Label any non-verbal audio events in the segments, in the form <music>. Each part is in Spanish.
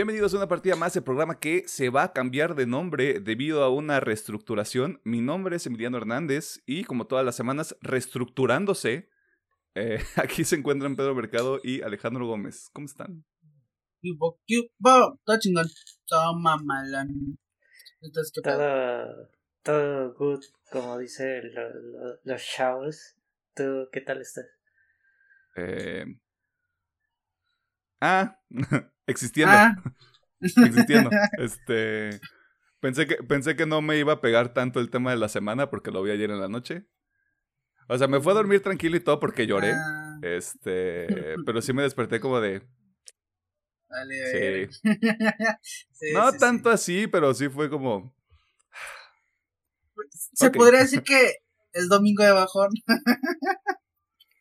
Bienvenidos a una partida más del programa que se va a cambiar de nombre debido a una reestructuración. Mi nombre es Emiliano Hernández y como todas las semanas, reestructurándose, eh, <laughs> aquí se encuentran Pedro Mercado y Alejandro Gómez. ¿Cómo están? Todo chingón. Toma malán. Entonces, ¿qué pedo? Todo, todo good, como dicen lo- lo- los chavos. ¿Tú qué tal estás? Eh... Ah, <laughs> existiendo. Ah, <laughs> Existiendo. <laughs> Este. Pensé que, pensé que no me iba a pegar tanto el tema de la semana porque lo vi ayer en la noche. O sea, me fue a dormir tranquilo y todo porque lloré. ah, Este. Pero sí me desperté como de. Dale, Sí. No sí, tanto así, pero sí fue como. Se podría decir que es domingo de bajón.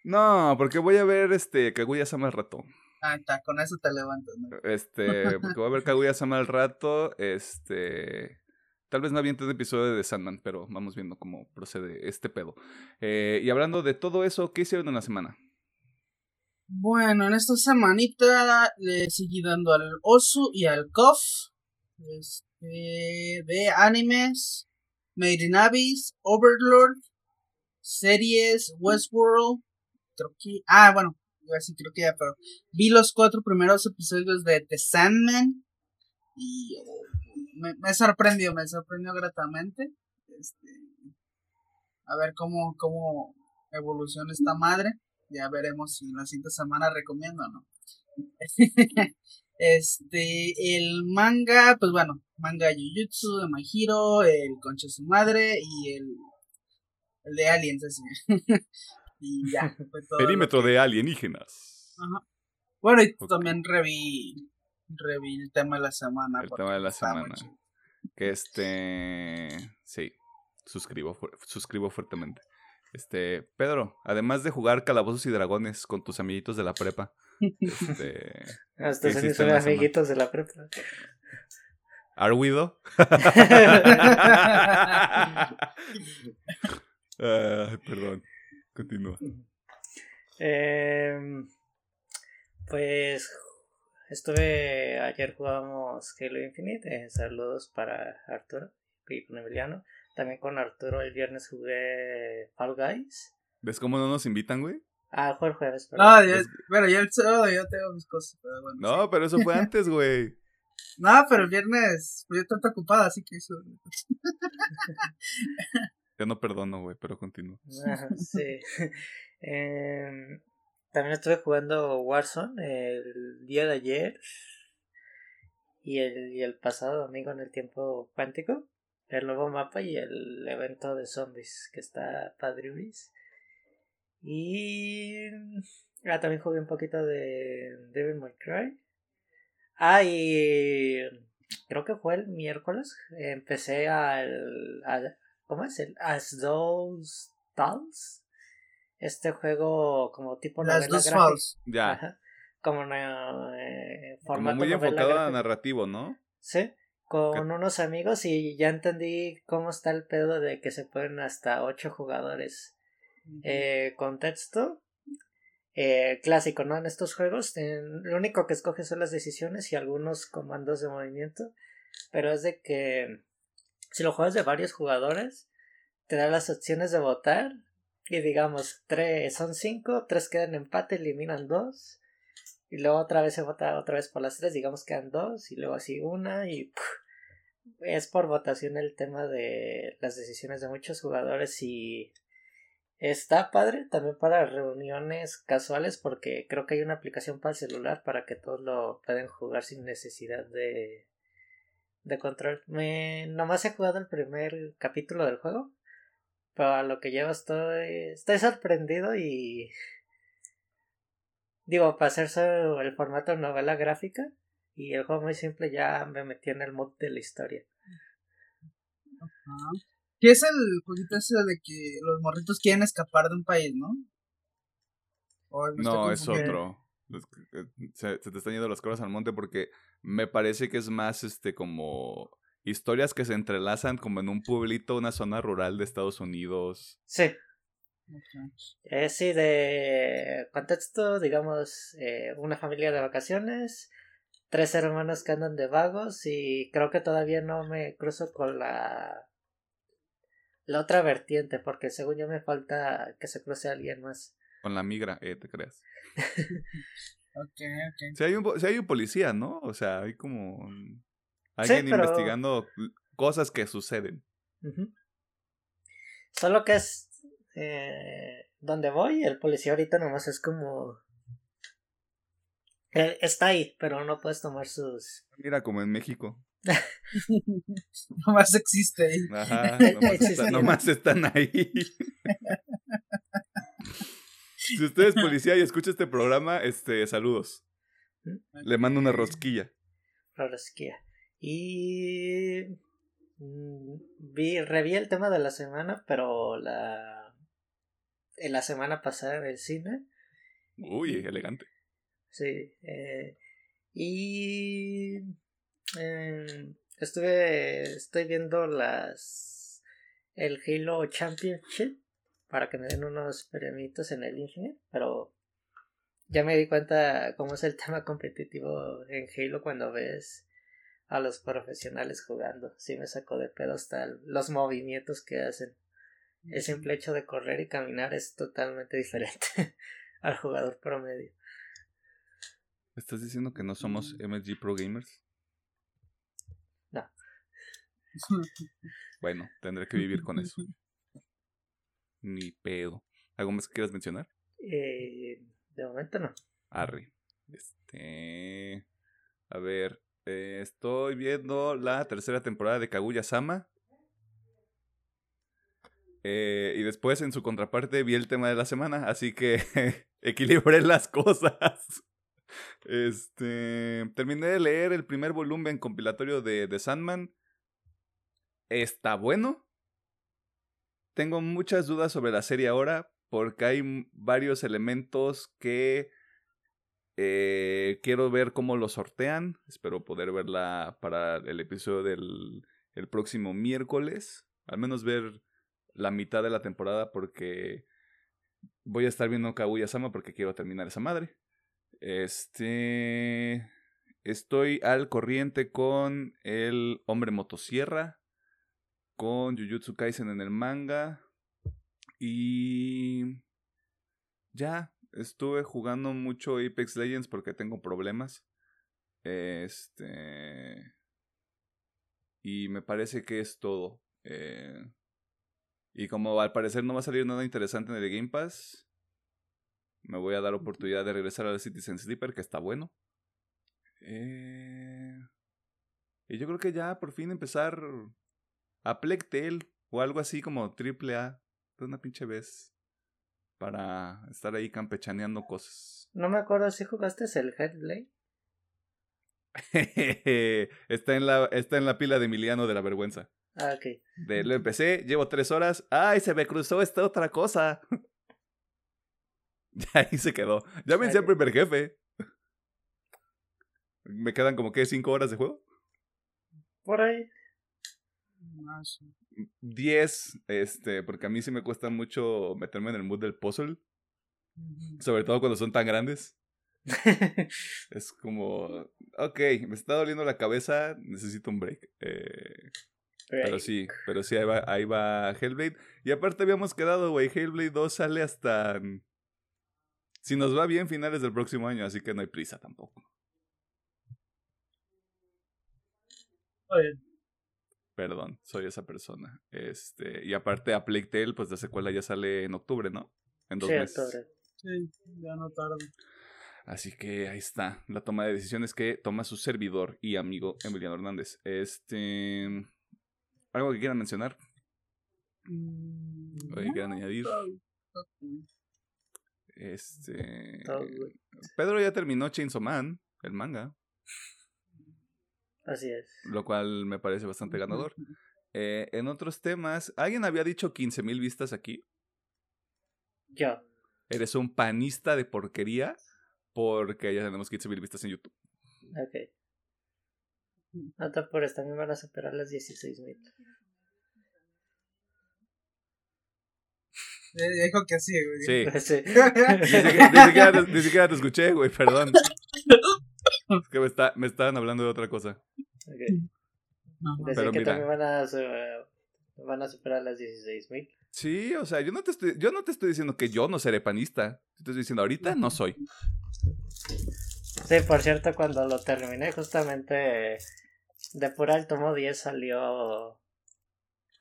No, porque voy a ver este Kaguya Sama al rato. Ah, está, con eso te levantas, ¿no? Este, porque voy a ver Kaguya Sama al rato. Este. Tal vez no aviente un episodio de Sandman, pero vamos viendo cómo procede este pedo. Eh, y hablando de todo eso, ¿qué hicieron en la semana? Bueno, en esta semanita le seguí dando al Osu y al Kof. Este, de animes, Made in Abyss, Overlord, series, Westworld. Creo que. Ah, bueno, iba a decir creo que ya, pero vi los cuatro primeros episodios de The Sandman. Y oh, me, sorprendió, me sorprendió gratamente. Este, a ver cómo, cómo evoluciona esta madre. Ya veremos si la siguiente semana recomiendo o no. <laughs> este, el manga, pues bueno, manga Jujutsu de My Hero, el Concha su madre y el, el de Aliens, así. <laughs> y ya, <laughs> fue todo. Perímetro de alienígenas. Ajá. Bueno, y también reví, reví el tema de la semana. El tema de la semana. Que este. Sí, suscribo, fu- suscribo fuertemente. Este, Pedro, además de jugar calabozos y dragones con tus amiguitos de la prepa, este. <laughs> Hasta ¿Qué se semana? amiguitos de la prepa. ¿Arwido? <laughs> Ah, perdón, continúa. <laughs> Em, pues estuve ayer jugamos Halo Infinite. eh, saludos para Arturo y con Emiliano. También con Arturo el viernes jugué Fall Guys. ¿Ves cómo no nos invitan, güey? Ah, fue el jueves, perdón. No, ya, Es- bueno, ya el sábado yo tengo mis cosas, pero bueno. No, pero eso fue <laughs> antes, güey. No, pero el viernes, pues yo estoy ocupada, así que eso. <laughs> Ya no perdono, güey, pero continúa. Ajá, sí. <laughs> Em, también estuve jugando Warzone el día de ayer y el, y el pasado domingo en el tiempo cuántico. El nuevo mapa y el evento de zombies que está padriuris. Y ah, también jugué un poquito de Devil May Cry. Ah, y creo que fue el miércoles. Empecé al, al ¿Cómo es? El As Those Dolls. Este juego como tipo novela dos gráfica. falls. Ya. Ajá. Como una, eh, Como formato muy enfocado a narrativo, ¿no? Sí, con unos amigos y ya entendí cómo está el pedo de que se pueden hasta ocho jugadores. Eh, contexto eh, clásico, ¿no? En estos juegos en- lo único que escoges son las decisiones y algunos comandos de movimiento, pero es de que si lo juegas de varios jugadores, te da las opciones de votar y digamos, tres son cinco, tres quedan empate, eliminan dos. Y luego otra vez se vota otra vez por las tres, digamos quedan dos, y luego así una, y es por votación el tema de las decisiones de muchos jugadores y está padre también para reuniones casuales porque creo que hay una aplicación para el celular para que todos lo pueden jugar sin necesidad de de control. Me nomás he jugado el primer capítulo del juego, pero a lo que llevo estoy estoy sorprendido y digo, para hacerse el formato de novela gráfica y el juego muy simple ya me metí en el mood de la historia. Ajá. Que es el jueguito ese de que los morritos quieren escapar de un país, ¿no? ¿O me estoy No, es otro. Eh, Se, se te están yendo las cosas al monte porque me parece que es más este como historias que se entrelazan como en un pueblito, una zona rural de Estados Unidos. Sí, Ok. Eh, sí, de contexto, digamos, eh, una familia de vacaciones, tres hermanos que andan de vagos y creo que todavía no me cruzo con la la otra vertiente porque según yo me falta que se cruce alguien más. Con la migra, eh, te creas. Ok, ok. Si hay, un, si hay un policía, ¿no? O sea, hay como alguien pero- investigando cosas que suceden. Solo que es eh, donde voy, el policía ahorita nomás es como eh, está ahí, pero no puedes tomar sus Mira, como en México. <laughs> Nomás existe ahí. Ajá, <laughs> nomás, está- nomás están ahí. <laughs> si usted es policía y escucha este programa, este, saludos. Le mando una rosquilla. rosquilla. Y mm, vi, reví el tema de la semana, pero la en la semana pasada en el cine. Uy, elegante. Sí. eh, y eh, estuve estoy viendo las el Halo Championship para que me den unos premios en el Infinite, pero ya me di cuenta cómo es el <laughs> tema competitivo en Halo cuando ves a los profesionales jugando. Sí me sacó de pedo hasta los movimientos que hacen. El simple hecho de correr y caminar es totalmente <laughs> diferente al jugador promedio. ¿Estás diciendo que no somos MLG Pro Gamers? <laughs> Bueno, tendré que vivir con eso. Ni pedo. ¿Algo más que quieras mencionar? Eh, de momento no. Arre. Este. A ver. eh, estoy viendo la tercera temporada de Kaguya Sama. Eh, y después, en su contraparte, vi el tema de la semana. Así que <laughs> equilibré las cosas. Este. Terminé de leer el primer volumen compilatorio de, de Sandman. Está bueno. Tengo muchas dudas sobre la serie ahora. Porque hay varios elementos que eh, quiero ver cómo lo sortean. Espero poder verla para el episodio del el próximo miércoles. Al menos ver la mitad de la temporada porque voy a estar viendo Kaguya-sama porque quiero terminar esa madre. Este... Estoy al corriente con el hombre motosierra, con Jujutsu Kaisen en el manga y ya estuve jugando mucho Apex Legends porque tengo problemas. Este. Y me parece que es todo. Eh, y como al parecer no va a salir nada interesante en el Game Pass, me voy a dar oportunidad de regresar al Citizen Sleeper, que está bueno. Eh, y yo creo que ya por fin empezar a Plectel o algo así como triple A de una pinche vez para estar ahí campechaneando cosas. No me acuerdo si jugaste el Headblade. <laughs> está, en la, está en la pila de Emiliano de la vergüenza. Ah, ok. De, lo empecé, llevo tres horas. ¡Ay, se me cruzó esta otra cosa! <laughs> ya ahí se quedó. Ya vencí al primer jefe. Me quedan como que cinco horas de juego. Por ahí. Más. 10, este, porque a mí sí me cuesta mucho meterme en el mood del puzzle. Sobre todo cuando son tan grandes. <laughs> Es como, ok, me está doliendo la cabeza, necesito un break. Eh, pero sí, pero sí, ahí va, ahí va Hellblade. Y aparte habíamos quedado, güey, Hellblade 2 sale hasta... mm, Si nos va bien, finales del próximo año, así que no hay prisa tampoco. Perdón, soy esa persona. Este, y aparte a Plague Tale, pues la secuela ya sale en octubre, ¿no? En dos Sí, meses. octubre. sí, ya no tarde. Así que ahí está la toma de decisiones que toma su servidor y amigo Emiliano Hernández. Este. ¿Algo que quieran mencionar? Mm, ¿O que quieran añadir? Este. Pedro ya terminó Chainsaw Man, el manga, Así es. lo cual me parece bastante ganador. Eh, en otros temas, ¿alguien había dicho 15.000 vistas aquí? Yo. Eres un panista de porquería porque ya tenemos 15.000 vistas en YouTube. Ok. No te apures, también van a superar las 16.000. Eh, dijo que sí, güey. Sí. <laughs> Sí. Ni siquiera, ni siquiera te, ni siquiera te escuché, güey, perdón. <laughs> <laughs> Es que me, está, me estaban hablando de otra cosa. Ok. Ajá. Decía Pero que mira. también van a, van a superar las 16.000. Sí, o sea, yo no te estoy, yo no te estoy diciendo que yo no seré panista. Te estoy diciendo ahorita no soy. Sí, por cierto, cuando lo terminé, justamente de pura el tomo 10 salió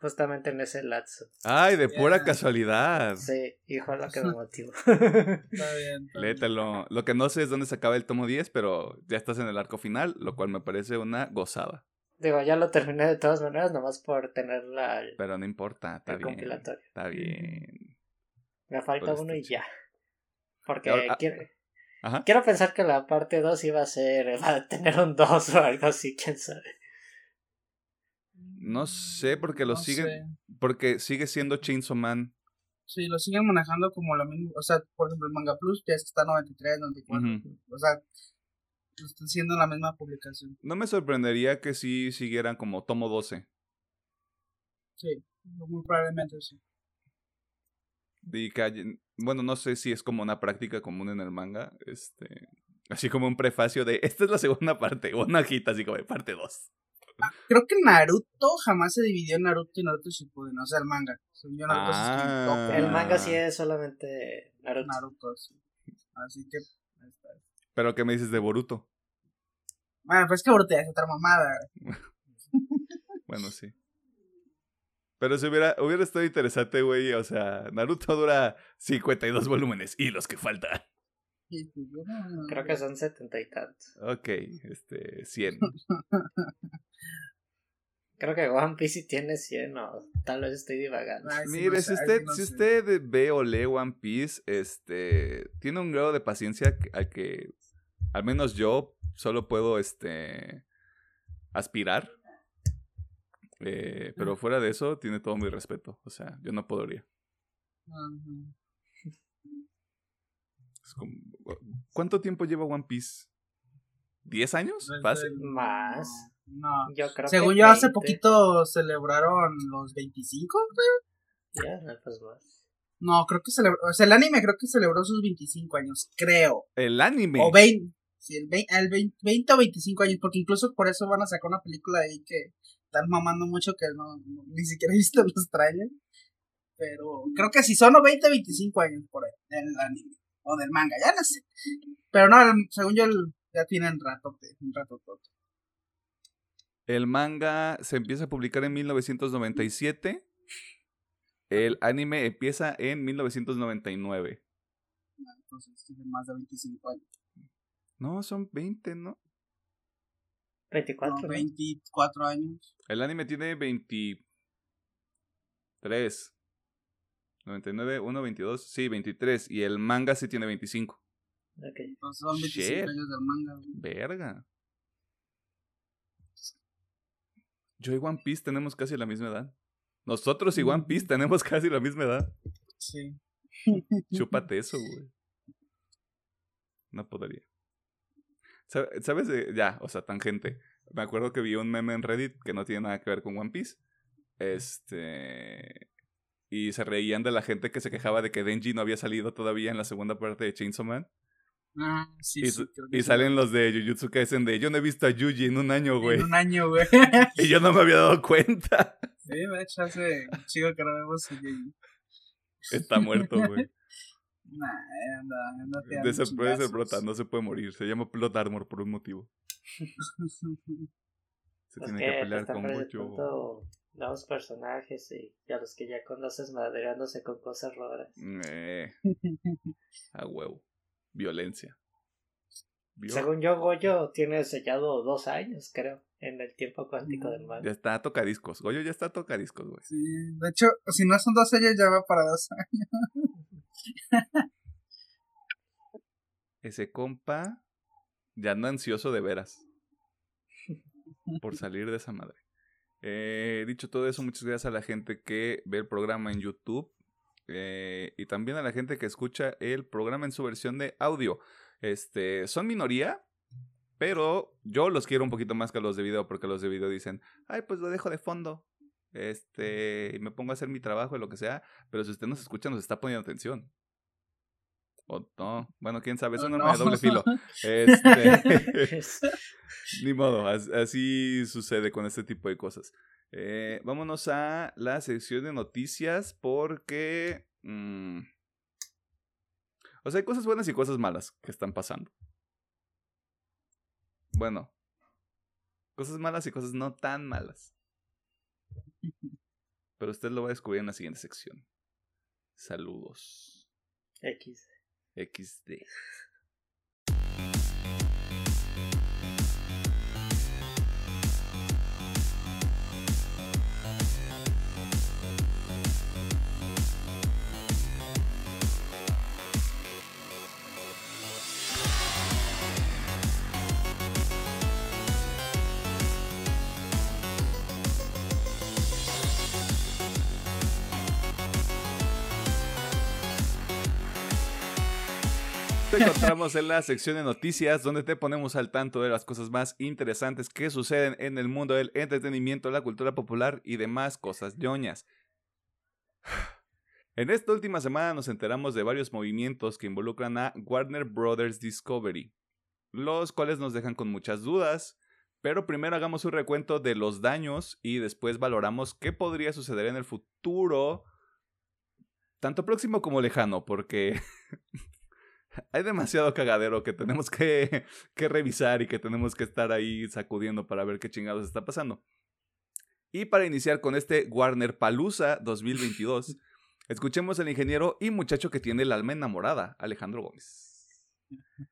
justamente en ese lapso. Ay, de pura casualidad. Sí, fue lo que me motivó. <laughs> Está bien. está bien. Léetelo. Lo que no sé es dónde se acaba el tomo 10, pero ya estás en el arco final, lo cual me parece una gozada. Digo, ya lo terminé de todas maneras, nomás por tener la, Pero no importa, está bien. compilatorio. Está bien. Me falta Pues uno y ya. Porque Ahora, ah, quiero, Ajá. quiero pensar que la parte 2 iba a ser, va a tener un 2 o algo así, quién sabe. No sé porque lo No siguen, sé. porque sigue siendo Chainsaw Man. Sí, lo siguen manejando como la misma. O sea, por ejemplo, el Manga Plus ya está 93, 94. Ujú. O sea, lo están haciendo la misma publicación. No me sorprendería que sí siguieran como tomo 12. Sí, muy probablemente sí. Y que bueno, no sé si es como una práctica común en el manga. Este. Así como un prefacio de esta es la segunda parte, o una hojita así como de parte 2. Creo que Naruto jamás se dividió en Naruto y Naruto Shippuden, o sea, el manga. Yo, Naruto Ah. El manga sí es solamente Naruto. Naruto, sí. Así que. ahí está. Pero ¿qué me dices de Boruto? Bueno, pues es que Boruto ya es otra mamada. <laughs> Bueno, sí. Pero si hubiera, hubiera estado interesante, güey. O sea, Naruto dura 52 volúmenes y los que faltan. Creo que son setenta y tantos. Ok, este, 100. <laughs> Creo que One Piece sí tiene 100 o tal vez estoy divagando. Ay, Mire, no si ay, usted, no si usted ve o lee One Piece, este, tiene un grado de paciencia al que al menos yo solo puedo, este, aspirar. Eh, pero fuera de eso, tiene todo mi respeto. O sea, yo no podría. Ajá. Es como- ¿Cuánto tiempo lleva One Piece? ¿10 años? Desde ¿Fácil? el- Más. No. Yo creo Según que yo, hace 20. poquito celebraron los 25. Ya, no, pues más. No, creo que celebró. O sea, el anime creo que celebró sus 25 años, creo. El anime. O 20. Sí, el 20, el 20, 20 o 25 años, porque incluso por eso van a sacar una película ahí que están mamando mucho que no, no- ni siquiera he visto los trailers. Pero creo que si son o 20 o 25 años por ahí, del anime. O del manga, ya no sé. Pero no, el- según yo, el- ya tienen rato, un rato todo. El manga se empieza a publicar en 1997. El anime empieza en 1999. Entonces tienen más de 25 años. No, son 20, ¿no? 24. No, ¿no? 24 años. El anime tiene 23. 99, 1, 22. Sí, 23. Y el manga sí tiene 25. Ok. Entonces son 25 Shit. años del manga. güey. Verga. Yo y One Piece tenemos casi la misma edad. Nosotros y One Piece tenemos casi la misma edad. Sí. <laughs> Chúpate eso, güey. No podría. Sabe- ¿Sabes? Ya, o sea, tangente. Me acuerdo que vi un meme en Reddit que no tiene nada que ver con One Piece. Este. Y se reían de la gente que se quejaba de que Denji no había salido todavía en la segunda parte de Chainsaw Man. Ah, sí, y sí, s- creo que y sí. salen los de Jujutsu Kaisen de yo no he visto a Yuji en un año, güey. En un año, güey. <laughs> Y yo no me había dado cuenta. Sí, de hecho, hace un chico que no vemos y- Está muerto, güey. <laughs> Nah, anda, anda De tirando ese puede ser prota, no se puede morir. Se llama Plot Armor por un motivo. <laughs> Se Pues tiene que que te pelear están con mucho. Nuevos personajes y a los que ya conoces madreándose con cosas raras. Eh, a huevo. Violencia. ¿Vio? Según yo, Goyo tiene sellado dos años, creo, en el tiempo cuántico del Ya manga. está a tocadiscos. Goyo ya está a tocadiscos, güey. Sí, de hecho, si no son dos años, ya va para dos años. Ese compa ya anda ansioso de veras. Por salir de esa madre. Eh, dicho todo eso, muchas gracias a la gente que ve el programa en YouTube. eh, y también a la gente que escucha el programa en su versión de audio. Este, son minoría, pero yo los quiero un poquito más que los de video, porque los de video dicen, ay, pues lo dejo de fondo. Este, y me pongo a hacer mi trabajo y lo que sea. Pero si usted nos escucha, nos está poniendo atención. O no, bueno, quién sabe, es un arma de doble filo. <laughs> Este, <laughs> ni modo, así sucede con este tipo de cosas. Eh, vámonos a la sección de noticias porque... Mm, o sea, hay cosas buenas y cosas malas que están pasando. Bueno, cosas malas y cosas no tan malas. <laughs> Pero usted lo va a descubrir en la siguiente sección. Saludos. X. XD. Encontramos en la sección de noticias donde te ponemos al tanto de las cosas más interesantes que suceden en el mundo del entretenimiento, la cultura popular y demás cosas ñoñas. <sighs> En esta última semana nos enteramos de varios movimientos que involucran a Warner Brothers Discovery, los cuales nos dejan con muchas dudas, pero primero hagamos un recuento de los daños y después valoramos qué podría suceder en el futuro, tanto próximo como lejano, porque <laughs> <laughs> hay demasiado cagadero que tenemos que, <laughs> que, revisar y que tenemos que estar ahí sacudiendo para ver qué chingados está pasando. Y para iniciar con este Warner Palusa 2022, <laughs> escuchemos al ingeniero y muchacho que tiene el alma enamorada, Alejandro Gómez.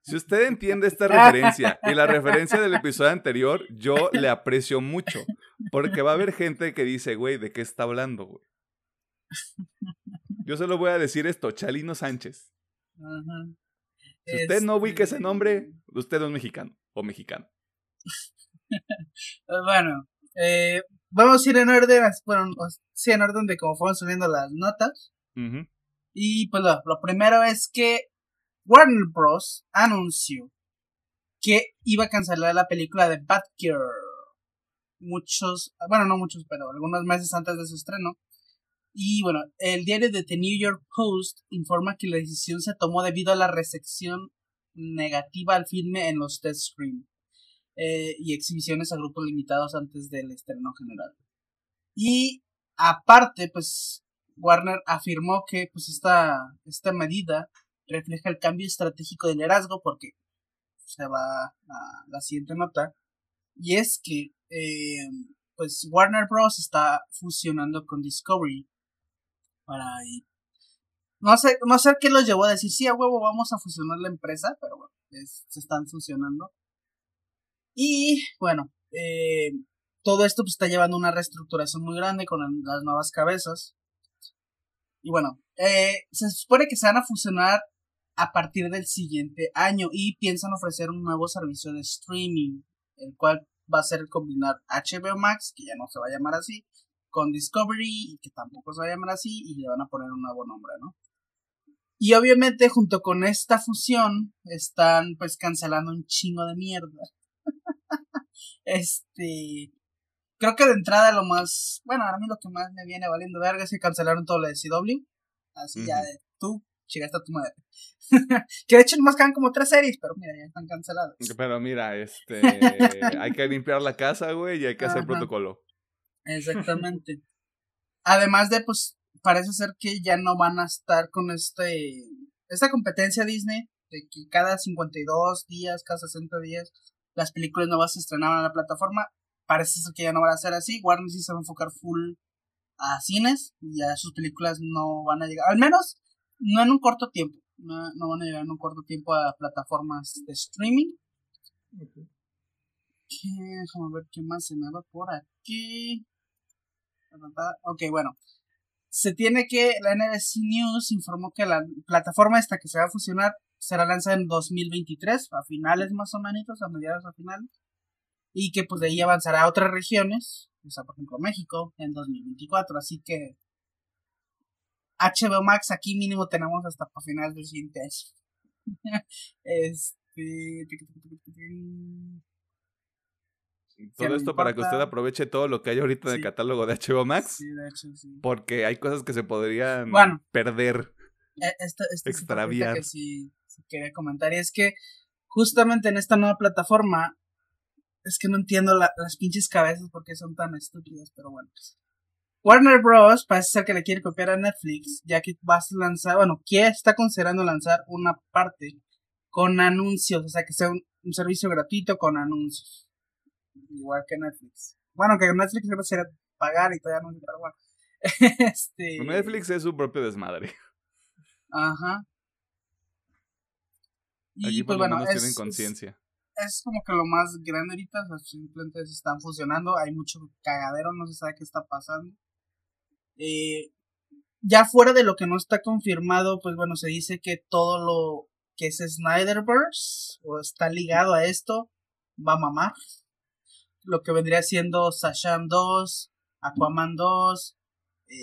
Si usted entiende esta referencia y la referencia del episodio anterior, yo le aprecio mucho. Porque va a haber gente que dice, güey, ¿de qué está hablando, güey? Yo solo voy a decir esto, Chalino Sánchez. Ajá. Si usted no ubica ese nombre, este usted es mexicano o mexicano. <laughs> Bueno, eh, vamos a ir en orden, bueno, sí, en orden de cómo fueron subiendo las notas. Y pues lo, primero es que Warner Bros. anunció que iba a cancelar la película de Batgirl. Muchos, bueno, no muchos, pero algunos meses antes de su estreno. Y bueno, el diario de The New York Post informa que la decisión se tomó debido a la recepción negativa al filme en los test screen eh, y exhibiciones a grupos limitados antes del estreno general. Y aparte, pues Warner afirmó que pues esta, esta medida refleja el cambio estratégico de liderazgo porque se va a la siguiente nota y es que eh, pues Warner Bros está fusionando con Discovery para No sé, no sé qué los llevó a decir, sí, a huevo, vamos a fusionar la empresa, pero bueno, se están fusionando. Y bueno, eh, todo esto pues, está llevando una reestructuración muy grande con las nuevas cabezas. Y bueno, eh, se supone que se van a fusionar a partir del siguiente año y piensan ofrecer un nuevo servicio de streaming, el cual va a ser combinar HBO Max, que ya no se va a llamar así, con Discovery, que tampoco se va a llamar así, y le van a poner un nuevo nombre, ¿no? Y obviamente junto con esta fusión están pues cancelando un chingo de mierda. <laughs> este, creo que de entrada lo más, bueno, a mí lo que más me viene valiendo verga es que cancelaron todo lo de CW. Así ya de tú, llegaste a tu madre. <laughs> que de hecho nomás quedan como tres series, pero mira, ya están canceladas. Pero mira, este, <laughs> hay que limpiar la casa, güey, y hay que hacer protocolo. Exactamente. Además de, pues, parece ser que ya no van a estar con este, esta competencia Disney, de que cada 52 días, cada 60 días, las películas nuevas se estrenaban en la plataforma. Parece ser que ya no van a ser así. Warner sí se va a enfocar full a cines, y ya sus películas no van a llegar, al menos no en un corto tiempo, no, van a llegar en un corto tiempo a plataformas de streaming. Déjame ver qué más se me va por aquí. Ok, bueno. Se tiene que, la NBC News informó que la plataforma esta que se va a fusionar será lanzada en 2023, a finales más o menos, a mediados a finales. Y que pues de ahí avanzará a otras regiones, o sea, por ejemplo México, en 2024. Así que HBO Max aquí mínimo tenemos hasta para finales del siguiente año. <laughs> este... Todo esto para que usted aproveche todo lo que hay ahorita en el catálogo de HBO Max. Sí, de hecho, sí. Porque hay cosas que se podrían perder. e, esta, esta que sí, quería comentar. Y es que justamente en esta nueva plataforma, es que no entiendo las pinches cabezas porque son tan estúpidas, pero bueno. Warner Bros. parece ser que le quiere copiar a Netflix, ya que va a lanzar, bueno, que está considerando lanzar una parte con anuncios, o sea, que sea un, servicio gratuito con anuncios. Igual que Netflix. Bueno, que Netflix va a ser pagar y todavía no, pero bueno. <laughs> este... Netflix es su propio desmadre. Ajá. Y Aquí pues bueno, es, conciencia. Es, como que lo más grande ahorita, simplemente se están fusionando, hay mucho cagadero, no se sabe qué está pasando. Eh, ya fuera de lo que no está confirmado, pues bueno, se dice que todo lo que es Snyderverse o está ligado a esto va a mamar. Lo que vendría siendo Sasham 2, Aquaman 2, eh,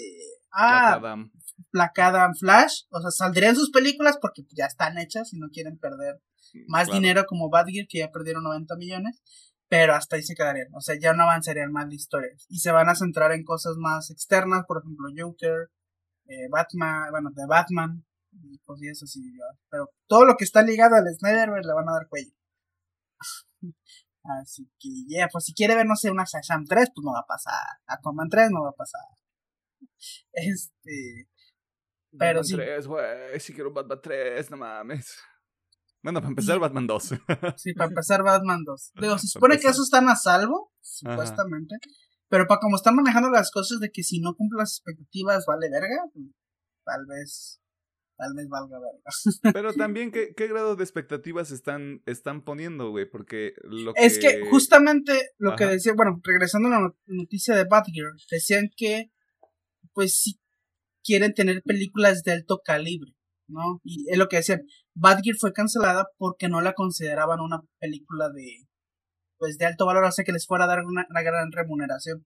ah, Black Adam. Flash, o sea, saldrían sus películas porque ya están hechas y no quieren perder más dinero como Badgear, que ya perdieron 90 millones, pero hasta ahí se quedarían, o sea, ya no avanzarían más la historia y se van a centrar en cosas más externas, por ejemplo, Joker, eh, Batman, bueno, de Batman y cosas así, pero todo lo que está ligado al Snyderverse le van a dar cuello. Así que, ya, pues si quiere ver, no sé, una Shazam 3, pues no va a pasar. Aquaman 3 no va a pasar. Este. Pero Batman sí. 3, güey. Si quiero Batman 3, no mames. Bueno, para empezar, Batman 2. sí, para empezar, Batman 2. <laughs> Digo, se supone que eso están a salvo, supuestamente. Pero para como están manejando las cosas de que si no cumple las expectativas, vale verga, pues, tal vez tal vez valga verga. Pero también, ¿qué, qué grado de expectativas están, están poniendo, güey? Porque lo Es que justamente lo que decía, bueno, regresando a la noticia de Batgirl, decían que, pues sí, quieren tener películas de alto calibre, ¿no? Y es lo que decían, Batgirl fue cancelada porque no la consideraban una película de, pues, de alto valor, o sea, que les fuera a dar una, una gran remuneración.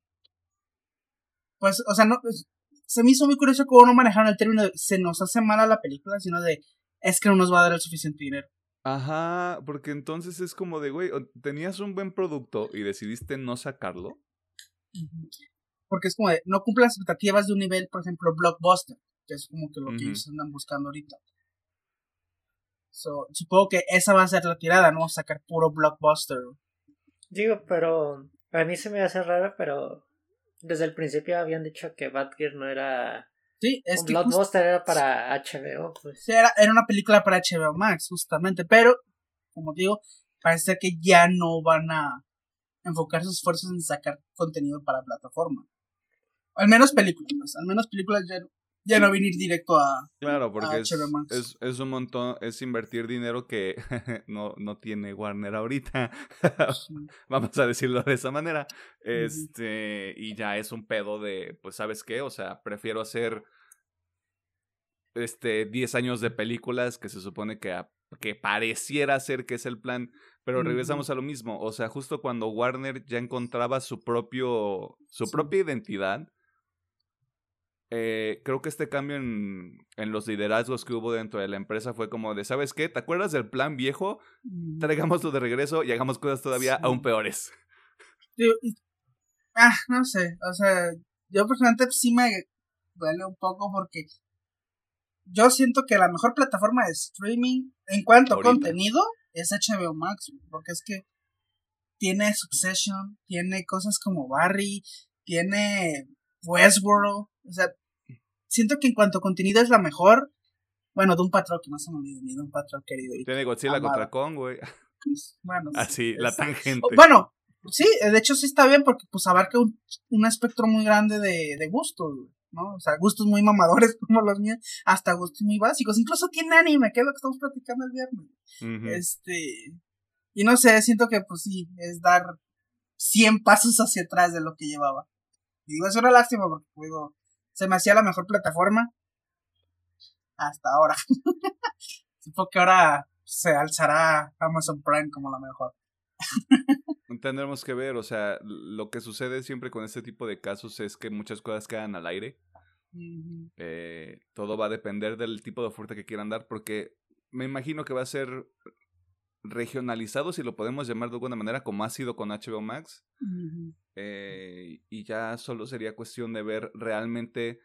Pues, o sea, no, pues, se me hizo muy curioso cómo no manejaron el término de se nos hace mala la película, sino de es que no nos va a dar el suficiente dinero. Ajá, porque entonces es como de, güey, tenías un buen producto y decidiste no sacarlo. Porque es como de, no cumple las expectativas de un nivel, por ejemplo, blockbuster, que es como que lo que ellos andan buscando ahorita. So, supongo que esa va a ser la tirada, ¿no? Sacar puro blockbuster. Digo, pero a mí se me hace raro, pero desde el principio habían dicho que Batgirl no era. Sí, es un blockbuster era para HBO, pues. era, era una película para HBO Max, justamente. Pero, como digo, parece que ya no van a enfocar sus esfuerzos en sacar contenido para plataforma. Al menos películas, al menos películas ya, ya no venir directo a. Claro, porque es, Es, un montón, es invertir dinero que <laughs> no, no tiene Warner ahorita. <laughs> Vamos a decirlo de esa manera. Este, y ya es un pedo de, pues, ¿sabes qué? O sea, prefiero hacer este 10 años de películas que se supone que, que pareciera ser que es el plan, pero regresamos a lo mismo, o sea, justo cuando Warner ya encontraba su propio su propia identidad, eh, creo que este cambio en, en, los liderazgos que hubo dentro de la empresa fue como de, ¿sabes qué? ¿Te acuerdas del plan viejo? Mm. Traigámoslo de regreso y hagamos cosas todavía aún peores. ah, no sé, o sea, yo personalmente sí me duele un poco porque yo siento que la mejor plataforma de streaming en cuanto a contenido es HBO Max, porque es que tiene Succession, tiene cosas como Barry, tiene Westworld, o sea, siento que en cuanto a contenido es la mejor. Bueno, de un patrón que no se me olvida ni de un patrón querido. Tiene Godzilla contra Kong, güey. Pues, bueno, así, la tangente. Bueno, sí, de hecho sí está bien porque pues abarca un, un espectro muy grande de, de gustos, ¿no? O sea, gustos muy mamadores <laughs> como los míos, hasta gustos muy básicos. Incluso tiene anime, que es lo que estamos platicando el viernes. Este. Y no sé, siento que pues sí, es dar 100 pasos hacia atrás de lo que llevaba. Y digo, es una lástima porque, digo, se me hacía la mejor plataforma hasta ahora. <laughs> Supongo que ahora se alzará Amazon Prime como la mejor. <laughs> Tendremos que ver, o sea, lo que sucede siempre con este tipo de casos es que muchas cosas quedan al aire. Eh, todo va a depender del tipo de oferta que quieran dar, porque me imagino que va a ser regionalizado, si lo podemos llamar de alguna manera, como ha sido con HBO Max. Eh, y ya solo sería cuestión de ver realmente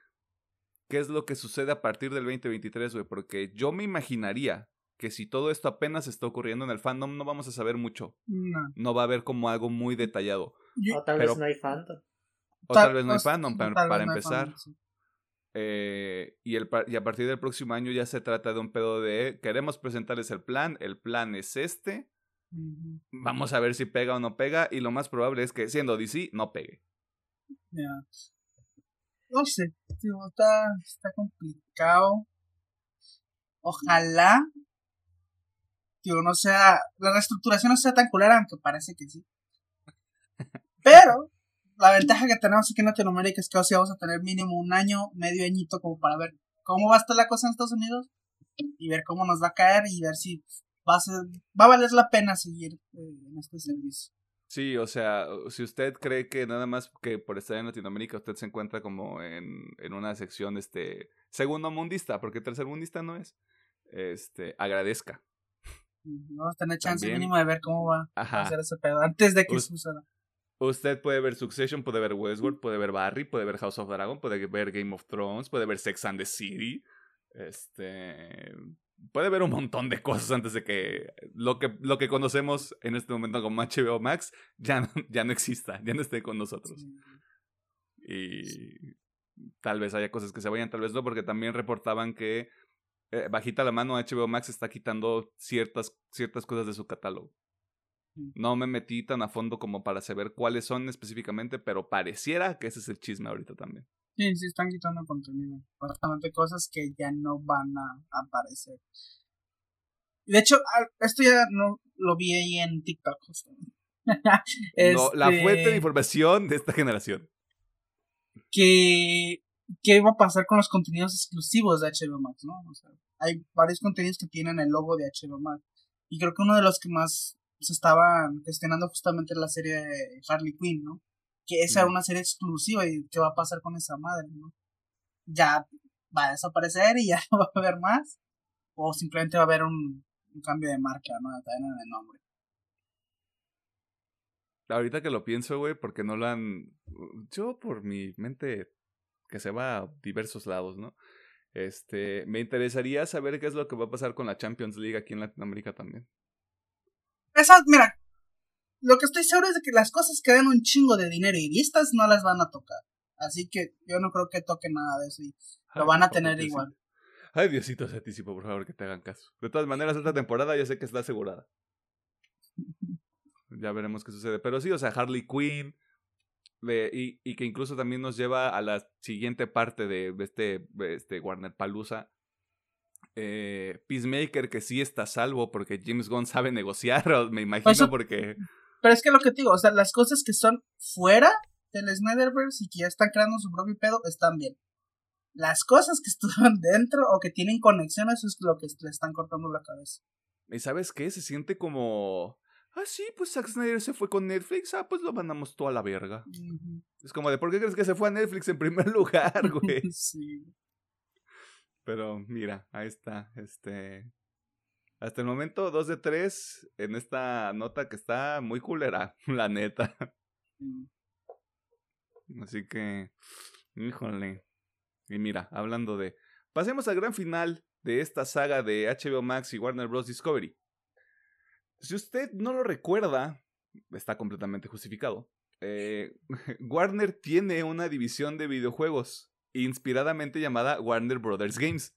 qué es lo que sucede a partir del 2023, güey, porque yo me imaginaría que si todo esto apenas está ocurriendo en el fandom, no vamos a saber mucho. No, va a haber como algo muy detallado. o tal vez no hay fandom. O tal, vez no hay fandom, para, empezar. Eh, y, el, y a partir del próximo año ya se trata de un pedo de queremos presentarles el plan, el plan es este, vamos a ver si pega o no pega, y lo más probable es que siendo DC no pegue. No sé, está, está complicado. Ojalá, digo, no sea, la reestructuración no sea tan culera, aunque parece que sí. <laughs> Pero, la ventaja que tenemos aquí en Latinoamérica es que hoy vamos a tener mínimo un año, medio añito, como para ver cómo va a estar la cosa en Estados Unidos y ver cómo nos va a caer y ver si va a, ser, va a valer la pena seguir eh, en este servicio. Sí, o sea, si usted cree que nada más que por estar en Latinoamérica usted se encuentra como en, en una sección este segundo mundista, porque tercer mundista no es, este, agradezca. Vamos a tener chance mínimo de ver cómo va a hacer ese pedo antes de que suceda. Usted puede ver Succession, puede ver Westworld, puede ver Barry, puede ver House of Dragon, puede ver Game of Thrones, puede ver Sex and the City. Este puede ver un montón de cosas antes de que lo que, lo que conocemos en este momento como HBO Max ya no, <laughs> ya no exista, ya no esté con nosotros. Y tal vez haya cosas que se vayan, tal vez no, porque también reportaban que eh, bajita la mano HBO Max está quitando ciertas, ciertas cosas de su catálogo. No me metí tan a fondo como para saber cuáles son específicamente, pero pareciera que ese es el chisme ahorita también. Sí, sí, están quitando contenido. Bastante cosas que ya no van a aparecer. De hecho, esto ya no lo vi ahí en TikTok. <laughs> no, la fuente de este información de esta generación. Que, ¿Qué va a pasar con los contenidos exclusivos de HBO Max? ¿no? O sea, hay varios contenidos que tienen el logo de HBO Max. Y creo que uno de los que más se estaba gestionando justamente la serie de Harley Quinn, ¿no? que esa era una serie exclusiva y qué va a pasar con esa madre, ¿no? Ya va a desaparecer y <laughs> ya no va a haber más, o simplemente va a haber un, cambio de marca, ¿no? También en el nombre. Ahorita que lo pienso, güey, porque no lo han. Yo, por mi mente que se va a diversos lados, ¿no? Este, me interesaría saber qué es lo que va a pasar con la Champions League aquí en Latinoamérica también. Esa, mira, lo que estoy seguro es de que las cosas que dan un chingo de dinero y vistas no las van a tocar. Así que yo no creo que toque nada de eso y lo van a tener igual. Ay, Diosito Santísimo, por favor, que te hagan caso. De todas maneras, esta temporada ya sé que está asegurada. <laughs> ya veremos qué sucede. Pero sí, o sea, Harley Quinn. y, y, que incluso también nos lleva a la siguiente parte de este, este Warner Palusa. Eh, Peacemaker, que sí está salvo porque James Gunn sabe negociar, me imagino, porque pero es que lo que te digo, o sea, las cosas que son fuera del Snyderverse y que ya están creando su propio pedo están bien. Las cosas que <laughs> estuvieron dentro o que tienen conexión, eso es lo que le están cortando la cabeza. ¿Y sabes qué? Se siente como. Ah, sí, pues Zack Snyder se fue con Netflix. Ah, pues lo mandamos toda la verga. Es como de, ¿por qué crees que se fue a Netflix en primer <laughs> lugar, güey? <laughs> sí. Pero mira, ahí está. Este. Hasta el momento, dos de tres en esta nota que está muy culera, <laughs> la neta. Mm. Así que, híjole. Y mira, hablando de... Pasemos al gran final de esta saga de HBO Max y Warner Bros. Discovery. Si usted no lo recuerda, está completamente justificado. Eh, <laughs> Warner tiene una división de videojuegos inspiradamente llamada Warner Brothers Games.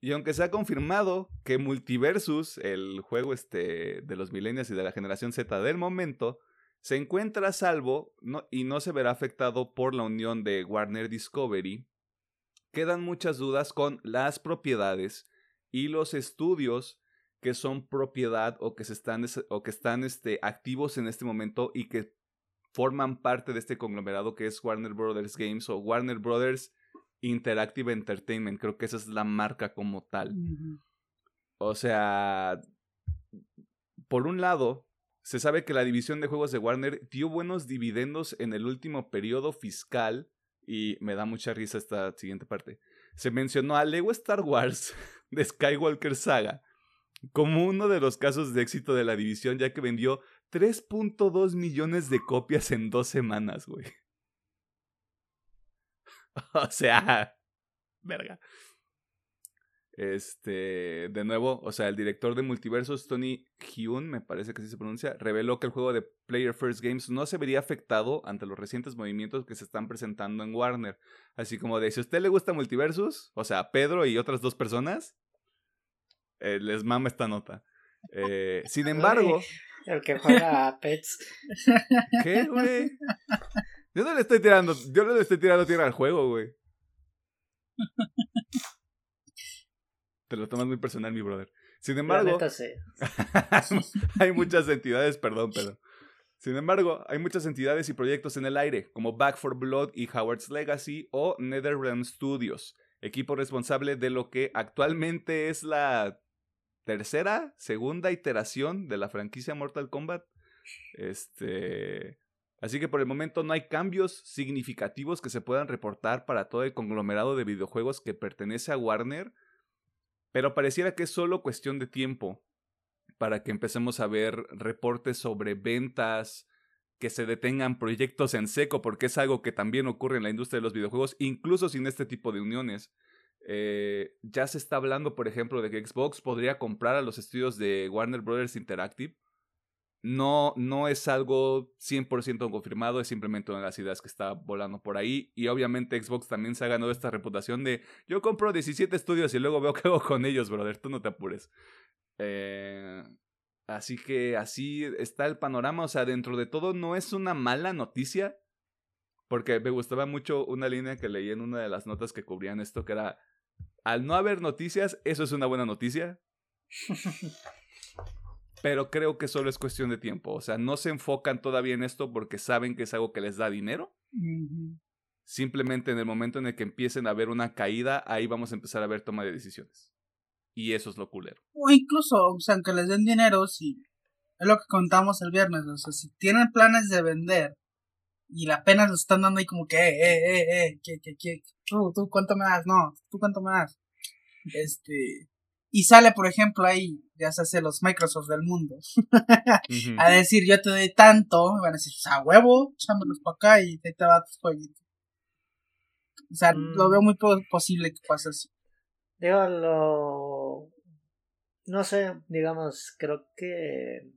Y aunque se ha confirmado que Multiversus, el juego este de los millennials y de la generación Z del momento, se encuentra a salvo y no se verá afectado por la unión de Warner Discovery, quedan muchas dudas con las propiedades y los estudios que son propiedad o que, se están, o que están este, activos en este momento y que forman parte de este conglomerado que es Warner Brothers Games o Warner Brothers Interactive Entertainment, creo que esa es la marca como tal. O sea, por un lado, se sabe que la división de juegos de Warner dio buenos dividendos en el último periodo fiscal y me da mucha risa esta siguiente parte. Se mencionó a Lego Star Wars <laughs> de Skywalker Saga como uno de los casos de éxito de la división ya que vendió 3.2 millones de copias en dos semanas, güey. <laughs> o sea, Verga. Este, de nuevo, o sea, el director de Multiversos, Tony Hyun, me parece que así se pronuncia, reveló que el juego de Player First Games no se vería afectado ante los recientes movimientos que se están presentando en Warner. Así como de, si a usted le gusta Multiversus, o sea, Pedro y otras dos personas, eh, les mama esta nota. Eh, sin embargo... El que juega a Pets. ¿Qué, güey? Yo no le estoy tirando, yo no le estoy tirando tierra al juego, güey. <laughs> Te lo tomas muy personal, mi brother. Sin embargo, <laughs> hay muchas entidades, perdón, pero. Sin embargo, hay muchas entidades y proyectos en el aire, como Back for Blood y Howard's Legacy o NetherRealm Studios, equipo responsable de lo que actualmente es la tercera, segunda iteración de la franquicia Mortal Kombat. Este. Así que por el momento no hay cambios significativos que se puedan reportar para todo el conglomerado de videojuegos que pertenece a Warner pero pareciera que es solo cuestión de tiempo para que empecemos a ver reportes sobre ventas, que se detengan proyectos en seco, porque es algo que también ocurre en la industria de los videojuegos, incluso sin este tipo de uniones. Eh, ya se está hablando, por ejemplo, de que Xbox podría comprar a los estudios de Warner Brothers Interactive no, no es algo 100% confirmado, es simplemente una de las ideas que está volando por ahí. Y obviamente Xbox también se ha ganado esta reputación de yo compro 17 estudios y luego veo qué hago con ellos, brother, tú no te apures. Eh, así que así está el panorama, o sea, dentro de todo no es una mala noticia, porque me gustaba mucho una línea que leí en una de las notas que cubrían esto, que era, al no haber noticias, eso es una buena noticia. <laughs> pero creo que solo es cuestión de tiempo. O sea, no se enfocan todavía en esto porque saben que es algo que les da dinero. Simplemente en el momento en el que empiecen a ver una caída, ahí vamos a empezar a ver toma de decisiones. Y eso es lo culero. O incluso, o sea, aunque les den dinero, si es lo que contamos el viernes, o sea, si tienen planes de vender y la pena lo están dando ahí como que, eh, eh, eh, eh, que, que, que, tú, tú, ¿cuánto me das? No, tú, ¿cuánto me das? Este, y sale, por ejemplo, ahí, ya se hace los Microsoft del mundo, a decir, yo te doy tanto, me van a decir, o sea, huevo, chámelos para acá y te, te va tu jueguito. O sea, lo veo mm. muy posible que pase así. Digo, lo... No sé, digamos, creo que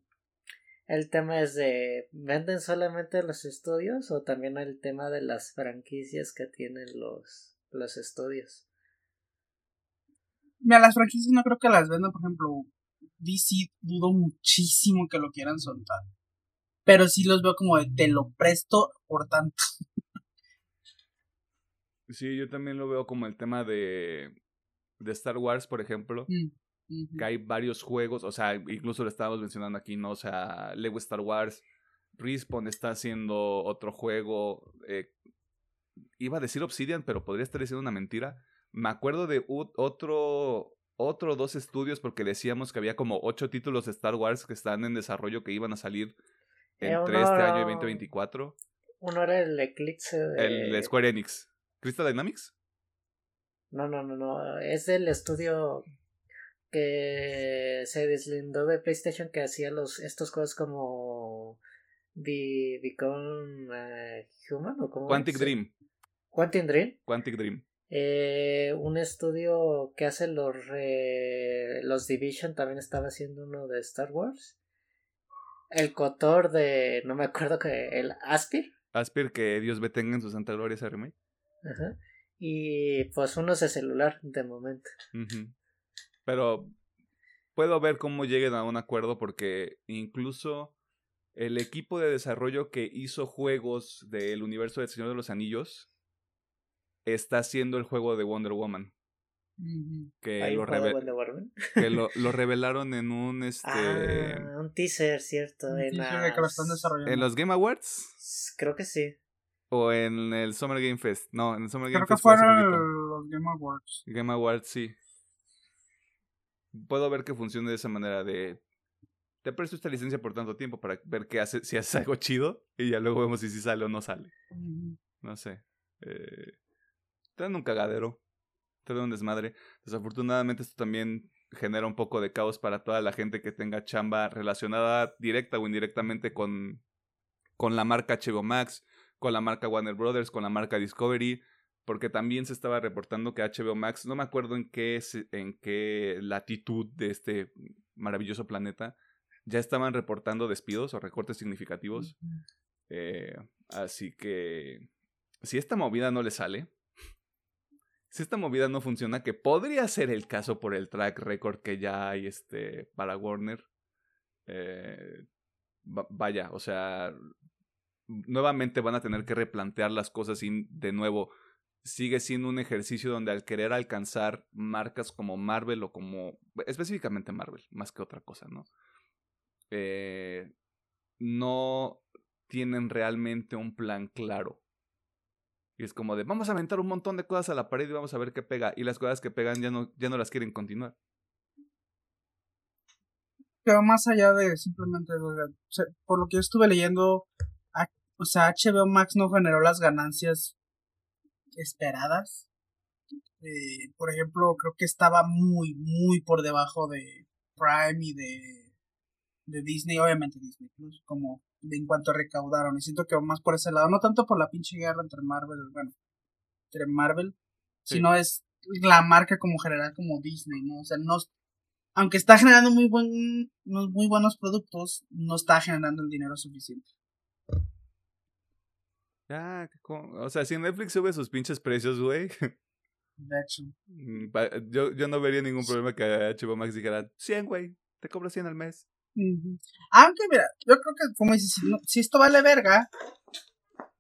el tema es de, ¿venden solamente los estudios o también el tema de las franquicias que tienen los, los estudios? Mira, las franquicias no creo que las vendan, por ejemplo, DC dudo muchísimo que lo quieran soltar. Pero sí los veo como de te lo presto por tanto. <laughs> Sí, yo también lo veo como el tema de, de Star Wars, por ejemplo. Mm, que hay varios juegos, o sea, incluso lo estábamos mencionando aquí, ¿no? O sea, Lego Star Wars, Respawn está haciendo otro juego. Eh, iba a decir Obsidian, pero podría estar diciendo una mentira me acuerdo de otro, otro dos estudios porque decíamos que había como ocho títulos de Star Wars que están en desarrollo que iban a salir entre este año y 2024. Uno era el Eclipse de... El Square Enix. ¿Crystal Dynamics? No, no, no, no. Es el estudio que se deslindó de PlayStation que hacía los estos juegos como Be Become eh, Human o como Quantic Dream. Quantic Dream. Quantic Dream. Eh, un estudio que hace los, los Division también estaba haciendo uno de Star Wars. El Cotor de. No me acuerdo que. El Aspir. Aspir, que Dios tenga en su santa gloria ese remake. Ajá. Y pues uno es de celular de momento. Pero puedo ver cómo lleguen a un acuerdo porque incluso el equipo de desarrollo que hizo juegos del universo del Señor de los Anillos está haciendo el juego de Wonder Woman. Que, lo, que <laughs> lo, lo, revelaron en un este ah, un teaser, cierto. en, ¿En los Game Awards? Creo que sí. O en el Summer Game Fest. No, en el Summer Game Creo Fest. Creo que fueron los Game Awards. Game Awards, sí. Puedo ver que funcione de esa manera de te presto esta licencia por tanto tiempo para ver qué hace, si hace algo chido y ya luego vemos si, si sale o no sale. No sé. Eh, en un cagadero, en un desmadre. Desafortunadamente esto también genera un poco de caos para toda la gente que tenga chamba relacionada directa o indirectamente con, con la marca HBO Max, con la marca Warner Brothers, con la marca Discovery. porque también se estaba reportando que HBO Max, no me acuerdo en qué, en qué latitud de este maravilloso planeta, ya estaban reportando despidos o recortes significativos. Eh, así que si esta movida no le sale, si esta movida no funciona, que podría ser el caso por el track record que ya hay este, para Warner, eh, vaya, o sea, nuevamente van a tener que replantear las cosas y de nuevo sigue siendo un ejercicio donde al querer alcanzar marcas como Marvel o como específicamente Marvel, más que otra cosa, ¿no? Eh, no tienen realmente un plan claro. Y es como de, vamos a aventar un montón de cosas a la pared y vamos a ver qué pega. Y las cosas que pegan ya no, ya no las quieren continuar. Pero más allá de simplemente, por lo que yo estuve leyendo, o sea, HBO Max no generó las ganancias esperadas. Eh, por ejemplo, creo que estaba muy, muy por debajo de Prime y de, de Disney, obviamente Disney como de en cuanto recaudaron. Y siento que más por ese lado, no tanto por la pinche guerra entre Marvel, bueno, entre Marvel, sino es la marca como general como Disney, ¿no? O sea, no, aunque está generando muy buen, muy buenos productos, no está generando el dinero suficiente. Ah, o sea, si Netflix sube sus pinches precios, güey. <laughs> De hecho. Mm, yo, yo no vería ningún problema que HBO Max dijera 100, güey, te cobro 100 al mes. Aunque, mira, yo creo que, como dices, si, esto vale verga,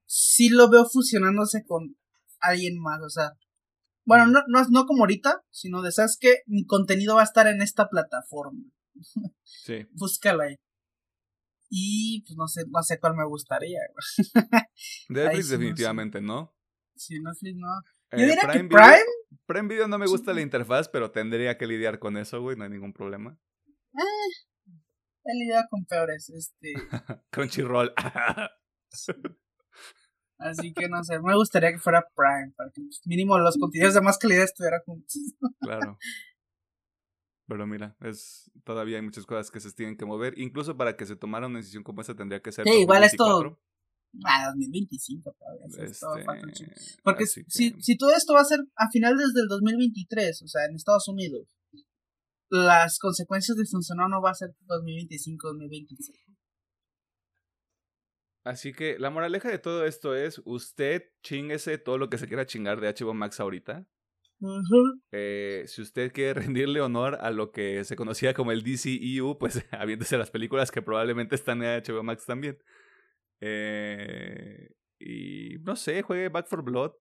sí lo veo fusionándose con alguien más, o sea. Bueno, no, no, no como ahorita, sino de, ¿sabes que Mi contenido va a estar en esta plataforma. Sí. <laughs> Búscalo ahí. Y pues no sé, no sé cuál me gustaría. <laughs> Netflix definitivamente no. Sí, Netflix no. Eh, Yo diría Prime que Prime. Prime Video no me gusta la interfaz, pero tendría que lidiar con eso, güey, no hay ningún problema. Eh, he lidiado con peores, este. <laughs> Crunchyroll. Así que no sé, me gustaría que fuera Prime, para que mínimo los contenidos de más calidad estuvieran juntos. claro. Pero mira, es todavía hay muchas cosas que se tienen que mover. Incluso para que se tomara una decisión como esa tendría que ser. Sí, igual esto. Ah, 2025 todavía. Este, Porque si, si todo esto va a ser a final desde el 2023, o sea, en Estados Unidos, las consecuencias de funcionar no va a ser 2025, 2026. Así que la moraleja de todo esto es, usted chinguese todo lo que se quiera chingar de HBO Max ahorita. Eh, si usted quiere rendirle honor a lo que se conocía como el DCEU, pues <laughs> aviéntese las películas que probablemente están en HBO Max también. Eh, y no sé, juegue Back for Blood.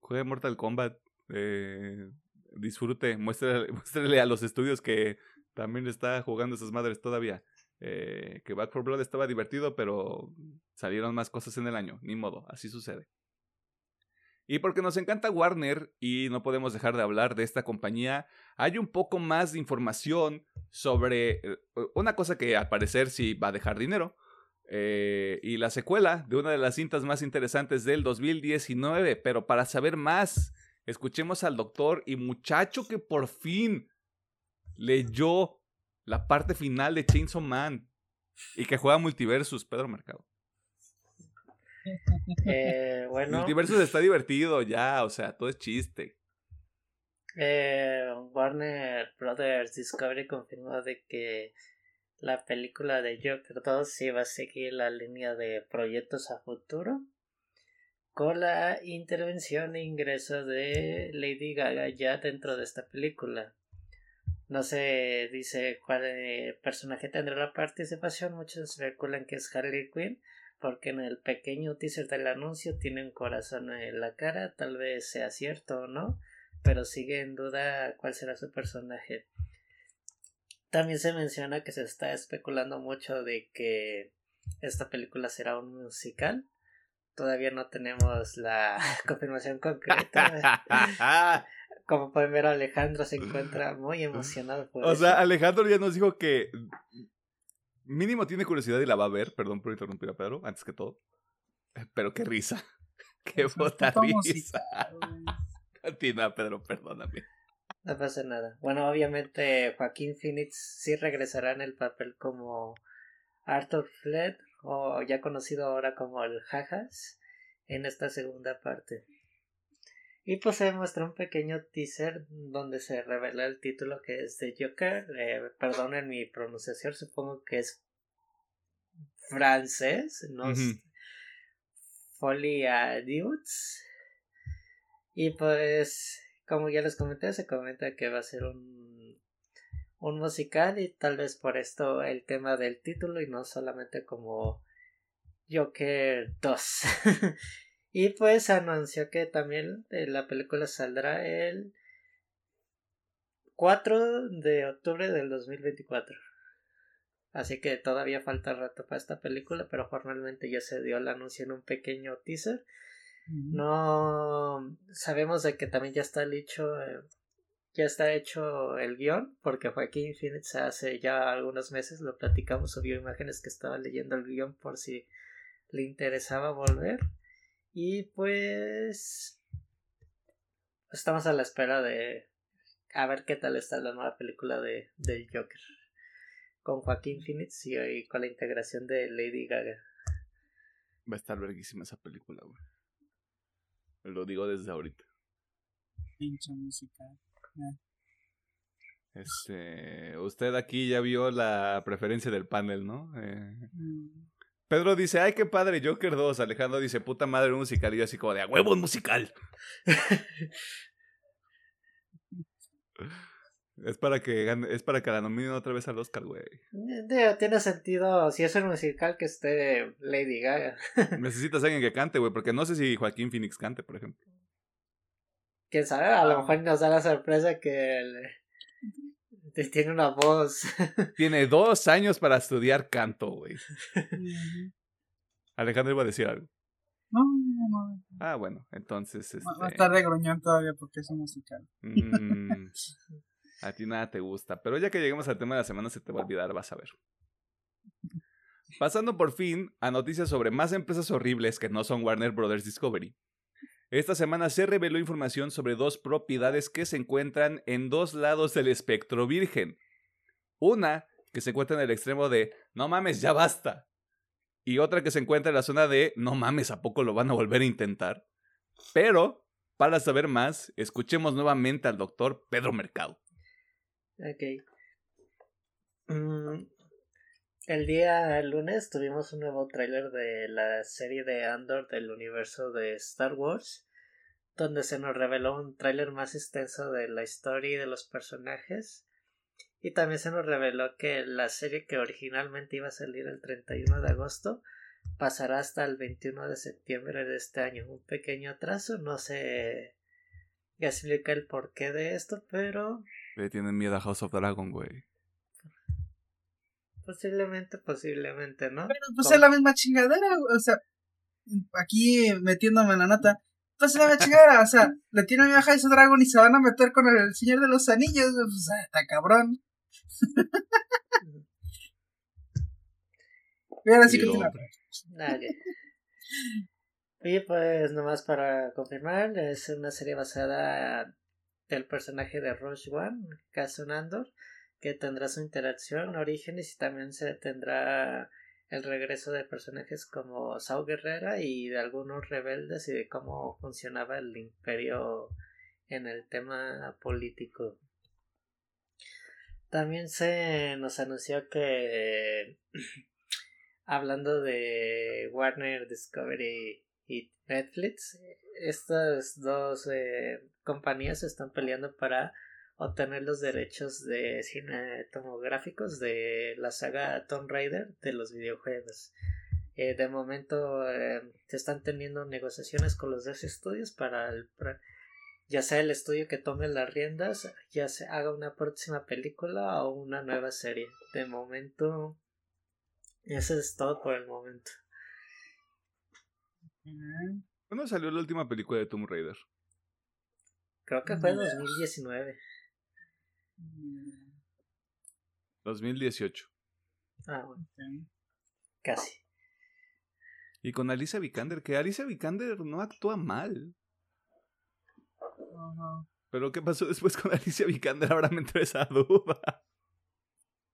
Juegue Mortal Kombat. Eh, disfrute, muéstrele, <laughs> a los estudios que también está jugando esas madres todavía. que Back for Blood estaba divertido, pero salieron más cosas en el año. Ni modo, así sucede. Y porque nos encanta Warner y no podemos dejar de hablar de esta compañía, hay un poco más de información sobre eh, una cosa que al parecer sí va a dejar dinero. Eh, y la secuela de una de las cintas más interesantes del 2019. Pero para saber más, escuchemos al doctor y muchacho que por fin leyó la parte final de Chainsaw Man y que juega Multiversus, Pedro Mercado. Eh, bueno. Multiversus está divertido ya, o sea, todo es chiste. Eh, Warner Brothers Discovery confirmó de que la película de Joker 2 sí va a seguir la línea de proyectos a futuro con la intervención e ingreso de Lady Gaga ya dentro de esta película. No se dice cuál eh, personaje tendrá la participación, muchos especulan que es Harley Quinn, porque en el pequeño teaser del anuncio tiene un corazón en la cara, tal vez sea cierto o no, pero sigue en duda cuál será su personaje. También se menciona que se está especulando mucho de que esta película será un musical. Todavía no tenemos la <laughs> confirmación concreta. <laughs> Como pueden ver, Alejandro se encuentra muy emocionado por O sea, Alejandro ya nos dijo que Mínimo tiene curiosidad y la va a ver. Perdón por interrumpir a Pedro, antes que todo. Pero qué risa. <laughs> Qué bota risa. Continúa, Pedro, perdóname. No pasa nada. Bueno, obviamente Joaquín Phoenix sí regresará en el papel como Arthur Fled, o ya conocido ahora como el Jajas, en esta segunda parte. Y pues se muestra un pequeño teaser donde se revela el título que es de Joker. Eh, perdonen mi pronunciación, supongo que es francés, no Folia Dudes. Y pues, como ya les comenté, se comenta que va a ser un, un musical y tal vez por esto el tema del título y no solamente como Joker 2. <laughs> y pues anunció que también eh, la película saldrá el 4 de octubre del 2024. Así que todavía falta rato para esta película, pero formalmente ya se dio el anuncio en un pequeño teaser. No sabemos de que también ya está hecho, eh, ya está hecho el guion, porque Joaquín Phoenix hace ya algunos meses lo platicamos, subió imágenes que estaba leyendo el guion por si le interesaba volver. Y pues estamos a la espera de a ver qué tal está la nueva película de del Joker con Joaquín Phoenix y, con la integración de Lady Gaga. Va a estar verguísima esa película, güey. Lo digo desde ahorita. Pinche música. Este, usted aquí ya vio la preferencia del panel, ¿no? Eh, mm. Pedro dice, ay, qué padre, Joker 2. Alejandro dice, puta madre, un musical. Y yo así como de, a huevo, un musical. <laughs> Es para que es para que la nominen otra vez al Oscar, güey. Tiene sentido si es un musical que esté Lady Gaga. Necesitas alguien que cante, güey, porque no sé si Joaquín Phoenix cante, por ejemplo. Quién sabe, a lo ah. mejor nos da la sorpresa que tiene una voz. <laughs> Tiene dos años para estudiar canto, güey. <laughs> Alejandro iba a decir algo. No, no, no. Ah, bueno, entonces. Va a este estar de gruñón todavía porque es un musical. Mm. <laughs> A ti nada te gusta. Pero ya que lleguemos al tema de la semana se te va a olvidar, vas a ver. Pasando por fin a noticias sobre más empresas horribles que no son Warner Brothers Discovery. Esta semana se reveló información sobre dos propiedades que se encuentran en dos lados del espectro virgen. Una que se encuentra en el extremo de no mames, ya basta. Y otra que se encuentra en la zona de no mames, ¿a poco lo van a volver a intentar? Pero, para saber más, escuchemos nuevamente al doctor Pedro Mercado. Ok. Mm, el día lunes tuvimos un nuevo tráiler de la serie de Andor del universo de Star Wars, donde se nos reveló un tráiler más extenso de la historia y de los personajes. Y también se nos reveló que la serie que originalmente iba a salir el 31 de agosto pasará hasta el 21 de septiembre de este año. Un pequeño atraso, no sé explica el porqué de esto, pero le tienen miedo a House of Dragon, güey. Posiblemente, posiblemente, ¿no? Pero pues es la misma chingadera, o sea, aquí metiéndome en la nota. Pues es la misma chingadera, o sea, le tienen miedo a House of Dragon y se van a meter con el Señor de los Anillos, pues está cabrón. y ahora sí que Y pues nomás para confirmar, es una serie basada el personaje de Rush One, Cassian Andor, que tendrá su interacción, orígenes y también se tendrá el regreso de personajes como Sao Guerrera y de algunos rebeldes y de cómo funcionaba el imperio en el tema político. También se nos anunció que <clears throat> hablando de Warner Discovery y Netflix, estas dos eh, compañías están peleando para obtener los derechos de cine tomográficos de la saga Tomb Raider de los videojuegos. Eh, de momento eh, se están teniendo negociaciones con los dos estudios para, el, ya sea el estudio que tome las riendas, ya se haga una próxima película o una nueva serie. De momento, eso es todo por el momento. ¿Cuándo salió la última película de Tomb Raider? Creo que fue en 2019. 2018. Ah, bueno. Casi. Y con Alicia Vikander, que Alicia Vikander no actúa mal. Pero ¿qué pasó después con <laughs> Alicia Vikander? Ahora me entró esa duda.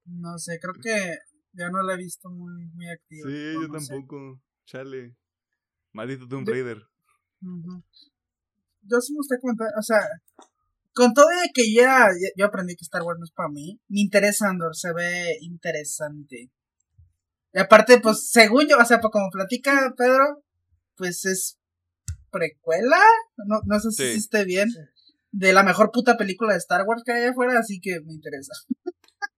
No sé, creo que ya no la he visto muy, muy activa. Sí, yo tampoco. Chale. Maldito Tomb Raider. Yo sí me gustaría comentar, o sea, con todo de que ya, yo aprendí que Star Wars no es para mí, me interesa Andor, se ve interesante. Y aparte, pues, según yo, o sea, pues como platica Pedro, pues es precuela, no, no sé si hiciste bien, de la mejor puta película de Star Wars que hay afuera, así que me interesa. <laughs>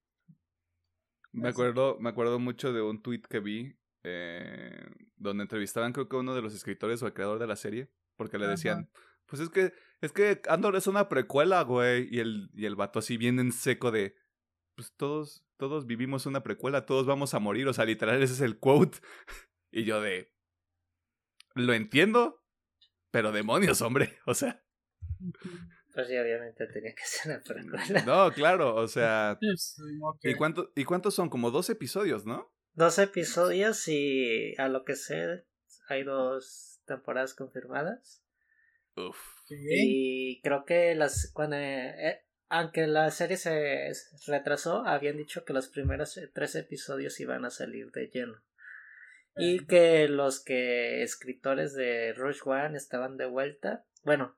Me acuerdo, me acuerdo mucho de un tweet que vi eh, donde entrevistaban creo que uno de los escritores o el creador de la serie, porque le decían, pues es que, es que Andor es una precuela, güey, y el, y el vato así bien en seco de, pues todos, todos vivimos una precuela, todos vamos a morir, o sea, literal ese es el quote, <laughs> y yo de, lo entiendo, pero demonios, hombre, o sea. <laughs> Pues sí, obviamente tenía que ser una precuela. No, claro, o sea. <laughs> ¿y, cuánto, ¿Y cuántos son? Como dos episodios, ¿no? Dos episodios y a lo que sé hay dos temporadas confirmadas. Uf. Y creo que las cuando eh, aunque la serie se retrasó, habían dicho que los primeros eh, tres episodios iban a salir de lleno. Y que los que escritores de Rush One estaban de vuelta. Bueno,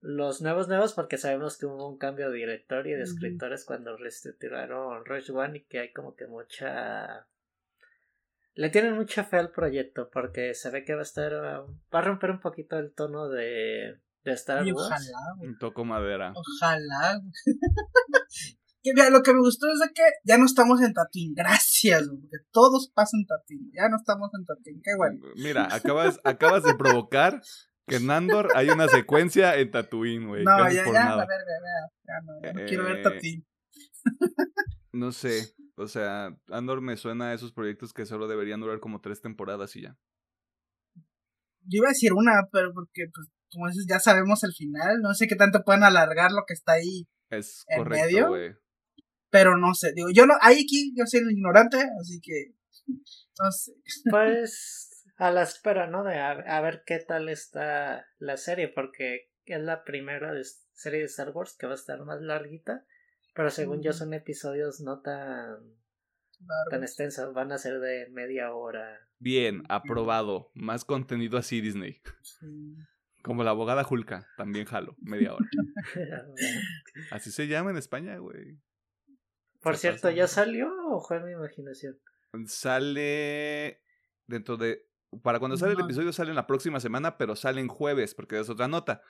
los nuevos nuevos porque sabemos que hubo un cambio de director y de escritores cuando reestructuraron Rush One y que hay como que mucha le tienen mucha fe al proyecto porque se ve que va a estar va a romper un poquito el tono de, de Star Wars. Ojalá, un toco madera. Ojalá. <laughs> que, mira, lo que me gustó es de que ya no estamos en Tatooine, gracias, porque todos pasan Tatooine, ya no estamos en Tatooine, qué bueno. Mira, acabas, acabas de provocar que en Andor hay una secuencia en Tatooine, güey. No, ya, ya, la verga, ya, no, ya no quiero ver eh, Tatooine. <laughs> No sé, o sea, Andor me suena a esos proyectos que solo deberían durar como tres temporadas y ya. Yo iba a decir una, pero porque, pues, como dices, ya sabemos el final, no sé qué tanto pueden alargar lo que está ahí es en correcto, medio. Pero no sé, digo, yo no, ahí aquí yo soy el ignorante, así que <laughs> no sé. Pues <laughs> a la espera, ¿no? De a, ver qué tal está la serie, porque es la primera de serie de Star Wars que va a estar más larguita, pero según yo son episodios no tan tan extensos, van a ser de media hora. Bien, aprobado. Más contenido así Disney. Como la abogada Julka, también jalo, media hora. <laughs> así se llama en España, güey. Por cierto, ¿ya salió o fue mi imaginación? Sale dentro de para cuando sale el episodio sale en la próxima semana, pero sale en jueves, porque es otra nota.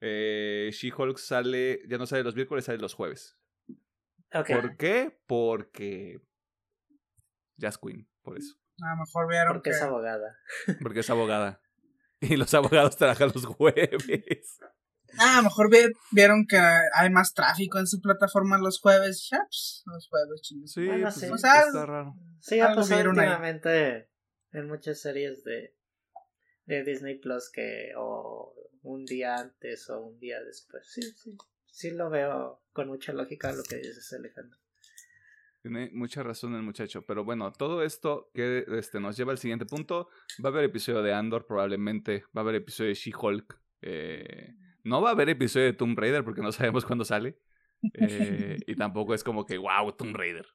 Eh, She-Hulk sale, ya no sale los miércoles, sale los jueves. ¿Por qué? Porque Jazz Queen, por eso. A lo mejor vieron Porque es abogada. Porque es abogada. Y los abogados trabajan los jueves. Ah, a lo mejor vieron que hay más tráfico en su plataforma los jueves. Pues, los jueves, chingos. Sí, pues, sí. está raro. Sí, ha pasado últimamente en muchas series de, de Disney Plus que o un día antes o un día después. Sí, sí, sí lo veo con mucha lógica lo que dices Alejandro. Tiene mucha razón el muchacho, pero bueno, todo esto que este, nos lleva al siguiente punto, va a haber episodio de Andor probablemente, va a haber episodio de She-Hulk, eh, no va a haber episodio de Tomb Raider porque no sabemos cuándo sale, eh, <laughs> y tampoco es como que, wow, Tomb Raider.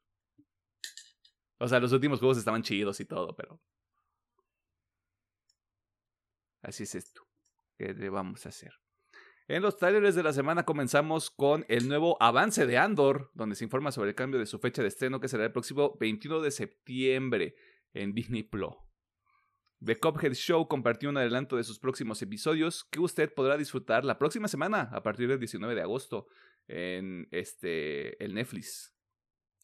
O sea, los últimos juegos estaban chidos y todo, pero Así es esto. ¿Qué le vamos a hacer? En los trailers de la semana comenzamos con el nuevo avance de Andor, donde se informa sobre el cambio de su fecha de estreno que será el próximo 21 de septiembre en Disney Plus. The Cuphead Show compartió un adelanto de sus próximos episodios que usted podrá disfrutar la próxima semana a partir del 19 de agosto en este el Netflix.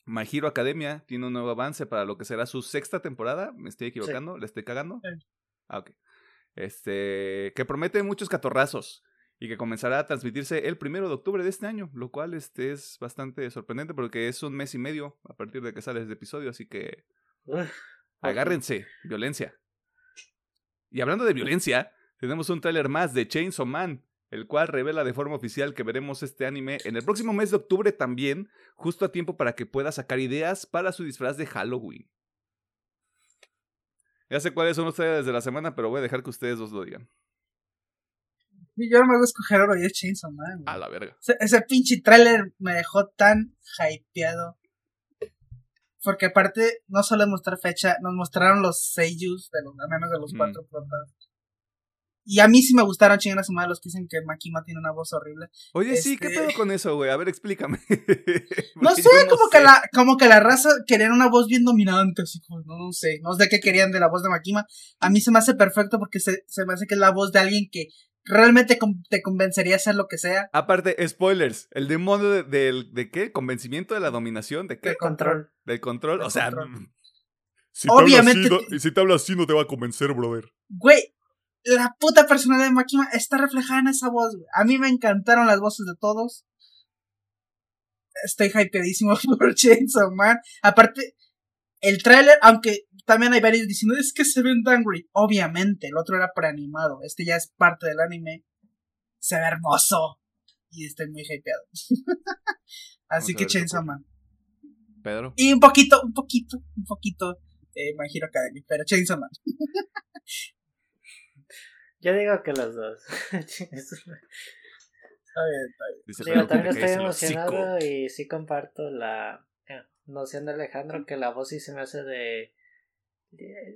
My Hero Academia tiene un nuevo avance para lo que será su sexta temporada. ¿Me estoy equivocando? ¿Le estoy cagando? Ah, ok este, que promete muchos catorrazos y que comenzará a transmitirse el primero de octubre de este año, lo cual este, es bastante sorprendente porque es un mes y medio a partir de que sale este episodio, así que agárrense, violencia. Y hablando de violencia, tenemos un tráiler más de Chainsaw Man, el cual revela de forma oficial que veremos este anime en el próximo mes de octubre también, justo a tiempo para que pueda sacar ideas para su disfraz de Halloween. Ya sé cuáles son ustedes de la semana, pero voy a dejar que ustedes dos lo digan. Yo no me voy a escoger oro y es Chainsaw Man. A la verga. Ese, pinche tráiler me dejó tan hypeado. Porque aparte, no solo mostrar fecha, nos mostraron los seiyus, de los, al menos de los Mm. cuatro protas. Y a mí sí me gustaron chingan a su madre los que dicen que Makima tiene una voz horrible. Oye, sí, ¿qué Este- pedo con eso, güey? A ver, explícame. <laughs> No sé, yo como sé. que la, como que la raza querían una voz bien dominante, así como, no, no sé, no sé qué querían de la voz de Makima. A mí se me hace perfecto porque se, se me hace que es la voz de alguien que realmente te convencería a hacer lo que sea. Aparte, spoilers. El demonio de, del- de qué? ¿Convencimiento de la dominación? ¿De qué? De control. Del control. Del o sea, control. mm, Si te Obviamente así, no- te- y si te habla así, no te va a convencer, brother. Güey, la puta personalidad de Makima está reflejada en esa voz, güey. A mí me encantaron las voces de todos. Estoy hypeadísimo <laughs> por Chainsaw Man. Aparte, el tráiler, aunque también hay varios diciendo, es que se ven angry. Obviamente, el otro era preanimado. Este ya es parte del anime. Se ve hermoso. Y estoy muy hypeado. <laughs> Así que Chainsaw. Man. Pedro. Y un poquito, un poquito, un poquito eh, My Hero Academy, pero Chainsaw Man. <laughs> Yo digo que los dos. <laughs> Está bien, está bien. Dice Digo, también estoy emocionado y sí comparto la eh, noción de Alejandro que la voz sí se me hace de-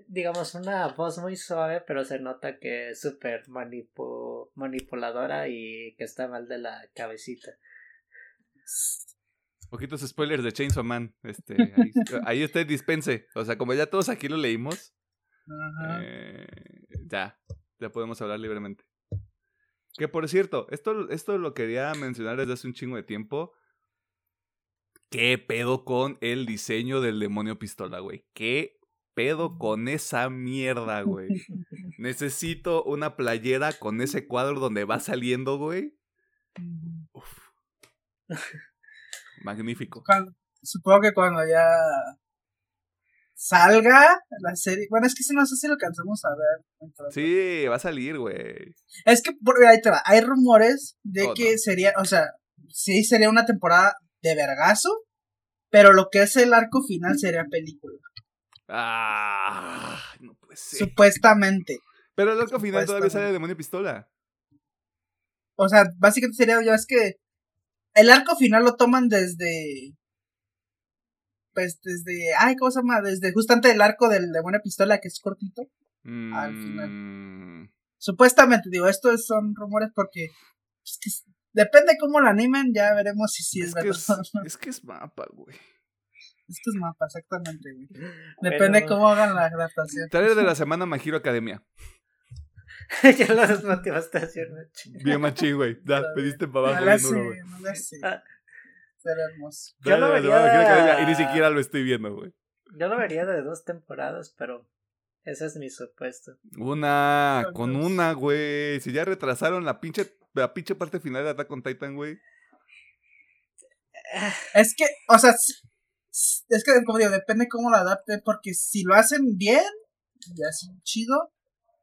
digamos, una voz muy suave, pero se nota que es súper manipu- manipuladora y que está mal de la cabecita. Poquitos spoilers de Chainsaw Man. Este, ahí, <laughs> ahí usted dispense. O sea, como ya todos aquí lo leímos, eh, ya, ya podemos hablar libremente. Que por cierto, esto, esto lo quería mencionar desde hace un chingo de tiempo. ¿Qué pedo con el diseño del demonio pistola, güey? ¿Qué pedo con esa mierda, güey? <laughs> Necesito una playera con ese cuadro donde va saliendo, güey. Uf. <laughs> Magnífico. Cuando- supongo que cuando ya salga la serie. Bueno, es que si no sé si lo alcanzamos a ver. entonces. Sí, va a salir, güey. Es que por, ahí te va. Hay rumores de Oh, que no. sería, o sea, sí sería una temporada de vergazo, pero lo que es el arco final sería película. Ah, no puede ser. Supuestamente. Pero el arco final todavía sale de demonio pistola. O sea, básicamente sería, ya es que el arco final lo toman desde. Pues desde. Ay, ¿cómo se llama? Desde justamente el arco del de buena pistola que es cortito. Al final. Mm, Supuestamente, digo, estos son rumores porque. pues, que depende cómo lo animen, ya veremos si sí es, es, que verdad. es, o no. es que es mapa, güey. Esto es mapa, exactamente, güey. <laughs> Depende Pero- cómo hagan la adaptación. Trailer de la <laughs> semana My Hero Academia. <laughs> ya lo desmotivaste a hacer. Bien machín, güey. Ya, Está pediste para No abajo la sé, no la sé. Será hermoso. Yo lo vería- Academia y ni siquiera lo estoy viendo, güey. Yo lo vería de dos temporadas, pero ese es mi supuesto. Una, Con una, güey. Si ya retrasaron la pinche, la pinche parte final de Attack on Titan, güey. Es que, o sea, es que, como digo, depende cómo lo adapten, porque si lo hacen bien, y así chido,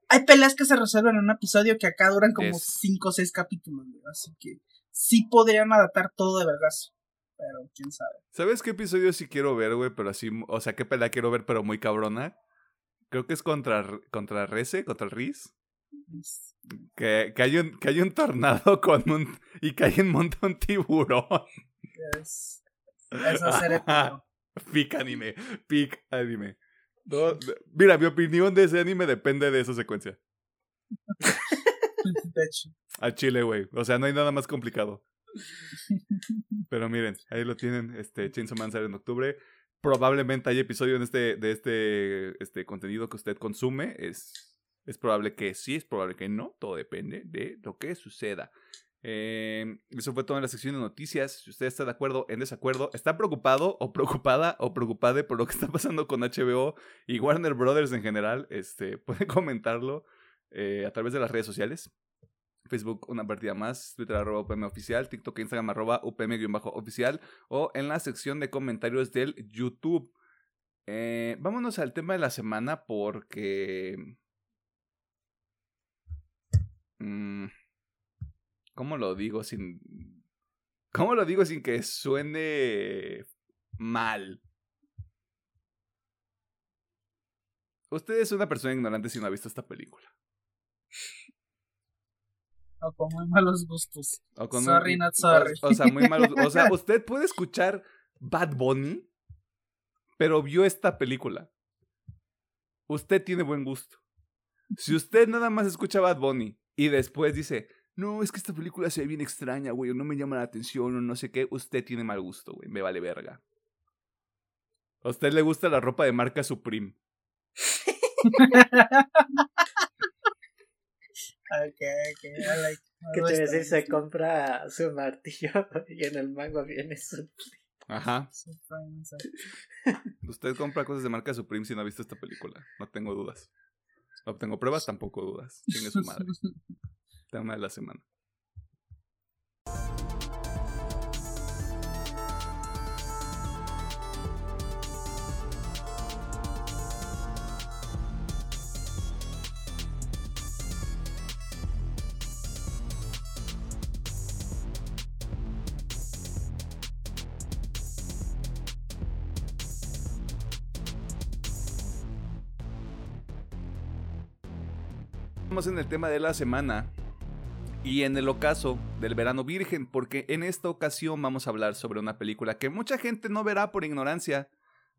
hay peleas que se resuelven en un episodio que acá duran como Es- 5 o 6 capítulos, güey, así que sí podrían adaptar todo de vergazo, pero quién sabe. ¿Sabes qué episodio sí quiero ver, güey? Pero así, o sea, qué pelea quiero ver, pero muy cabrona. Creo que es contra, contra Reze, contra el Riz. Que, que, hay un, que hay un tornado <laughs> con un. y que hay un montón tiburón. Eso será. <laughs> Pic anime. Pic anime. No, mira, mi opinión de ese anime depende de esa secuencia. <laughs> de hecho. A Chile, güey. O sea, no hay nada más complicado. <laughs> Pero miren, ahí lo tienen. Este Chainsaw Man sale en octubre. Probablemente hay episodio en este, de este, este contenido que usted consume. Es, es probable que sí, es probable que no. Todo depende de lo que suceda. Eh, eso fue todo en la sección de noticias. Si usted está de acuerdo, en desacuerdo, está preocupado o preocupada o preocupada por lo que está pasando con HBO y Warner Brothers en general, este, puede <laughs> comentarlo eh, a través de las redes sociales. Facebook una partida más, Twitter arroba UPM oficial, TikTok Instagram arroba UPM-oficial o en la sección de comentarios del YouTube. Eh, vámonos al tema de la semana porque... Mm, ¿Cómo lo digo sin... ¿Cómo lo digo sin que suene mal? Usted es una persona ignorante si no ha visto esta película. O con muy malos gustos. O con Sorry, un- not sorry. O, o sea, muy malos. O sea, <laughs> usted puede escuchar Bad Bunny, pero vio esta película. Usted tiene buen gusto. Si usted nada más escucha Bad Bunny y después dice, no, es que esta película se ve bien extraña, güey, o no me llama la atención, o no sé qué, usted tiene mal gusto, güey, me vale verga. A usted le gusta la ropa de marca Supreme. Ok, ok, I like. Que te decir, se compra su martillo <laughs> y en el mango viene su. <laughs> Ajá. Usted compra cosas de marca Supreme si no ha visto esta película. No tengo dudas. No tengo pruebas, tampoco dudas. Tiene su madre. <laughs> Tema de la semana. Estamos en el tema de la semana y en el ocaso del verano virgen, porque en esta ocasión vamos a hablar sobre una película que mucha gente no verá por ignorancia.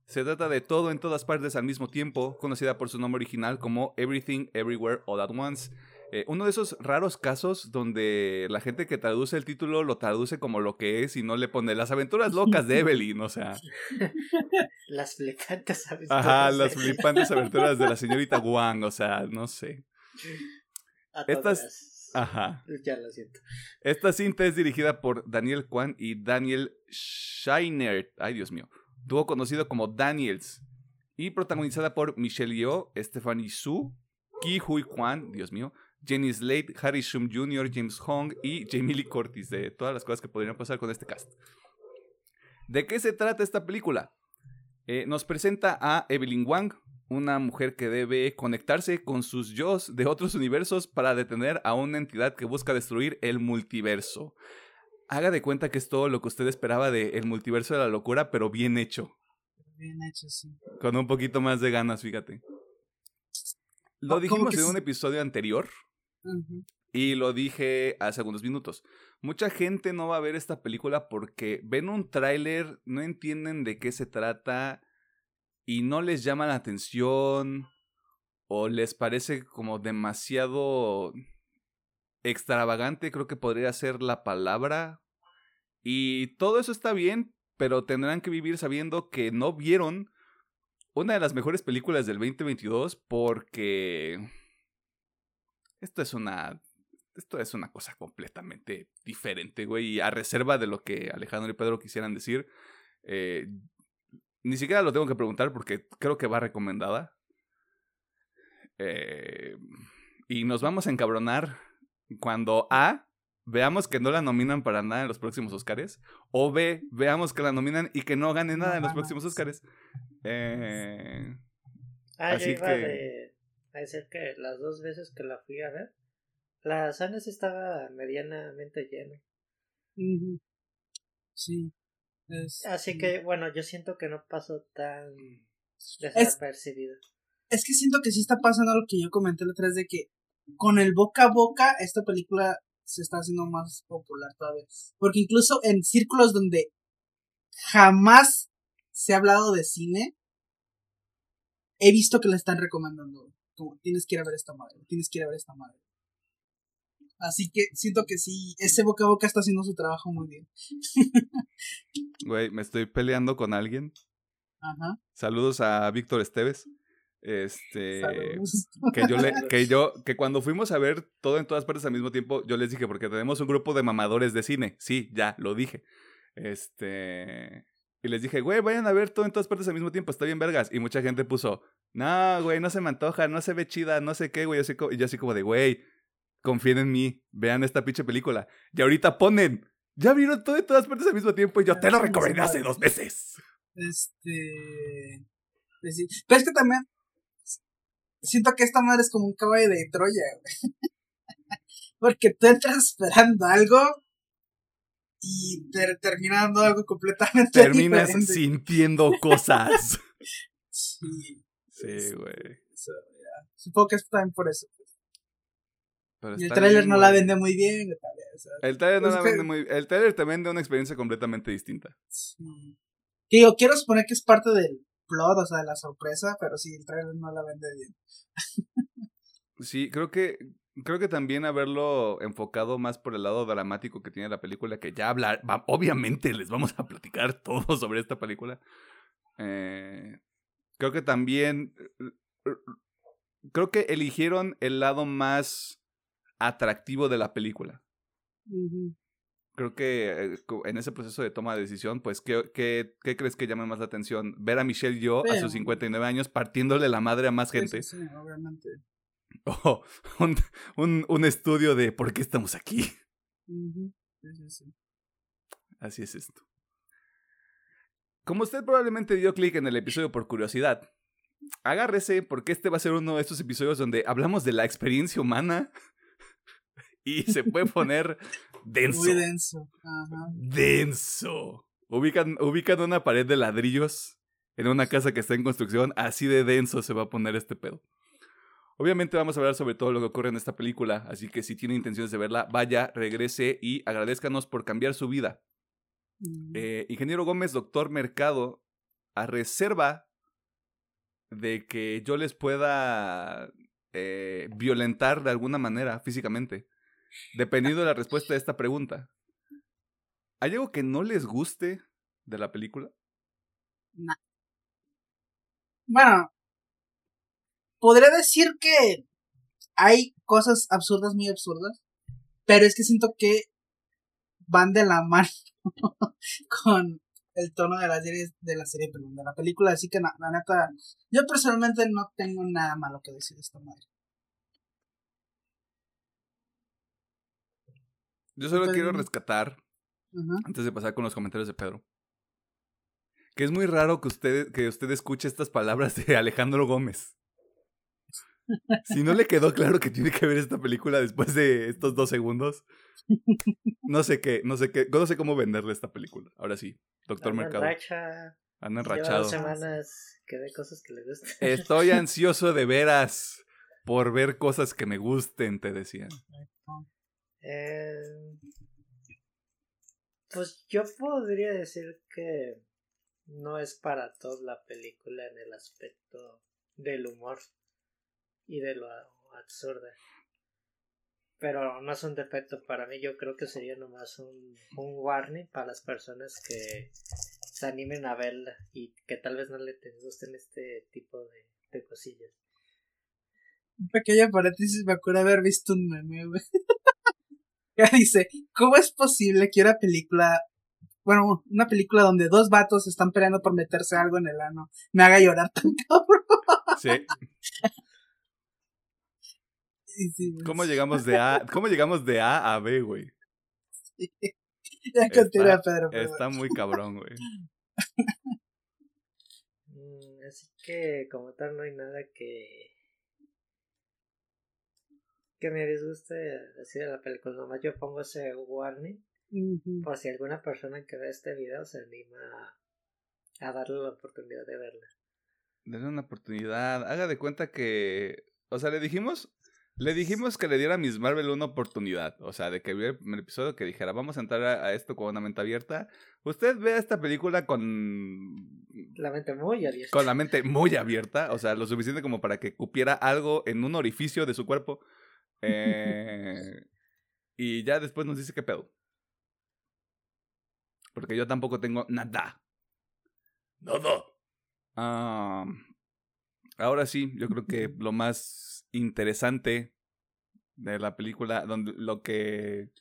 Se trata de Todo en todas partes al mismo tiempo, conocida por su nombre original como Everything Everywhere All at Once. Eh, uno de esos raros casos donde la gente que traduce el título lo traduce como lo que es y no le pone las aventuras locas de Evelyn, o sea, <laughs> Las flipantes aventuras. ajá, las flipantes aventuras de la señorita <laughs> Wang, o sea, no sé. Estas-. Ajá. Ya lo siento. Esta cinta es dirigida por Daniel Kwan y Daniel Scheiner. Ay, Dios mío. Dúo conocido como Daniels. Y protagonizada por Michelle Yeoh, Stephanie Su, Ki Hui Kwan, Dios mío, Jenny Slate, Harry Shum Jr., James Hong y Jamie Lee Curtis, de todas las cosas que podrían pasar con este cast. ¿De qué se trata esta película? Eh, nos presenta a Evelyn Wang, una mujer que debe conectarse con sus yos de otros universos para detener a una entidad que busca destruir el multiverso. Haga de cuenta que es todo lo que usted esperaba de El multiverso de la locura, pero bien hecho. Bien hecho, sí. Con un poquito más de ganas, fíjate. Lo ¿Cómo dijimos en un episodio anterior y lo dije hace algunos minutos. Mucha gente no va a ver esta película porque ven un tráiler, no entienden de qué se trata y no les llama la atención o les parece como demasiado extravagante, creo que podría ser la palabra. Y todo eso está bien, pero tendrán que vivir sabiendo que no vieron una de las mejores películas del 2022 porque esto es una esto es una cosa completamente diferente, güey, y a reserva de lo que Alejandro y Pedro quisieran decir, eh, ni siquiera lo tengo que preguntar porque creo que va recomendada. Eh, y nos vamos a encabronar cuando A, veamos que no la nominan para nada en los próximos Oscars, o B, veamos que la nominan y que no gane nada en los próximos. Oscars. Eh, Ah, Así yo iba que- de- a decir que las dos veces que la fui a ver, la sala estaba medianamente llena. Sí. Es, Así que, bueno, yo siento que no pasó tan desapercibido. es que siento que sí está pasando lo que yo comenté la otra vez de que con el boca a boca esta película se está haciendo más popular todavía. Porque incluso en círculos donde jamás se ha hablado de cine, he visto que la están recomendando. Como tienes que ir a ver esta madre, tienes que ir a ver esta madre. Así que siento que sí, ese boca a boca está haciendo su trabajo muy bien. güey, me estoy peleando con alguien. Ajá. Saludos a Víctor Esteves. Este. Saludos. Que yo le, <laughs> que yo, que cuando fuimos a ver todo en todas partes al mismo tiempo, yo les dije, porque tenemos un grupo de mamadores de cine. Sí, ya, lo dije. Este. Y les dije, güey, vayan a ver todo en todas partes al mismo tiempo, está bien vergas. Y mucha gente puso, no, güey, no se me antoja, no se ve chida, no sé qué, güey. Así Y yo así como de, güey, confíen en mí, vean esta pinche película. Y ahorita ponen, ya vieron todo en todas partes al mismo tiempo y yo te lo recomendé hace dos meses. Este. pues sí. Pero es que también. Siento que esta madre es como un caballo de Troya, güey. <laughs> Porque tú entras esperando algo. Y te termina dando algo completamente Terminas diferente. sintiendo cosas. <laughs> Sí, Sí, güey. Supongo que es también por eso. Pero Y el bien, no la vende muy bien. tal, El trailer no Pues la que- El te vende una experiencia completamente distinta. sí. Que digo, quiero suponer que es parte del plot, o sea, de la sorpresa, pero sí, el trailer no la vende bien. Sí, creo que creo que también haberlo enfocado más por el lado dramático que tiene la película, que ya hablar, va- obviamente les vamos a platicar <laughs> todo sobre esta película. Eh, creo que también, eh, creo que eligieron el lado más atractivo de la película. Creo que eh, en ese proceso de toma de decisión, pues, ¿qué, qué, qué crees que llama más la atención? Ver a Michelle Yeoh a sus 59 años partiéndole la madre a más gente. Sí, sí, obviamente. <laughs> O un, un, un estudio de por qué estamos aquí. Sí, sí, sí. Así es esto. Como usted probablemente dio clic en el episodio por curiosidad, agárrese porque este va a ser uno de estos episodios donde hablamos de la experiencia humana y se puede <laughs> poner denso. Muy denso. Ajá. denso. Ubican, ubican una pared de ladrillos en una casa que está en construcción, así de denso se va a poner este pedo. Obviamente vamos a hablar sobre todo lo que ocurre en esta película, así que si tiene intenciones de verla, vaya, regrese y agradezcanos por cambiar su vida. Ujú. Eh, Ingeniero Gómez, doctor Mercado, a reserva de que yo les pueda eh, violentar de alguna manera físicamente, dependiendo de la respuesta de esta pregunta. ¿Hay algo que no les guste de la película? Bueno, podría decir que hay cosas absurdas, muy absurdas, pero es que siento que van de la <laughs> mano con el tono de la serie, de la serie, la película, así que na- la neta, yo personalmente no tengo nada malo que decir de esta madre. Yo solo quiero rescatar, antes de pasar con los comentarios de Pedro, que es muy raro que usted, que usted escuche estas palabras de Alejandro Gómez. Si no le quedó claro que tiene que ver esta película después de estos dos segundos, no sé qué, no sé qué, no sé cómo venderle esta película. Ahora sí, Doctor Mercado. racha, Anda lleva enrachado. dos semanas que ve cosas que le gustan. Estoy <laughs> ansioso de veras por ver cosas que me gusten, te decían. Eh, pues yo podría decir que no es para todos la película en el aspecto del humor y de lo absurda. Pero no es un defecto para mí, yo creo que sería nomás un, un warning para las personas que se animen a verla y que tal vez no le te gusten este tipo de, de cosillas. Un pequeño paréntesis, me acuerdo haber visto un meme. <laughs> <laughs> Dice, ¿cómo es posible que una película, bueno, una película donde dos vatos están peleando por meterse algo en el ano, me haga llorar tan <laughs> cabrón? Sí. Sí. ¿Cómo llegamos de A, cómo llegamos de A a B, güey? <laughs> Ya continúa, Está- Pedro. Está muy cabrón, güey. Mm, así que como tal no hay nada que que me disguste así de la película nomás yo pongo ese warning por si alguna persona que ve este video se anima a, a darle la oportunidad de verla Denle una oportunidad. Haga de cuenta que. O sea, le dijimos. Le dijimos que le diera a Miss Marvel una oportunidad. O sea, de que viera el primer episodio que dijera, vamos a entrar a, a esto con una mente abierta. Usted vea esta película con. la mente muy abierta Con la mente muy abierta. O sea, lo suficiente como para que cupiera algo en un orificio de su cuerpo. Eh, y ya después nos dice qué pedo. Porque yo tampoco tengo nada. Nada. Ah, ahora sí, yo creo que lo más interesante de la película, donde lo que,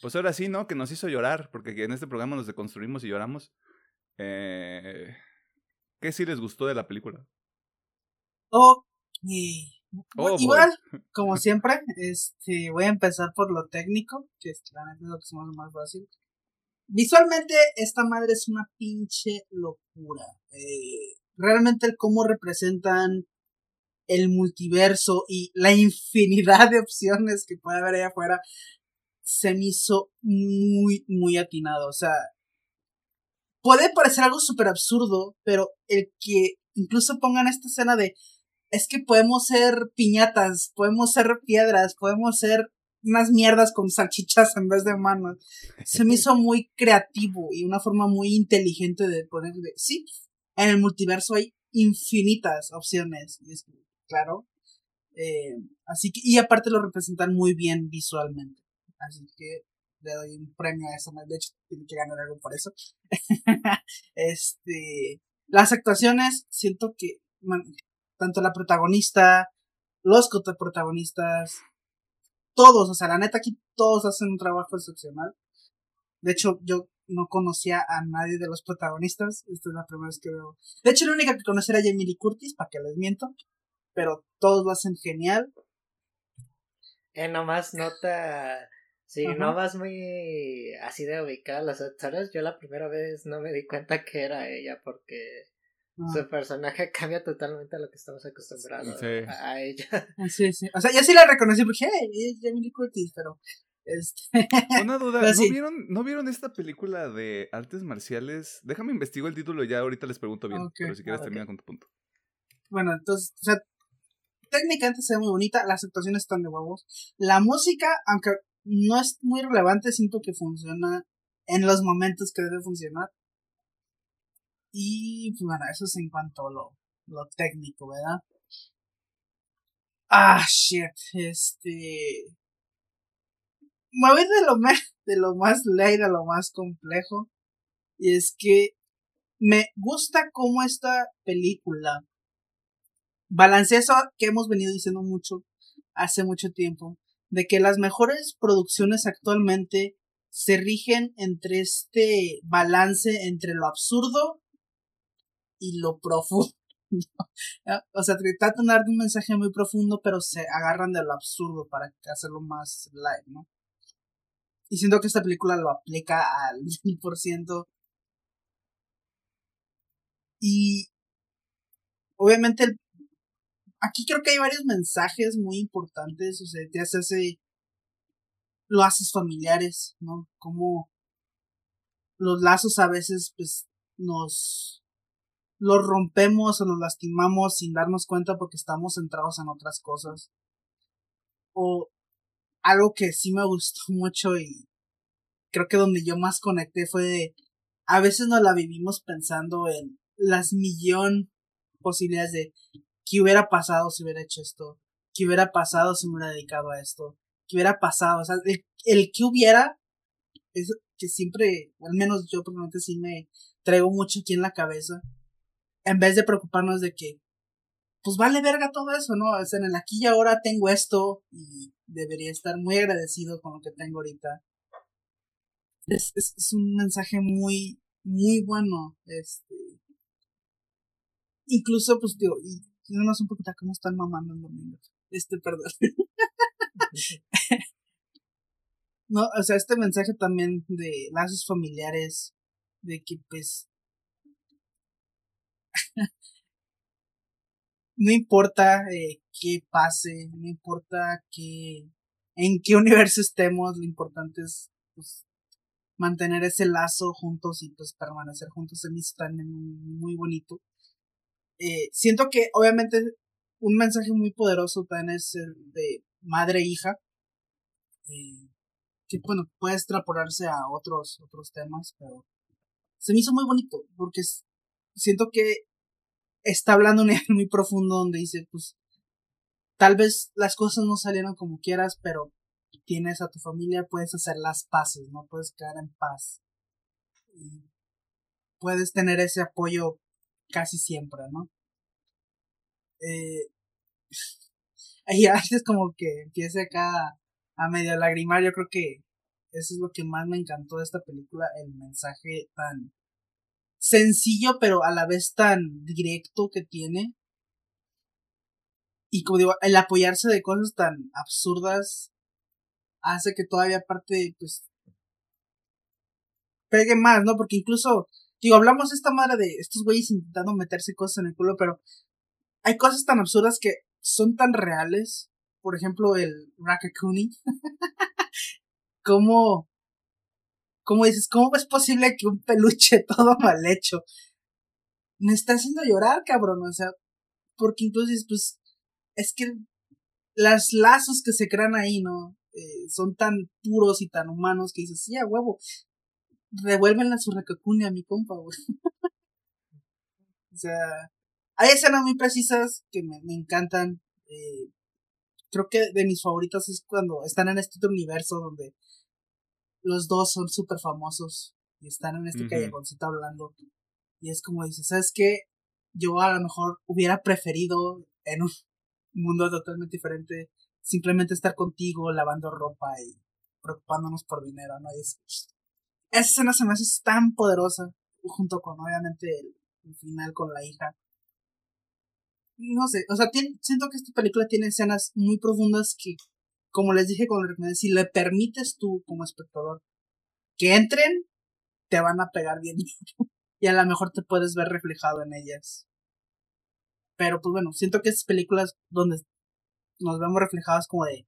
pues ahora sí, ¿no? Que nos hizo llorar, porque en este programa nos deconstruimos y lloramos. Eh, ¿Qué sí les gustó de la película? Ok. Oh, boy. Igual, <laughs> como siempre, este, voy a empezar por lo técnico, que es es lo que hace más fácil. Visualmente, esta madre es una pinche locura. Eh, realmente el cómo representan el multiverso y la infinidad de opciones que puede haber allá afuera se me hizo muy, muy atinado. O sea, puede parecer algo súper absurdo, pero el que incluso pongan esta escena de es que podemos ser piñatas, podemos ser piedras, podemos ser unas mierdas con salchichas en vez de manos. Se me hizo muy creativo y una forma muy inteligente de poner de, sí, en el multiverso hay infinitas opciones. Y es claro. Eh, así que, y aparte lo representan muy bien visualmente. Así que le doy un premio a eso. De hecho, tiene que ganar algo por eso. <laughs> este, las actuaciones, siento que tanto la protagonista, los protagonistas, todos, o sea, la neta aquí todos hacen un trabajo excepcional. De hecho, yo no conocía a nadie de los protagonistas. Esta es la primera vez que veo. De hecho, la única que conocí era Jamie Lee Curtis, para que les miento. Pero todos lo hacen genial. Eh, nomás nota. Sí, no vas muy así de ubicar las actores. Yo la primera vez no me di cuenta que era ella porque ah. su personaje <laughs> cambia totalmente a lo que estamos acostumbrados a, ella. <laughs> Ah, sí, sí. O sea, yo sí la reconocí porque, hey, es Jamie Lee Curtis, pero este... <laughs> Una duda, ¿no, vieron, ¿no vieron esta película de artes marciales? Déjame investigo el título ya ahorita les pregunto bien, pero si quieres termina con tu punto. Bueno, entonces, o sea, técnicamente se ve muy bonita, las actuaciones están de huevos. La música, aunque no es muy relevante, siento que funciona en los momentos que debe funcionar. Y pues bueno, eso es en cuanto a lo, lo técnico, ¿verdad? Ah, shit, este me voy de lo más, de lo más light a lo más complejo. Y es que me gusta cómo esta película balancea eso que hemos venido diciendo mucho hace mucho tiempo, de que las mejores producciones actualmente se rigen entre este balance entre lo absurdo y lo profundo. <laughs> o sea, tratan de dar un mensaje muy profundo, pero se agarran de lo absurdo para hacerlo más light, ¿no? Y siento que esta película lo aplica al <laughs> mil por ciento. Y obviamente aquí creo que hay varios mensajes muy importantes. O sea, te hace, lo haces familiares, ¿no? Como los lazos a veces pues nos los rompemos o nos lastimamos sin darnos cuenta porque estamos centrados en otras cosas. O algo que sí me <laughs> gustó mucho y creo que donde yo más conecté fue de, a veces nos la vivimos pensando en las millón posibilidades de qué hubiera pasado si hubiera hecho esto, qué hubiera pasado si me hubiera dedicado a esto, qué hubiera pasado, o sea, el, el que hubiera es que siempre, al menos yo personalmente sí me traigo mucho aquí en la cabeza, en vez de preocuparnos de que, pues vale verga todo eso, ¿no? O sea, en el aquí y ahora tengo esto y debería estar muy agradecido con lo que tengo ahorita. Es, un mensaje muy, muy bueno. Este. Incluso, pues, digo, y no un poquito cómo están mamando el domingo. Este, perdón. <laughs> no, o sea, este mensaje también de lazos familiares, de que pues no importa eh, qué pase, no importa qué, en qué universo estemos, lo importante es pues, mantener ese lazo juntos y pues permanecer juntos. Se me está muy bonito. Eh, siento que obviamente un mensaje muy poderoso también es el de madre e hija. Eh, que bueno, puede extrapolarse a otros, otros temas, pero se me hizo muy bonito porque siento que está hablando un <laughs> nivel muy profundo donde dice, pues, tal vez las cosas no salieron como quieras, pero tienes a tu familia, puedes hacer las paces, ¿no? Puedes quedar en paz. Y puedes tener ese apoyo casi siempre, ¿no? Eh, <laughs> y antes como que empiece acá a medio lagrimar, yo creo que eso es lo que más me encantó de esta película, el mensaje tan sencillo, pero a la vez tan directo que tiene. Y como digo, el apoyarse de cosas tan absurdas hace que todavía aparte, pues, pegue más, ¿no? Porque incluso, digo, hablamos esta madre de estos güeyes intentando meterse cosas en el culo, pero hay cosas tan absurdas que son tan reales. Por ejemplo, el Rakakuni. <laughs> como ¿Cómo dices? ¿Cómo es posible que un peluche <laughs> todo mal hecho me está haciendo llorar, cabrón? O sea, porque incluso pues, es que las lazos que se crean ahí, ¿no? Eh, son tan puros y tan humanos que dices, sí, a huevo, revuelven la surracacune a mi compa, güey. <laughs> o sea, Hay escenas muy precisas que me, encantan. Eh, creo que de mis favoritos es cuando están en este otro universo donde los dos son súper famosos y están en este Ujú. callejoncito hablando. Y es como dices, ¿sabes qué? Yo a lo mejor hubiera preferido en un <laughs> mundo totalmente diferente simplemente estar contigo lavando ropa y preocupándonos por dinero, ¿no? Y es, <sniffs> esa escena se me hace tan poderosa, junto con obviamente el, el final con la hija. No sé, o sea, tiene- siento que esta película tiene escenas muy profundas que, como les dije cuando recomendé, si le permites tú como espectador que entren, te van a pegar bien. <laughs> y a lo mejor te puedes ver reflejado en ellas. Pero pues bueno, siento que esas películas donde nos vemos reflejados como de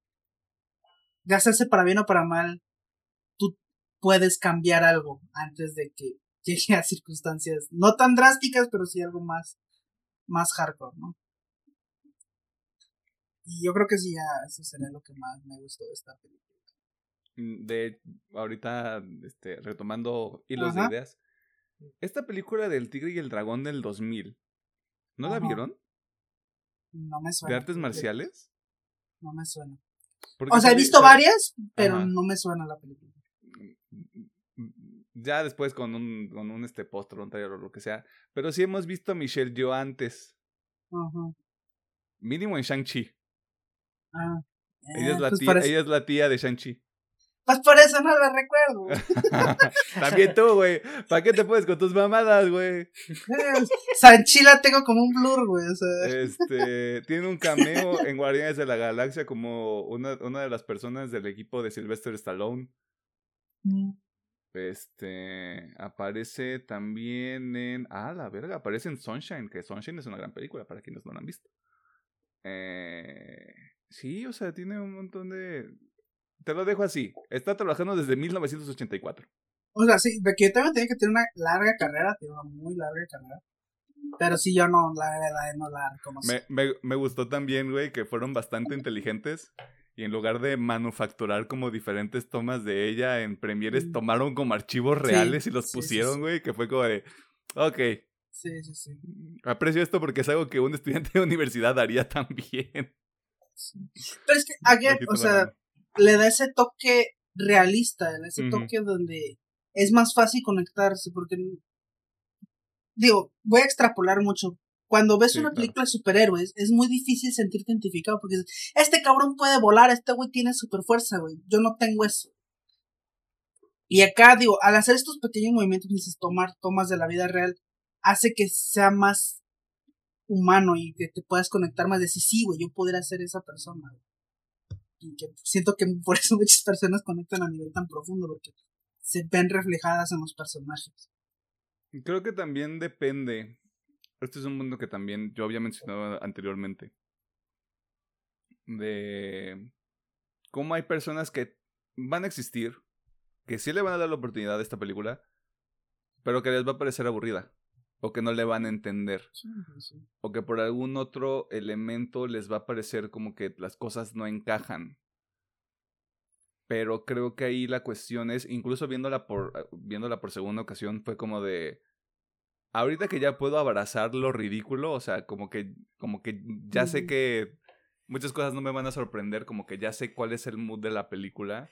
ya sea para bien o para mal, tú puedes cambiar algo antes de que <laughs> llegue a circunstancias no tan drásticas, pero sí algo más, más hardcore, ¿no? Y yo creo que sí, ya eso sería lo que más me gustó de esta película. Mm, De ahorita, este, retomando hilos Ajá. de ideas. Esta película del Tigre y el Dragón del 2000, ¿no la vieron? No me ¿De suena. artes marciales? No me suena. O sea, he visto varias, pero Ajá. no me suena la película. Ya después con un, con un este póster un trailer o lo que sea. Pero sí hemos visto a Michelle yo antes. Ajá. Mínimo en Shang-Chi. Ah. Ella, Eh, es la pues, tía, ella es la tía de Shang-Chi. pues por eso no la recuerdo. <laughs> También tú, güey. ¿Para qué te puedes con tus mamadas, güey? <laughs> Sanchi la tengo como un blur, güey. O sea, Este, tiene un cameo en Guardianes de la Galaxia como una, una de las personas del equipo de Sylvester Stallone. mm, Este, aparece también en... Ah, la verga, aparece en Sunshine, que Sunshine es una gran película para quienes no la han visto. Eh, sí, o sea, tiene un montón de... Te lo dejo así. Está trabajando desde 1984. o sea, sí, de que yo también tenía que tener una larga carrera, tiene una muy larga carrera. Pero sí, yo no, la verdad, no la reconozco. Me, me, me gustó también, güey, que fueron bastante inteligentes. Y en lugar de manufacturar como diferentes tomas de ella en premieres, Mm. tomaron como archivos Sí, reales y los sí, pusieron, sí. güey, que fue como de, ok, Sí, sí, sí. aprecio esto porque es algo que un estudiante de <laughs> universidad haría también. Pero es que, again, o sea, le da ese toque realista, ese toque donde es más fácil conectarse, porque, digo, voy a extrapolar mucho. Cuando ves Sí, una claro. película de superhéroes, es muy difícil sentirte identificado, porque dices, este cabrón puede volar, este güey tiene super fuerza, güey, yo no tengo eso. Y acá, digo, al hacer estos pequeños movimientos, dices, tomar tomas de la vida real, hace que sea más humano y que te puedas conectar más de sí, sí, güey, yo podría ser esa persona. Y que siento que por eso muchas personas conectan a nivel tan profundo, porque se ven reflejadas en los personajes. Creo que también depende. Este es un mundo que también yo había mencionado anteriormente. De cómo hay personas que van a existir, que sí le van a dar la oportunidad a esta película, pero que les va a parecer aburrida. O que no le van a entender. O que por algún otro elemento les va a parecer como que las cosas no encajan. Pero creo que ahí la cuestión es, incluso viéndola por, viéndola por segunda ocasión, fue como de. Ahorita que ya puedo abrazar lo ridículo, o sea, como que, como que ya sé que muchas cosas no me van a sorprender, como que ya sé cuál es el mood de la película.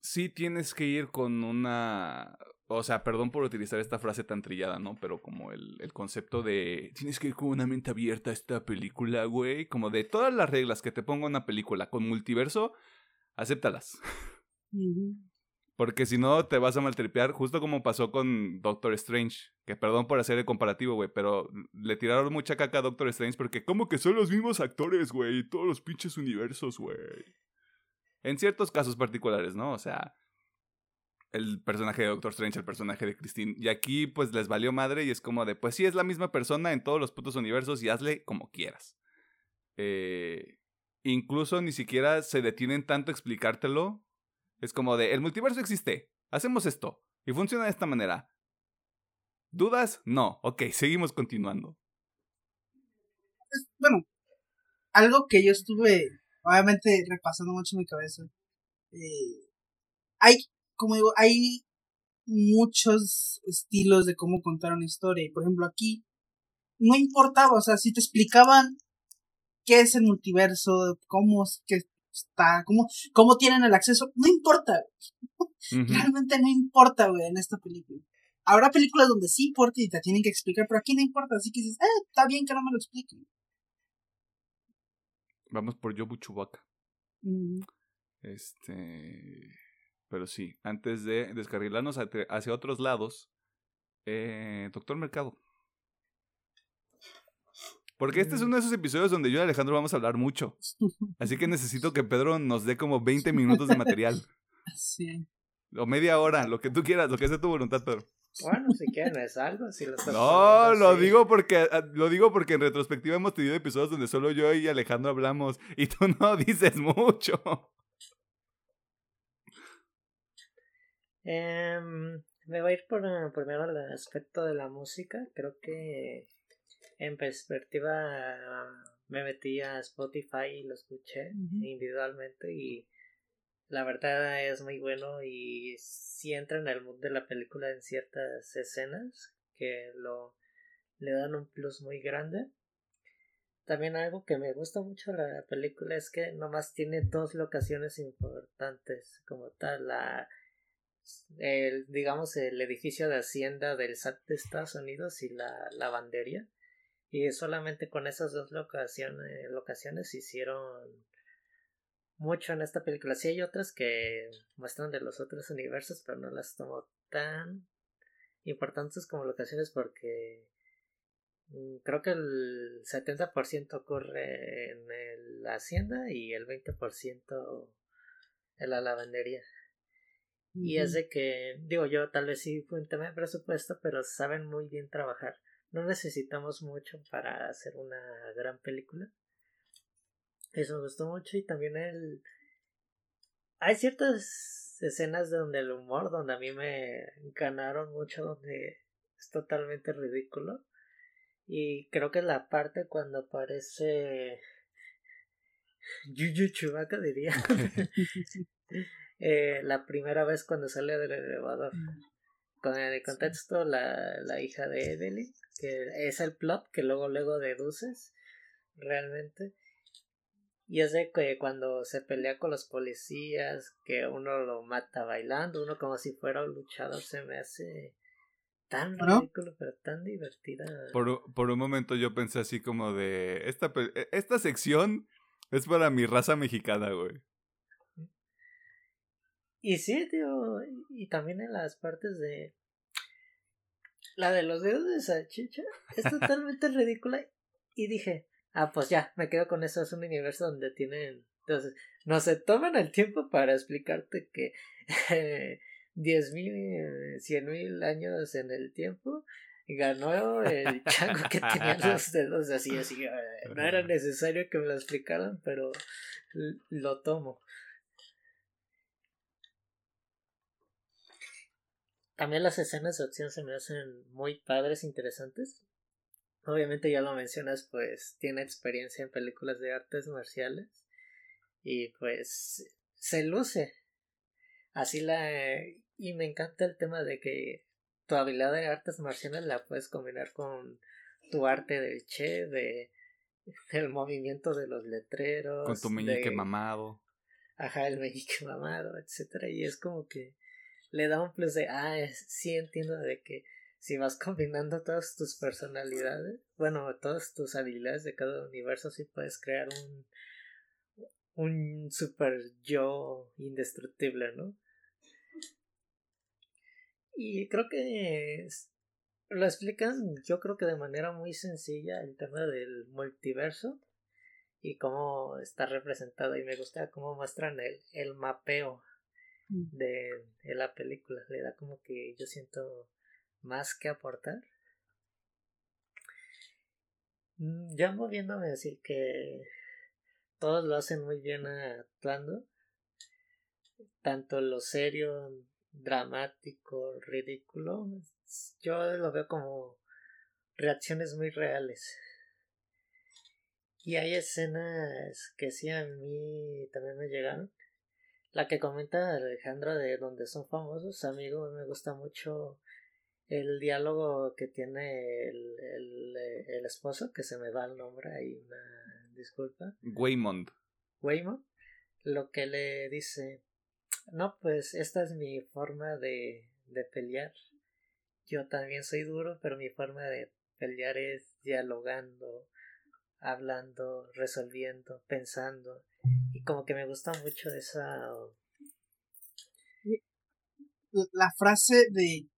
Sí tienes que ir con una. O sea, perdón por utilizar esta frase tan trillada, ¿no? Pero como el, el concepto de. Tienes que ir con una mente abierta a esta película, güey. Como de todas las reglas que te ponga una película con multiverso, acéptalas. Porque si no, te vas a maltripear, justo como pasó con Doctor Strange. Que perdón por hacer el comparativo, güey, pero le tiraron mucha caca a Doctor Strange porque, como que son los mismos actores, güey, todos los pinches universos, güey. En ciertos casos particulares, ¿no? O sea, el personaje de Doctor Strange, el personaje de Christine. Y aquí, pues les valió madre y es como de, pues sí, es la misma persona en todos los putos universos y hazle como quieras. Eh, incluso ni siquiera se detienen tanto a explicártelo. Es como de, el multiverso existe, hacemos esto y funciona de esta manera. ¿Dudas? No. Ok, seguimos continuando. Bueno, algo que yo estuve, obviamente, repasando mucho en mi cabeza. eh, hay, como digo, hay muchos estilos de cómo contar una historia. Y por ejemplo, aquí no importaba, o sea, si te explicaban qué es el multiverso, cómo es que está, cómo, cómo tienen el acceso, no importa. Realmente no importa, güey, en esta película. Habrá películas donde sí importa y te tienen que explicar, pero aquí no importa, así que dices, eh, está bien que no me lo expliquen. Vamos por Yobu Chewbacca. Este. Pero sí, antes de descarrilarnos hacia otros lados, eh, Doctor Mercado. Porque este es mm. uno de esos episodios donde yo y Alejandro vamos a hablar mucho. Así que necesito <laughs> que Pedro nos dé como 20 minutos de material. <laughs> Sí. O media hora, lo que tú quieras, lo que sea tu voluntad, Pedro. Bueno, si quieren es algo, si lo No, lo digo porque ah, lo digo porque en retrospectiva hemos tenido episodios donde solo yo y Alejandro hablamos y tú <laughs> no dices mucho. Em, me voy a ir por eh, primero el aspecto de la música. Creo que en perspectiva me metí a Spotify y lo escuché individualmente y la verdad es muy bueno y si entra en el mood de la película en ciertas escenas que lo le dan un plus muy grande. También algo que me gusta mucho de la película es que nomás tiene dos locaciones importantes como tal la el digamos el edificio de hacienda del SAT de Estados Unidos y la lavandería y solamente con esas dos locaciones, locaciones hicieron mucho en esta película. Sí hay otras que muestran de los otros universos, pero no las tomo tan importantes como locaciones porque mm, creo que el 70% ocurre en la hacienda y el 20% en la lavandería. Y es de que, digo yo, tal vez sí fue un tema de presupuesto, pero saben muy bien trabajar. No necesitamos mucho para hacer una gran película. Eso me gustó mucho y también el... Hay ciertas escenas donde el humor, donde a mí me ganaron mucho, donde es totalmente ridículo. Y creo que la parte cuando aparece Yuyu Chewbacca diría. <laughs> <laughs> eh, la primera vez cuando sale del elevador. Mm. Con el contexto, la, la hija de Evelyn, que es el plot que luego luego deduces realmente. Y es de que cuando se pelea con los policías, que uno lo mata bailando, uno como si fuera un luchador, se me hace tan ridículo, pero tan divertida. Por, por un momento yo pensé así como de, esta, e, esta sección es para mi raza mexicana, güey. Y sí, tío, y también en las partes de... La de los dedos de salchicha es <laughs> totalmente ridícula. Y dije, Ah, pues ya, me quedo con eso. Es un universo donde tienen. Entonces, no se toman el tiempo para explicarte que diez mil, cien mil años en el tiempo ganó el chango que tenía los dedos así, así. No era <laughs> necesario que me lo explicaran, pero lo tomo. También las escenas de acción se me hacen muy padres, interesantes. Obviamente ya lo mencionas, pues tiene experiencia en películas de artes marciales y pues se luce. Así la... Y me encanta el tema de que tu habilidad de artes marciales la puedes combinar con tu arte del che, de el movimiento de los letreros. Con tu meñique mamado. Ajá, el meñique <laughs> mamado, etcétera. Y es como que le da un plus de, ah, sí entiendo de que si vas combinando todas tus personalidades, bueno, todas tus habilidades de cada universo, sí puedes crear un, un super yo indestructible, ¿no? Y creo que lo explican, yo creo que de manera muy sencilla, el tema del multiverso y cómo está representado. Y me gusta cómo muestran el, el mapeo. De, de la película. Le da como que yo siento más que aportar. Mm, ya moviéndome decir que todos lo hacen muy bien actuando. Tanto lo serio, dramático, ridículo. Yo lo veo como reacciones muy reales. Y hay escenas que sí a mí también me llegaron. La que comenta Alejandro de donde son famosos, amigo, me gusta mucho el diálogo que tiene el, el, el esposo, que se me va el nombre ahí, una disculpa. Waymond. Waymond, lo que le dice, no, pues esta es mi forma de, de pelear. Yo también soy duro, pero mi forma de pelear es dialogando, hablando, resolviendo, pensando. Como que me gusta mucho esa... La frase de...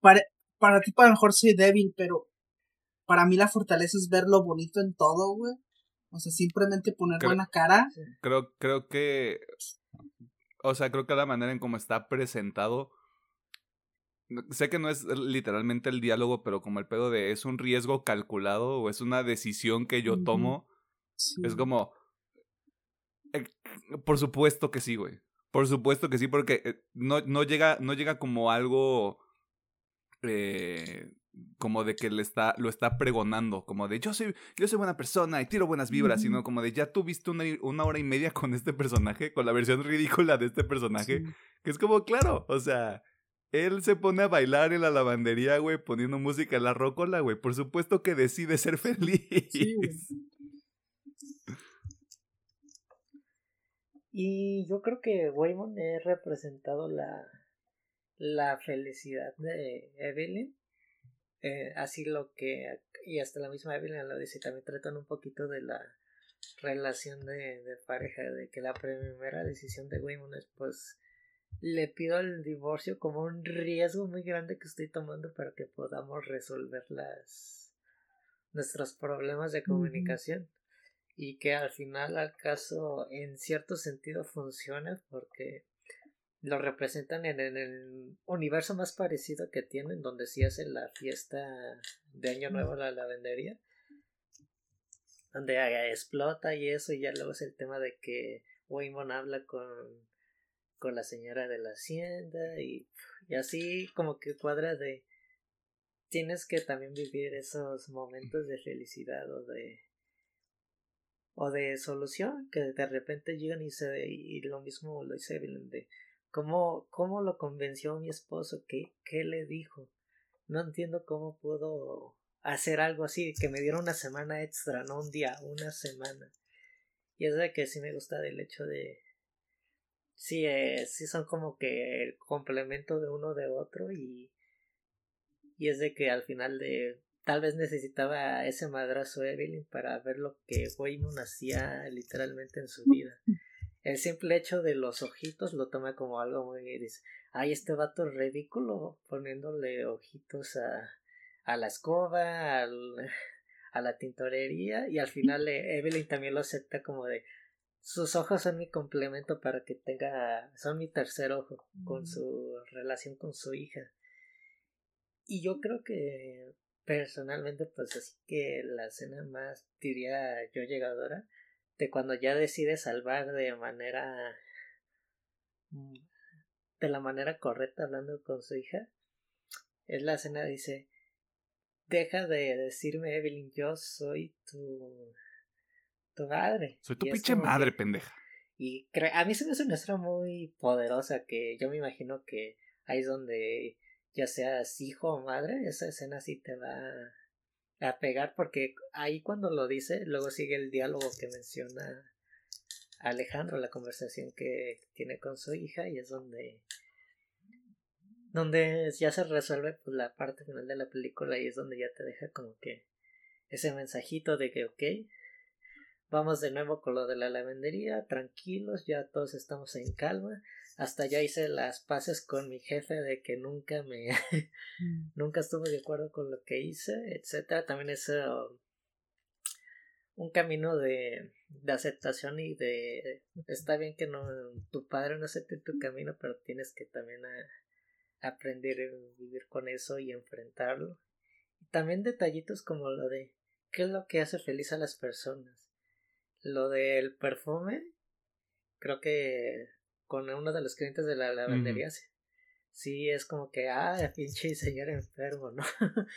Para, para ti, para lo mejor soy débil, pero para mí la fortaleza es ver lo bonito en todo, güey. O sea, simplemente poner Creo- buena cara. Creo, creo que. O sea, creo que la manera en cómo está presentado. Sé que no es literalmente el diálogo, pero como el pedo de es un riesgo calculado o es una decisión que yo tomo. Sí. Es como. Eh, por supuesto que sí, güey. Por supuesto que sí, porque eh, no, no, llega, no llega como algo. eh, como de que le está, lo está pregonando, como de yo soy, yo soy buena persona y tiro buenas vibras, sino como de ya tuviste una, una hora y media con este personaje, con la versión ridícula de este personaje, Sí. que es como, claro, o sea, él se pone a bailar en la lavandería, güey, poniendo música en la rócola, güey, por supuesto que decide ser feliz. Sí, Y yo creo que Waymond ha representado la, la felicidad de Evelyn. Eh, así lo que, y hasta la misma Evelyn lo dice, también tratan un poquito de la relación de, de pareja, de que la primera decisión de Waymond es pues le pido el divorcio como un riesgo muy grande que estoy tomando para que podamos resolver las nuestros problemas de comunicación y que al final al caso en cierto sentido funciona porque lo representan en, en el universo más parecido que tienen donde sí hacen la fiesta de año nuevo la lavandería donde ah, explota y eso y ya luego es el tema de que Waymon habla con con la señora de la hacienda y, y así como que cuadra de tienes que también vivir esos momentos de felicidad o de o de solución que de repente llegan y se y lo mismo lo dice Evelyn de cómo cómo lo convenció mi esposo qué qué le dijo. No entiendo cómo pudo hacer algo así que me diera una semana extra no un día una semana. Y es de que sí me gusta del hecho de sí eh, sí son como que el complemento de uno de otro y y es de que al final de tal vez necesitaba ese madrazo Evelyn para ver lo que Waymon hacía literalmente en su vida. El simple hecho de los ojitos lo toma como algo muy dice, ay este vato es ridículo poniéndole ojitos a, a la escoba, al, <laughs> a la tintorería y al final eh, Evelyn también lo acepta como de sus ojos son mi complemento para que tenga son mi tercer ojo con su relación con su hija y yo creo que personalmente pues así que la escena más diría yo llegadora de cuando ya decide salvar de manera mm, de la manera correcta hablando con su hija es la escena dice deja de decirme Evelyn yo soy tu tu madre Soy tu Y pinche que- madre, pendeja. y a mí se me hace una escena muy poderosa que yo me imagino que ahí es donde ya seas hijo o madre, esa escena sí te va a pegar porque ahí cuando lo dice, luego sigue el diálogo que menciona Alejandro, la conversación que tiene con su hija y es donde donde ya se resuelve pues, la parte final de la película y es donde ya te deja como que ese mensajito de que ok vamos de nuevo con lo de la lavandería tranquilos ya todos estamos en calma hasta ya hice las paces con mi jefe de que nunca me <laughs> nunca estuve de acuerdo con lo que hice etcétera. También es uh, un camino de, de aceptación y de está bien que no tu padre no acepte tu camino pero tienes que también a, aprender a vivir con eso y enfrentarlo también detallitos como lo de qué es lo que hace feliz a las personas lo del perfume creo que con uno de los clientes de la lavandería sí, sí es como que ah <laughs> pinche señor enfermo no <laughs>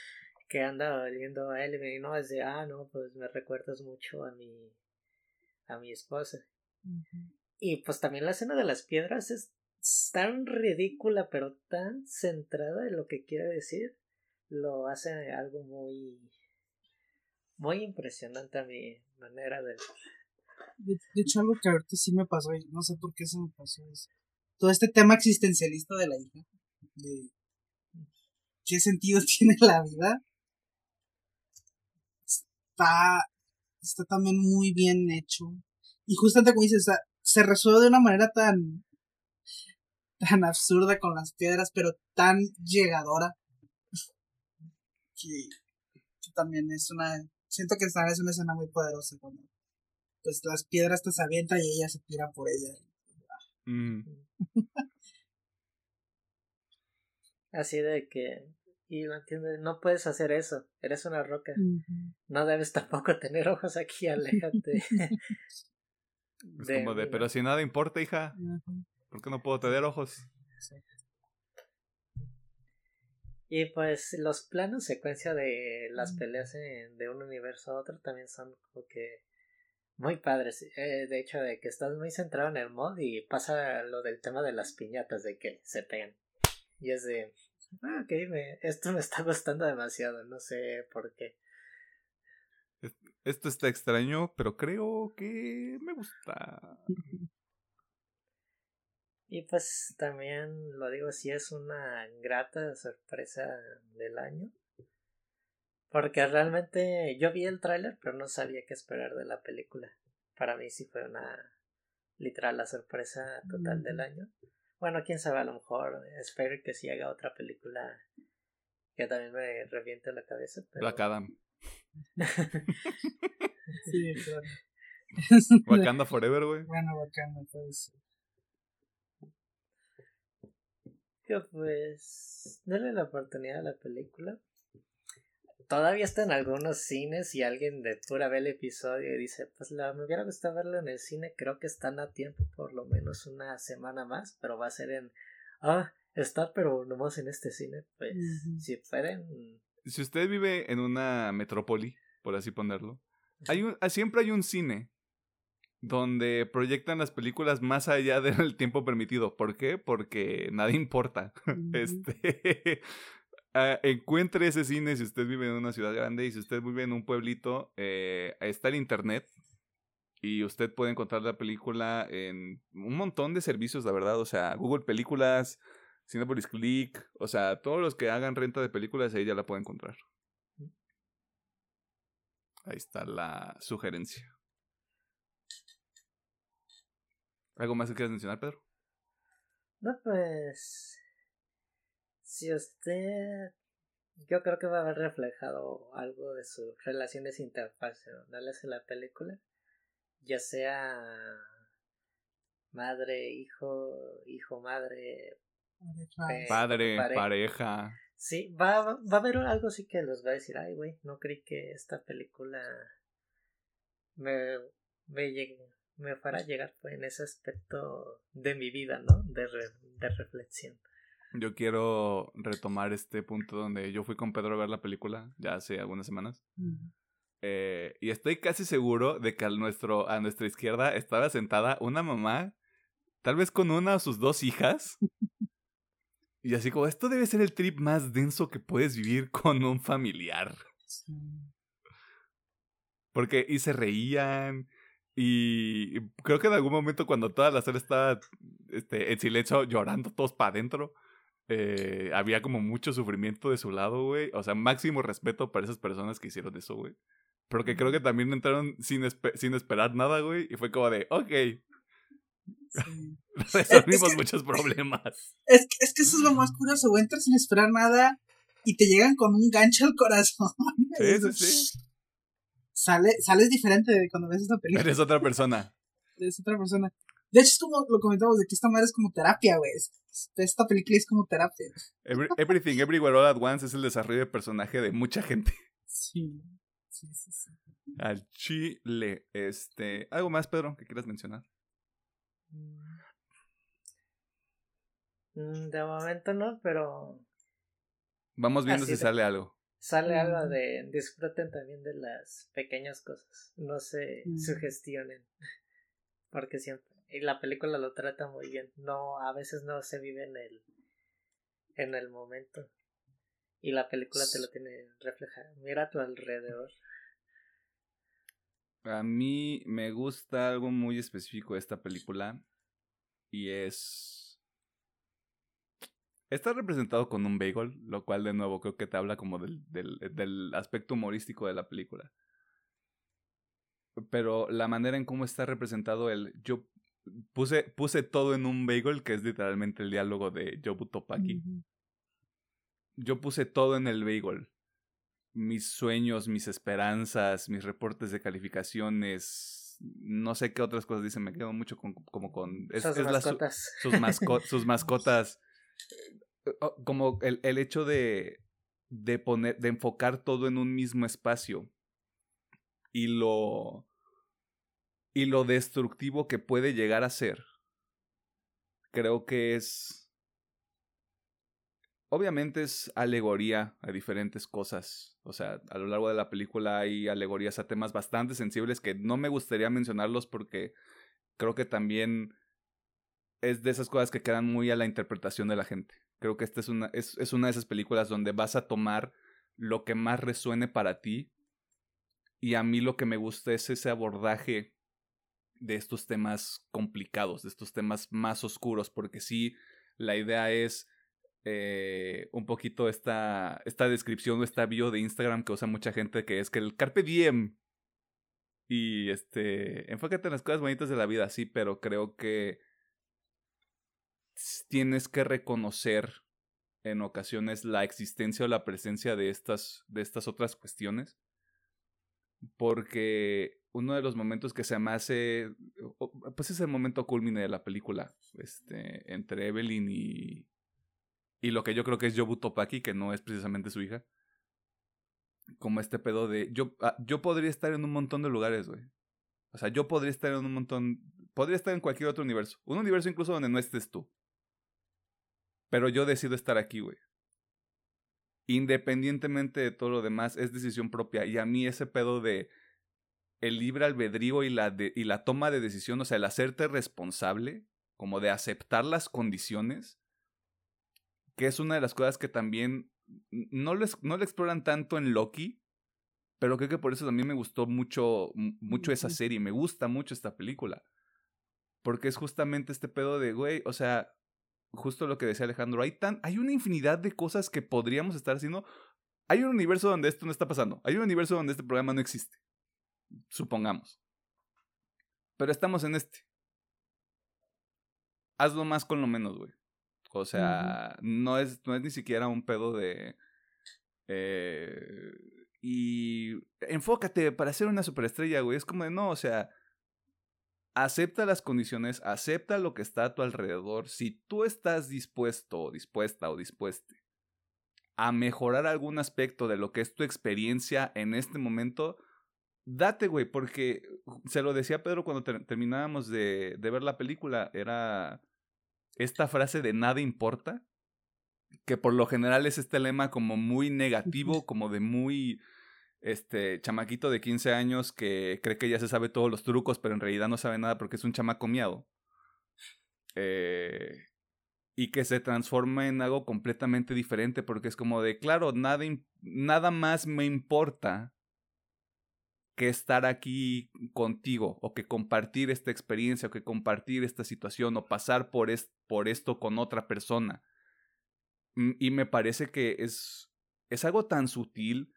que anda oliendo a él y no es de ah no pues me recuerdas mucho a mi a mi esposa Y pues también la escena de las piedras es tan ridícula, pero tan centrada en lo que quiere decir. Lo hace algo muy. Muy impresionante a mi manera de De, hecho, algo que ahorita sí me pasó, y no sé por qué se me pasó eso. Todo este tema existencialista de la hija. De qué sentido <laughs> tiene la vida. Está, está también muy bien hecho. Y justamente como dices, se resuelve de una manera tan tan absurda con las piedras, pero tan llegadora que, que también es una siento que esta es una escena muy poderosa cuando pues las piedras te se avientan y ella se tira por ella. Mm. <laughs> Así de que. Y lo entiendes, no puedes hacer eso. Eres una roca. No debes tampoco tener ojos aquí, aléjate. <laughs> Es como de, pero si nada importa, hija, Ujú. ¿por qué no puedo tener ojos? Y pues los planos secuencia de las peleas en- de un universo a otro también son como que muy padres. Eh, de hecho, de que estás muy centrado en el mod y pasa lo del tema de las piñatas, de que se pegan. Y es de, ah, ok, me, esto me está gustando demasiado, no sé por qué. Esto está extraño, pero creo que me gusta. Y pues también lo digo así, es una grata sorpresa del año. Porque realmente yo vi el tráiler, pero no sabía qué esperar de la película. Para mí sí fue una literal la sorpresa total del año. Bueno, quién sabe, a lo mejor espero que sí haga otra película que también me reviente la cabeza. Pero... Black Adam. <laughs> Sí, claro. <laughs> Wakanda Forever, güey. Bueno, bacán, pues. Que pues denle la oportunidad a la película. Todavía está en algunos cines y alguien de pura ve el episodio y dice, pues la, me hubiera gustado verlo en el cine, creo que están a tiempo por lo menos una semana más, pero va a ser en... Ah, está pero nomás en este cine, pues si pueden... Si usted vive en una metrópoli, por así ponerlo, hay un, ah, siempre hay un cine donde proyectan las películas más allá <laughs> del tiempo permitido. ¿Por qué? Porque nada importa. <laughs> Este, ah, encuentre ese cine si usted vive en una ciudad grande y si usted vive en un pueblito, eh, está el internet y usted puede encontrar la película en un montón de servicios, la verdad. O sea, Google Películas, Cinepolis Click, o sea, todos los que hagan renta de películas ahí ya la puede encontrar. Ahí está la sugerencia. ¿Algo más que quieras mencionar, Pedro? No, pues... Si usted... Yo creo que va a haber reflejado algo de sus relaciones interpersonales en la película. Ya sea madre, hijo, hijo, madre. Eh, Padre, pare- pareja. Sí, va, va va a haber algo así que los va a decir, ay, güey, no creí que esta película me, me, llegue- me fuera a llegar pues, en ese aspecto de mi vida, ¿no? De, re- de reflexión. Yo quiero retomar este punto donde yo fui con Pedro a ver la película ya hace algunas semanas. Eh, y estoy casi seguro de que a, nuestro, a nuestra izquierda estaba sentada una mamá, tal vez con una o sus dos hijas. <laughs> Y así como, esto debe ser el trip más denso que puedes vivir con un familiar. Sí. Porque y se reían. Y creo que en algún momento cuando toda la sala estaba este, en silencio llorando todos para adentro, eh, había como mucho sufrimiento de su lado, güey. O sea, máximo respeto para esas personas que hicieron eso, güey. Porque creo que también entraron sin, espe- sin esperar nada, güey. Y fue como de, ok, Sí. <laughs> resolvimos Es que- muchos problemas. <laughs> Es, que, es que eso es lo más curioso, güey. Entras sin esperar nada y te llegan con un gancho al corazón. <laughs> Sí, sí, sí. Sale, sales diferente de cuando ves esta película. Eres otra persona. Es otra persona. De hecho, es como lo comentamos, de que esta madre es como terapia, güey. Es- Esta película es como terapia. Every- Everything, Everywhere, All at Once es el desarrollo de personaje de mucha gente. Sí. Sí, sí, sí. Al chile. Este. ¿Algo más, Pedro, que quieras mencionar? Mm, De momento no, pero Vamos viendo Así si de- sale algo. sale algo Ujú. de disfruten también de las pequeñas cosas. No se Ujú. sugestionen. <laughs> Porque siempre. Y la película lo trata muy bien. No, a veces no se vive en el. en el momento. Y la película te lo tiene reflejado. Mira a tu alrededor. A mí me gusta algo muy específico de esta película. Y es. Está representado con un bagel, lo cual de nuevo creo que te habla como del, del, del aspecto humorístico de la película. Pero la manera en cómo está representado el. Yo puse, puse todo en un bagel, que es literalmente el diálogo de Jobu Topaki. Yo puse todo en el bagel mis sueños, mis esperanzas, mis reportes de calificaciones, no sé qué otras cosas dicen, me quedo mucho con, como con... <laughs> sus, mascotas. sus, sus mascotas. Como el, el hecho de, de poner, de enfocar todo en un mismo espacio y lo... y lo destructivo que puede llegar a ser. Creo que es Obviamente es alegoría a diferentes cosas. O sea, a lo largo de la película hay alegorías a temas bastante sensibles que no me gustaría mencionarlos porque creo que también es de esas cosas que quedan muy a la interpretación de la gente. Creo que esta es una, es, es una de esas películas donde vas a tomar lo que más resuene para ti. Y a mí lo que me gusta es ese abordaje de estos temas complicados, de estos temas más oscuros, porque sí, la idea es eh, un poquito esta, esta descripción o esta bio de Instagram que usa mucha gente, que es que el Carpe Diem. Y este, enfócate en las cosas bonitas de la vida, sí, pero creo que tienes que reconocer en ocasiones la existencia o la presencia de estas, de estas otras cuestiones. Porque uno de los momentos que se me hace, pues es el momento culmine de la película, este, entre Evelyn y, y lo que yo creo que es Yobu Topaki, que no es precisamente su hija. Como este pedo de. Yo, ah, yo podría estar en un montón de lugares, güey. O sea, yo podría estar en un montón. Podría estar en cualquier otro universo. Un universo incluso donde no estés tú. Pero yo decido estar aquí, güey. Independientemente de todo lo demás, es decisión propia. Y a mí ese pedo de el libre albedrío y la, de, y la toma de decisión, o sea, el hacerte responsable, como de aceptar las condiciones, que es una de las cosas que también no lo, no lo exploran tanto en Loki, pero creo que por eso también me gustó mucho, mucho esa serie, me gusta mucho esta película. Porque es justamente este pedo de, güey, o sea, justo lo que decía Alejandro, hay, tan, hay una infinidad de cosas que podríamos estar haciendo. Hay un universo donde esto no está pasando, hay un universo donde este programa no existe, supongamos. Pero estamos en este. Hazlo más con lo menos, güey. O sea, no, es, no es ni siquiera un pedo de... Eh, y enfócate para ser una superestrella, güey. Es como de, no, o sea, acepta las condiciones, acepta lo que está a tu alrededor. Si tú estás dispuesto o dispuesta o dispueste a mejorar algún aspecto de lo que es tu experiencia en este momento, date, güey, porque se lo decía Pedro cuando terminábamos de, de ver la película, era esta frase de nada importa, que por lo general es este lema como muy negativo, como de muy este chamaquito de 15 años que cree que ya se sabe todos los trucos, pero en realidad no sabe nada porque es un chamaco miado. Eh, y que se transforma en algo completamente diferente porque es como de, claro, nada, nada más me importa que estar aquí contigo o que compartir esta experiencia o que compartir esta situación o pasar por, por esto con otra persona. Mm, y me parece que es, es algo tan sutil,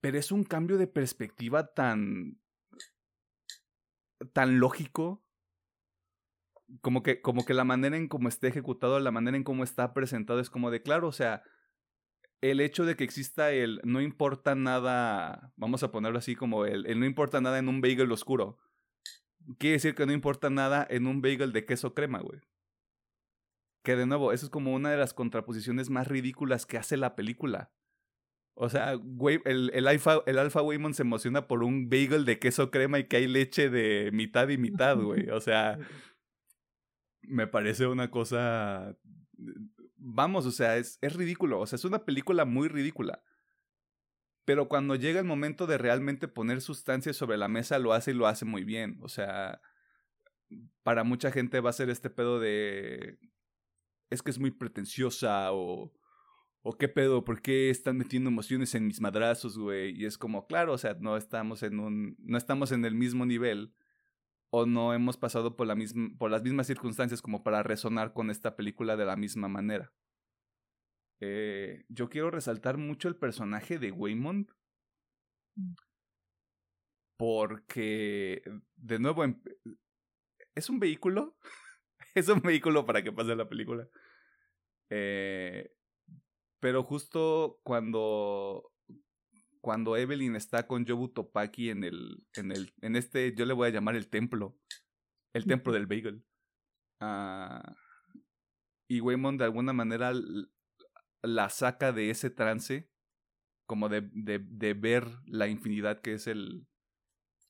pero es un cambio de perspectiva tan, tan lógico. Como que, como que la manera en cómo está ejecutado, la manera en cómo está presentado es como de claro, o sea, el hecho de que exista el no importa nada, vamos a ponerlo así como el, el no importa nada en un bagel oscuro. Quiere decir que no importa nada en un bagel de queso crema, güey. Que de nuevo, eso es como una de las contraposiciones más ridículas que hace la película. O sea, güey, el, el, alfa, el alfa Waymon se emociona por un bagel de queso crema y que hay leche de mitad y mitad, güey. O sea, <laughs> me parece una cosa vamos, o sea, es, es ridículo. O sea, es una película muy ridícula. Pero cuando llega el momento de realmente poner sustancias sobre la mesa, lo hace y lo hace muy bien. O sea, para mucha gente va a ser este pedo de. Es que es muy pretenciosa o. O qué pedo, ¿por qué están metiendo emociones en mis madrazos, güey? Y es como, claro, o sea, no estamos en un. No estamos en el mismo nivel. O no hemos pasado por, la misma, por las mismas circunstancias como para resonar con esta película de la misma manera. Eh, yo quiero resaltar mucho el personaje de Waymond. Porque, de nuevo, em, es un vehículo. <laughs> es un vehículo para que pase la película. Eh, pero justo cuando cuando Evelyn está con Yobu Topaki en el en el en este yo le voy a llamar el templo, el templo del bagel. Ah, y Waymond de alguna manera la saca de ese trance como de, de, de ver la infinidad que es el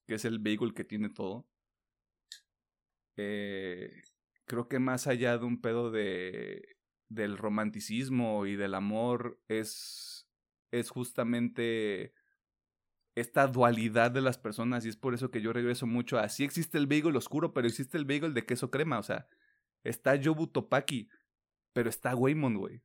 que es el bagel que tiene todo eh, creo que más allá de un pedo de del romanticismo y del amor es es justamente esta dualidad de las personas y es por eso que yo regreso mucho a sí existe el bagel oscuro pero existe el bagel de queso crema o sea está Yobu Topaki pero está Waymond güey.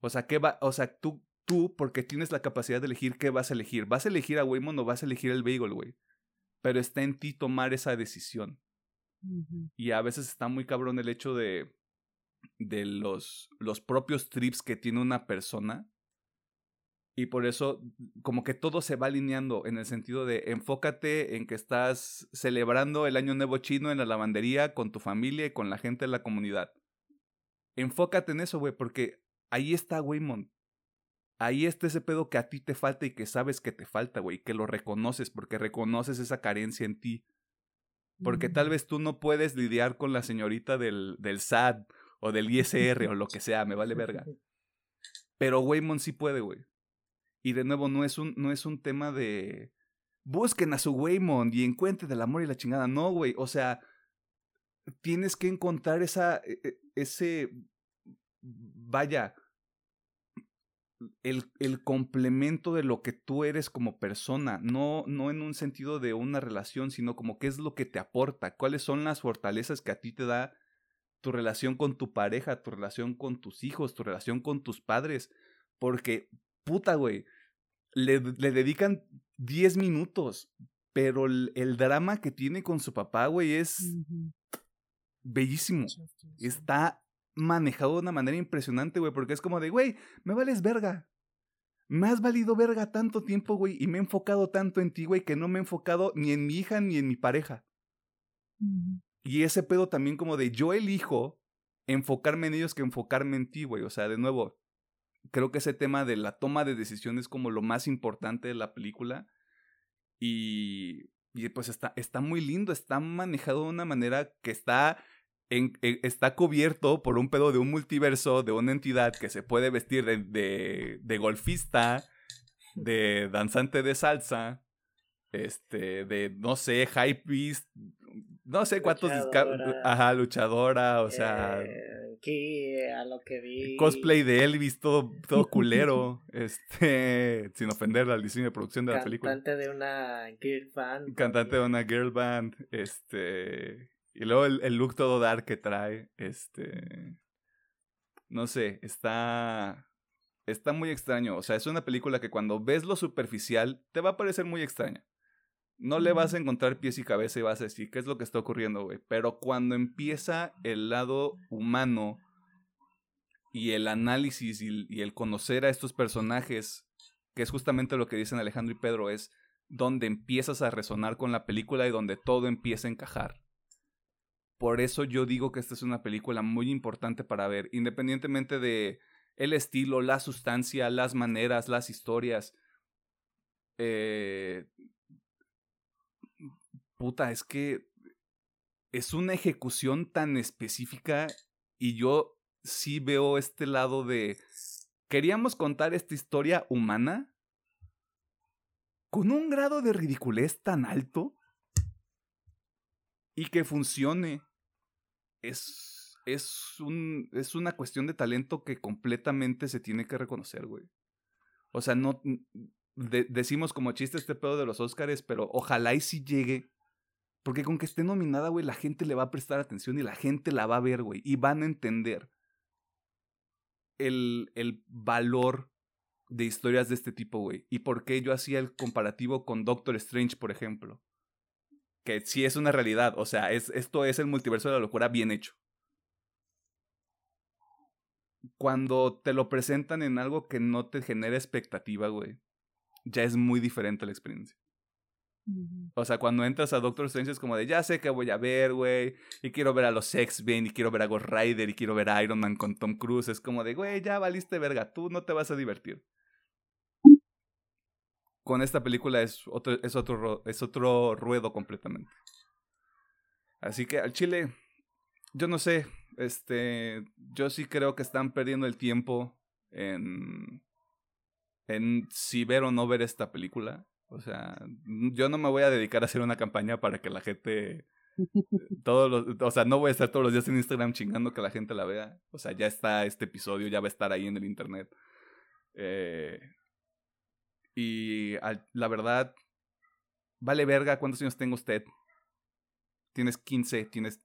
O sea qué va o sea tú tú porque tienes la capacidad de elegir qué vas a elegir vas a elegir a Waymond o vas a elegir el bagel güey pero está en ti tomar esa decisión. Y a veces está muy cabrón el hecho de, de los, los propios trips que tiene una persona. Y por eso, como que todo se va alineando en el sentido de enfócate en que estás celebrando el Año Nuevo Chino en la lavandería con tu familia y con la gente de la comunidad. Enfócate en eso, güey, porque ahí está Waymond. Ahí está ese pedo que a ti te falta y que sabes que te falta, güey, que lo reconoces porque reconoces esa carencia en ti. Porque tal mm. vez tú no puedes lidiar con la señorita del, del SAD o del ISR o lo que sea, me vale verga. <laughs> Pero Waymond sí puede, güey. Y de nuevo, no es un, no es un tema de busquen a su Waymond y encuentren el amor y la chingada. No, güey. O sea, tienes que encontrar esa, e, e, ese, vaya, el, el, complemento de lo que tú eres como persona, no, no en un sentido de una relación, sino como qué es lo que te aporta, cuáles son las fortalezas que a ti te da tu relación con tu pareja, tu relación con tus hijos, tu relación con tus padres, porque, puta, güey, le, le dedican 10 minutos, pero el, el, drama que tiene con su papá, güey, es bellísimo. Está manejado de una manera impresionante, güey, porque es como de, güey, me vales verga. Me has valido verga tanto tiempo, güey, y me he enfocado tanto en ti, güey, que no me he enfocado ni en mi hija ni en mi pareja. Y ese pedo también como de yo elijo enfocarme en ellos que enfocarme en ti, güey. O sea, de nuevo, creo que ese tema de la toma de decisiones es como lo más importante de la película. Y, y pues está, está muy lindo, está manejado de una manera que está está cubierto por un pedo de un multiverso, de una entidad que se puede vestir de, de, golfista, de danzante de salsa, este, de, no sé, high beast, no sé cuántos... Luchadora. Ajá, luchadora, o sea... Eh, a lo que vi... Cosplay de Elvis, todo, todo <laughs> culero, este, sin ofender al diseño de producción de la película. Cantante de una girl band. Cantante de una girl band, este... Y luego el, look todo dark que trae, este... No sé, está... Está muy extraño. O sea, es una película que cuando ves lo superficial te va a parecer muy extraña. No le vas a encontrar pies y cabeza y vas a decir, ¿qué es lo que está ocurriendo, güey? Pero cuando empieza el lado humano y el análisis y, y, el conocer a estos personajes, que es justamente lo que dicen Alejandro y Pedro, es donde empiezas a resonar con la película y donde todo empieza a encajar. Por eso yo digo que esta es una película muy importante para ver, independientemente de el estilo, la sustancia, las maneras, las historias. Eh, puta, es que es una ejecución tan específica y yo sí veo este lado de queríamos contar esta historia humana con un grado de ridiculez tan alto y que funcione es, es, un, es una cuestión de talento que completamente se tiene que reconocer, güey. O sea, no decimos como chiste este pedo de los Oscars, pero ojalá y si llegue. Porque con que esté nominada, güey, la gente le va a prestar atención y la gente la va a ver, güey. Y van a entender el, el valor de historias de este tipo, güey. Y por qué yo hacía el comparativo con Doctor Strange, por ejemplo. Que sí es una realidad. O sea, es, esto es el multiverso de la locura bien hecho. Cuando te lo presentan en algo que no te genera expectativa, güey, ya es muy diferente la experiencia. O sea, cuando entras a Doctor Strange es como de, ya sé que voy a ver, güey, y quiero ver a los X-Men, y quiero ver a Ghost Rider, y quiero ver a Iron Man con Tom Cruise. Es como de, güey, ya valiste verga, tú no te vas a divertir. Con esta película es otro, es otro, es otro ruedo completamente. Así que al chile, yo no sé, este, yo sí creo que están perdiendo el tiempo en, en si ver o no ver esta película. O sea, yo no me voy a dedicar a hacer una campaña para que la gente <laughs> todos los, o sea, no voy a estar todos los días en Instagram chingando que la gente la vea. O sea, ya está este episodio, ya va a estar ahí en el internet. Eh, y la verdad, vale verga cuántos años tengo usted. Tienes 15, tienes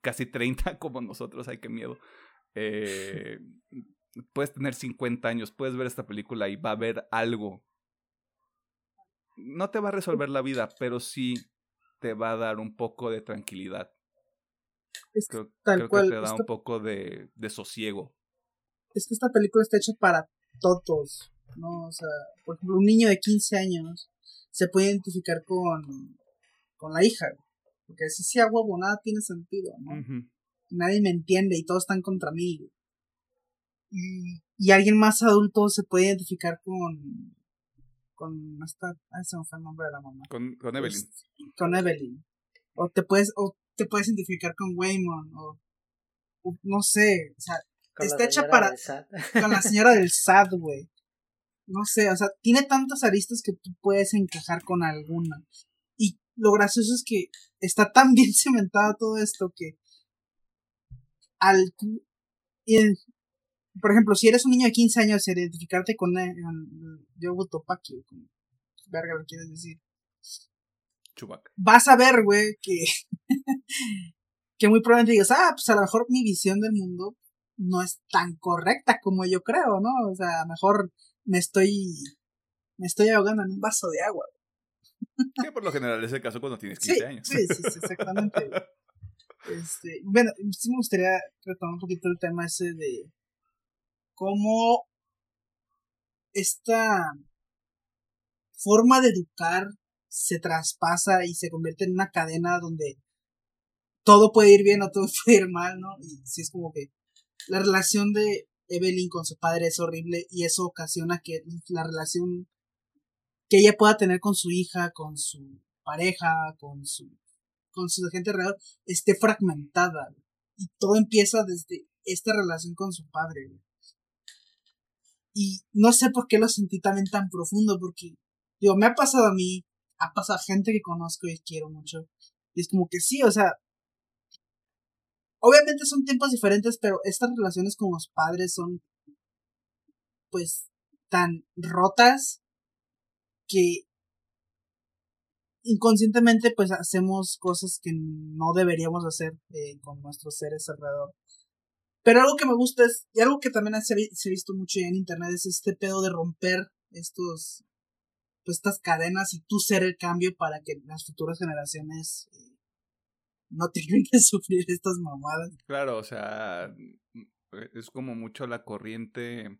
casi 30 <laughs> como nosotros, ay, qué miedo. Eh, puedes tener 50 años, puedes ver esta película y va a haber algo no te va a resolver la vida, pero sí te va a dar un poco de tranquilidad. Es creo, tal cual, que te da un poco de, de sosiego. Es que esta película está hecha para todos, ¿no? O sea, por ejemplo, un niño de 15 años se puede identificar con, con la hija, porque si sí, a huevo, nada tiene sentido, ¿no? Nadie me entiende y todos están contra mí. Y, y alguien más adulto se puede identificar con, con esta, ay, se me fue el nombre de la mamá. Con, con Evelyn. Este, con Evelyn. O te puedes, o te puedes identificar con Waymon, o, no sé, o sea, está hecha para, con la señora del <laughs> SAT, güey. No sé, o sea, tiene tantas aristas que tú puedes encajar con alguna. Y lo gracioso es que está tan <laughs> bien cimentado todo esto que al por ejemplo, si eres un niño de 15 años, identificarte con Yogo Topaki, con verga lo quieres decir. Chubac. Vas a ver, güey, que, <laughs> que muy probablemente digas, ah, pues a lo mejor mi visión del mundo no es tan correcta como yo creo, ¿no? O sea, mejor me estoy, me estoy ahogando en un vaso de agua. Que por lo general es el caso cuando tienes 15 años. Sí, sí, sí, exactamente. <laughs> este, bueno, sí me gustaría retomar un poquito el tema ese de cómo esta forma de educar se traspasa y se convierte en una cadena donde todo puede ir bien o todo <laughs> puede ir mal, ¿no? Y sí es como que la relación de Evelyn con su padre es horrible y eso ocasiona que la relación que ella pueda tener con su hija, con su pareja, con su con su gente alrededor esté fragmentada. Y todo empieza desde esta relación con su padre. Y no sé por qué lo sentí también tan profundo, porque, digo, me ha pasado a mí, ha pasado a gente que conozco y quiero mucho. Y es como que sí, o sea, obviamente son tiempos diferentes, pero estas relaciones con los padres son, pues, tan rotas que inconscientemente pues hacemos cosas que no deberíamos hacer eh, con nuestros seres alrededor. Pero algo que me gusta es, y algo que también se, ha visto mucho en internet, es este pedo de romper estos, pues estas cadenas y tú ser el cambio para que las futuras generaciones eh, no <laughs> tengan que sufrir estas mamadas. Claro, o sea, es como mucho la corriente.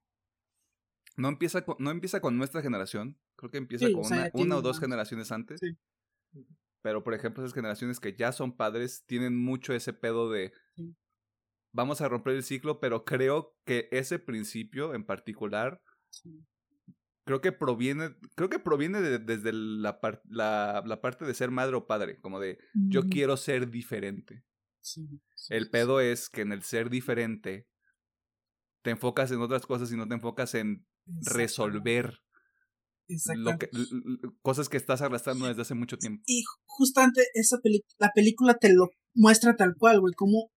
No empieza con, no empieza con nuestra generación, creo que empieza con una, o dos generaciones antes. Pero, por ejemplo, esas generaciones que ya son padres tienen mucho ese pedo de vamos a romper el ciclo, pero creo que ese principio en particular, creo que proviene, creo que proviene desde la, la, parte de ser madre o padre, como de yo quiero ser diferente. el pedo es que en el ser diferente te enfocas en otras cosas y no te enfocas en resolver lo que, cosas que estás arrastrando desde hace mucho tiempo. Y justamente esa la película te lo muestra tal cual, güey, como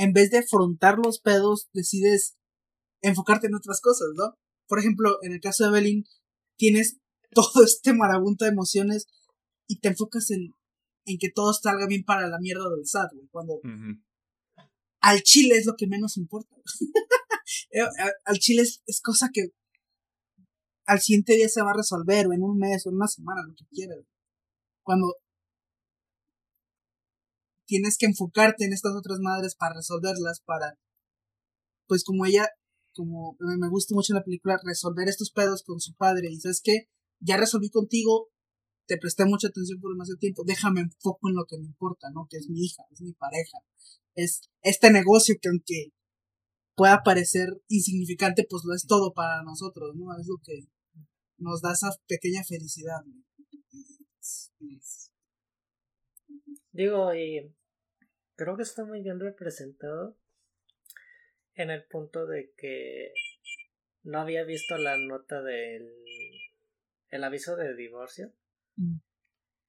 en vez de afrontar los pedos, decides enfocarte en otras cosas, ¿no? por ejemplo, en el caso de Evelyn, tienes <laughs> todo este marabunto de emociones y te enfocas en, en que todo salga bien para la mierda del SAT, güey. Cuando al chile es lo que menos importa. <laughs> Eh, al chile es, es cosa que al siguiente día se va a resolver, o en un mes, o en una semana, lo que quieras. Cuando tienes que enfocarte en estas otras madres para resolverlas, para, pues como ella, como me gusta mucho la película, resolver estos pedos con su padre. Y sabes qué, ya resolví contigo, te presté mucha atención por demasiado tiempo, déjame enfoco en lo que me importa, ¿no? Que es mi hija, es mi pareja, es este negocio que aunque pueda parecer insignificante, pues lo es todo para nosotros, ¿no? Es lo que nos da esa pequeña felicidad. ¿no? Digo, y creo que está muy bien representado en el punto de que no había visto la nota del el aviso de divorcio Mm.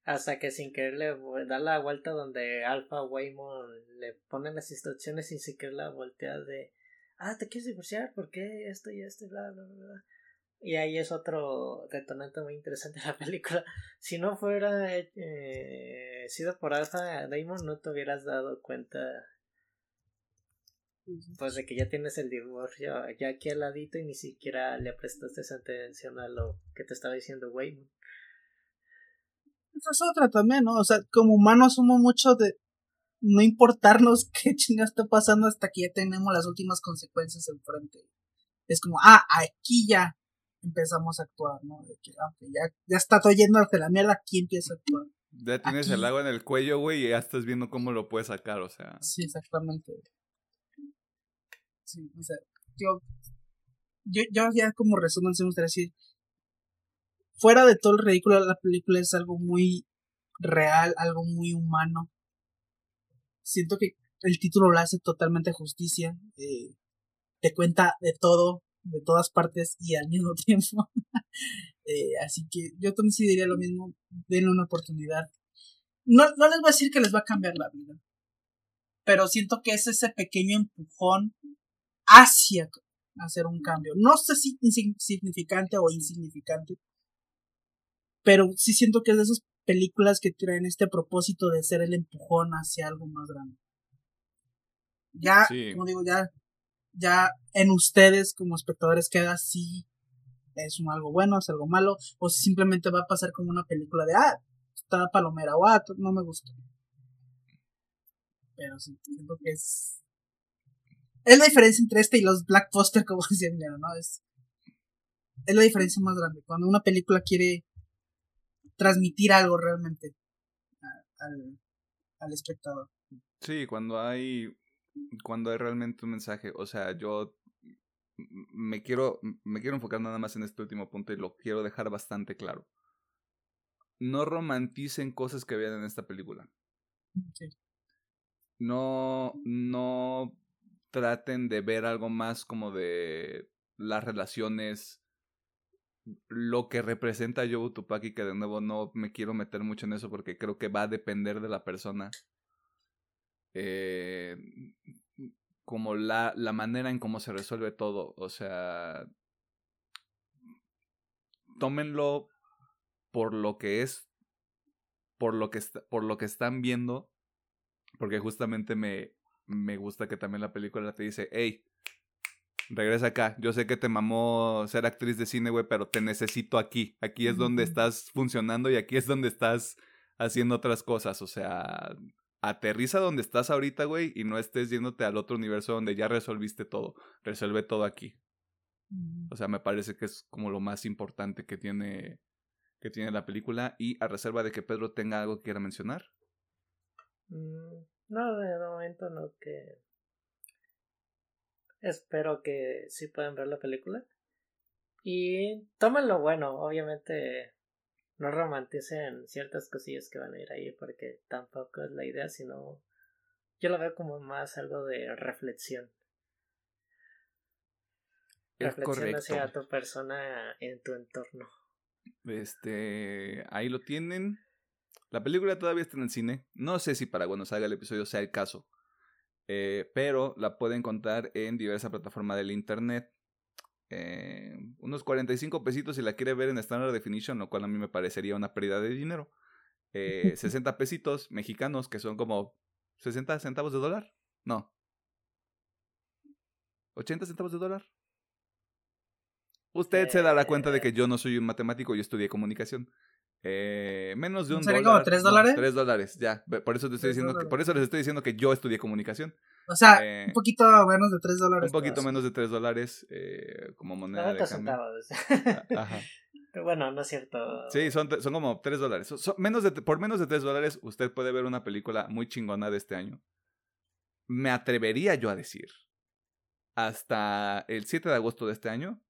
hasta que sin querer le da la vuelta donde Alpha Waymon le pone las instrucciones y sin querer la voltea de ah te quieres divorciar ¿por qué esto y esto y bla bla bla bla?". Y ahí es otro detonante muy interesante de la película <laughs> si no fuera eh, sido por Alpha Damon no te hubieras dado cuenta pues de que ya tienes el divorcio ya aquí al ladito y ni siquiera le prestaste esa atención a lo que te estaba diciendo Waymon Esa es otra también, ¿no? O sea, como humanos somos mucho de no importarnos <laughs> qué chinga está pasando hasta que ya tenemos las últimas consecuencias enfrente. Es como, ah, aquí ya empezamos a actuar, ¿no? De que, ah, ya, ya está todo yendo hacia la mierda, aquí empiezo a actuar. Ya tienes Aquí- el agua en el cuello, güey, y ya estás viendo cómo lo puedes sacar, o sea. Sí, exactamente. Sí, o sea, yo, yo, yo ya como resumen, se me gustaría decir, fuera de todo el ridículo, la película es algo muy real, algo muy humano. Siento que el título le hace totalmente justicia. eh, te cuenta de todo, de todas partes y al mismo <laughs> tiempo. Eh, así que yo también sí diría lo mismo, denle una oportunidad. No, no les voy a decir que les va a cambiar la vida, pero siento que es ese pequeño empujón hacia hacer un cambio. No sé si insignificante o insignificante, pero sí siento que es de esas películas que traen este propósito de ser el empujón hacia algo más grande. Ya, Sí. como digo, ya, ya en ustedes como espectadores queda si es un algo bueno, es algo malo, o si simplemente va a pasar como una película de, ah, está palomera, o ah, no me gustó. Pero sí, siento que es. Es la diferencia entre este y los Blackbuster, <laughs> como decía Emiliano, ¿no? Es, es la diferencia más grande. Cuando una película quiere transmitir algo realmente al, al espectador. Sí, cuando hay cuando hay realmente un mensaje, o sea, yo me quiero me quiero enfocar nada más en este último punto y lo quiero dejar bastante claro. No romanticen cosas que vean en esta película. Sí. No no traten de ver algo más como de las relaciones lo que representa Joe Tupaki, que de nuevo no me quiero meter mucho en eso porque creo que va a depender de la persona. Eh, como la, la manera en cómo se resuelve todo. O sea, tómenlo por lo que es, por lo que, está- por lo que están viendo, porque justamente me, me gusta que también la película te dice, hey, regresa acá, yo sé que te mamó ser actriz de cine, güey, pero te necesito aquí, aquí es donde estás funcionando y aquí es donde estás haciendo otras cosas, o sea, aterriza donde estás ahorita, güey, y no estés yéndote al otro universo donde ya resolviste todo, resuelve todo aquí. O sea, me parece que es como lo más importante que tiene que tiene la película y a reserva de que Pedro tenga algo que quiera mencionar. Mm, No, de momento no que espero que sí puedan ver la película y tomen lo bueno, obviamente no romanticen ciertas cosillas que van a ir ahí porque tampoco es la idea, sino yo lo veo como más algo de reflexión. Es reflexión correcto. hacia tu persona en tu entorno. Este, ahí lo tienen. La película todavía está en el cine. No sé si para cuando salga el episodio sea el caso. Eh, pero la pueden encontrar en diversas plataformas del internet. Eh, unos 45 pesitos si la quiere ver en Standard Definition, lo cual a mí me parecería una pérdida de dinero. Eh, <laughs> 60 pesitos mexicanos, que son como 60 centavos de dólar. No. 80 centavos de dólar. Usted se dará cuenta de que yo no soy un matemático, yo estudié comunicación. Eh, menos de un ¿Sería dólar. como tres dólares? tres dólares, ya. Por eso, te estoy Tres diciendo que, por eso les estoy diciendo que yo estudié comunicación. O sea, Eh, un poquito menos de 3 dólares. Un poquito pues. menos de 3 dólares eh, como moneda de 90 cambio. centavos. Ajá. <laughs> bueno, no es cierto. Sí, son, son como 3 dólares. Son- son menos de, por menos de 3 dólares usted puede ver una película muy chingona de este año. Me atrevería yo a decir, hasta el 7 de agosto de este año,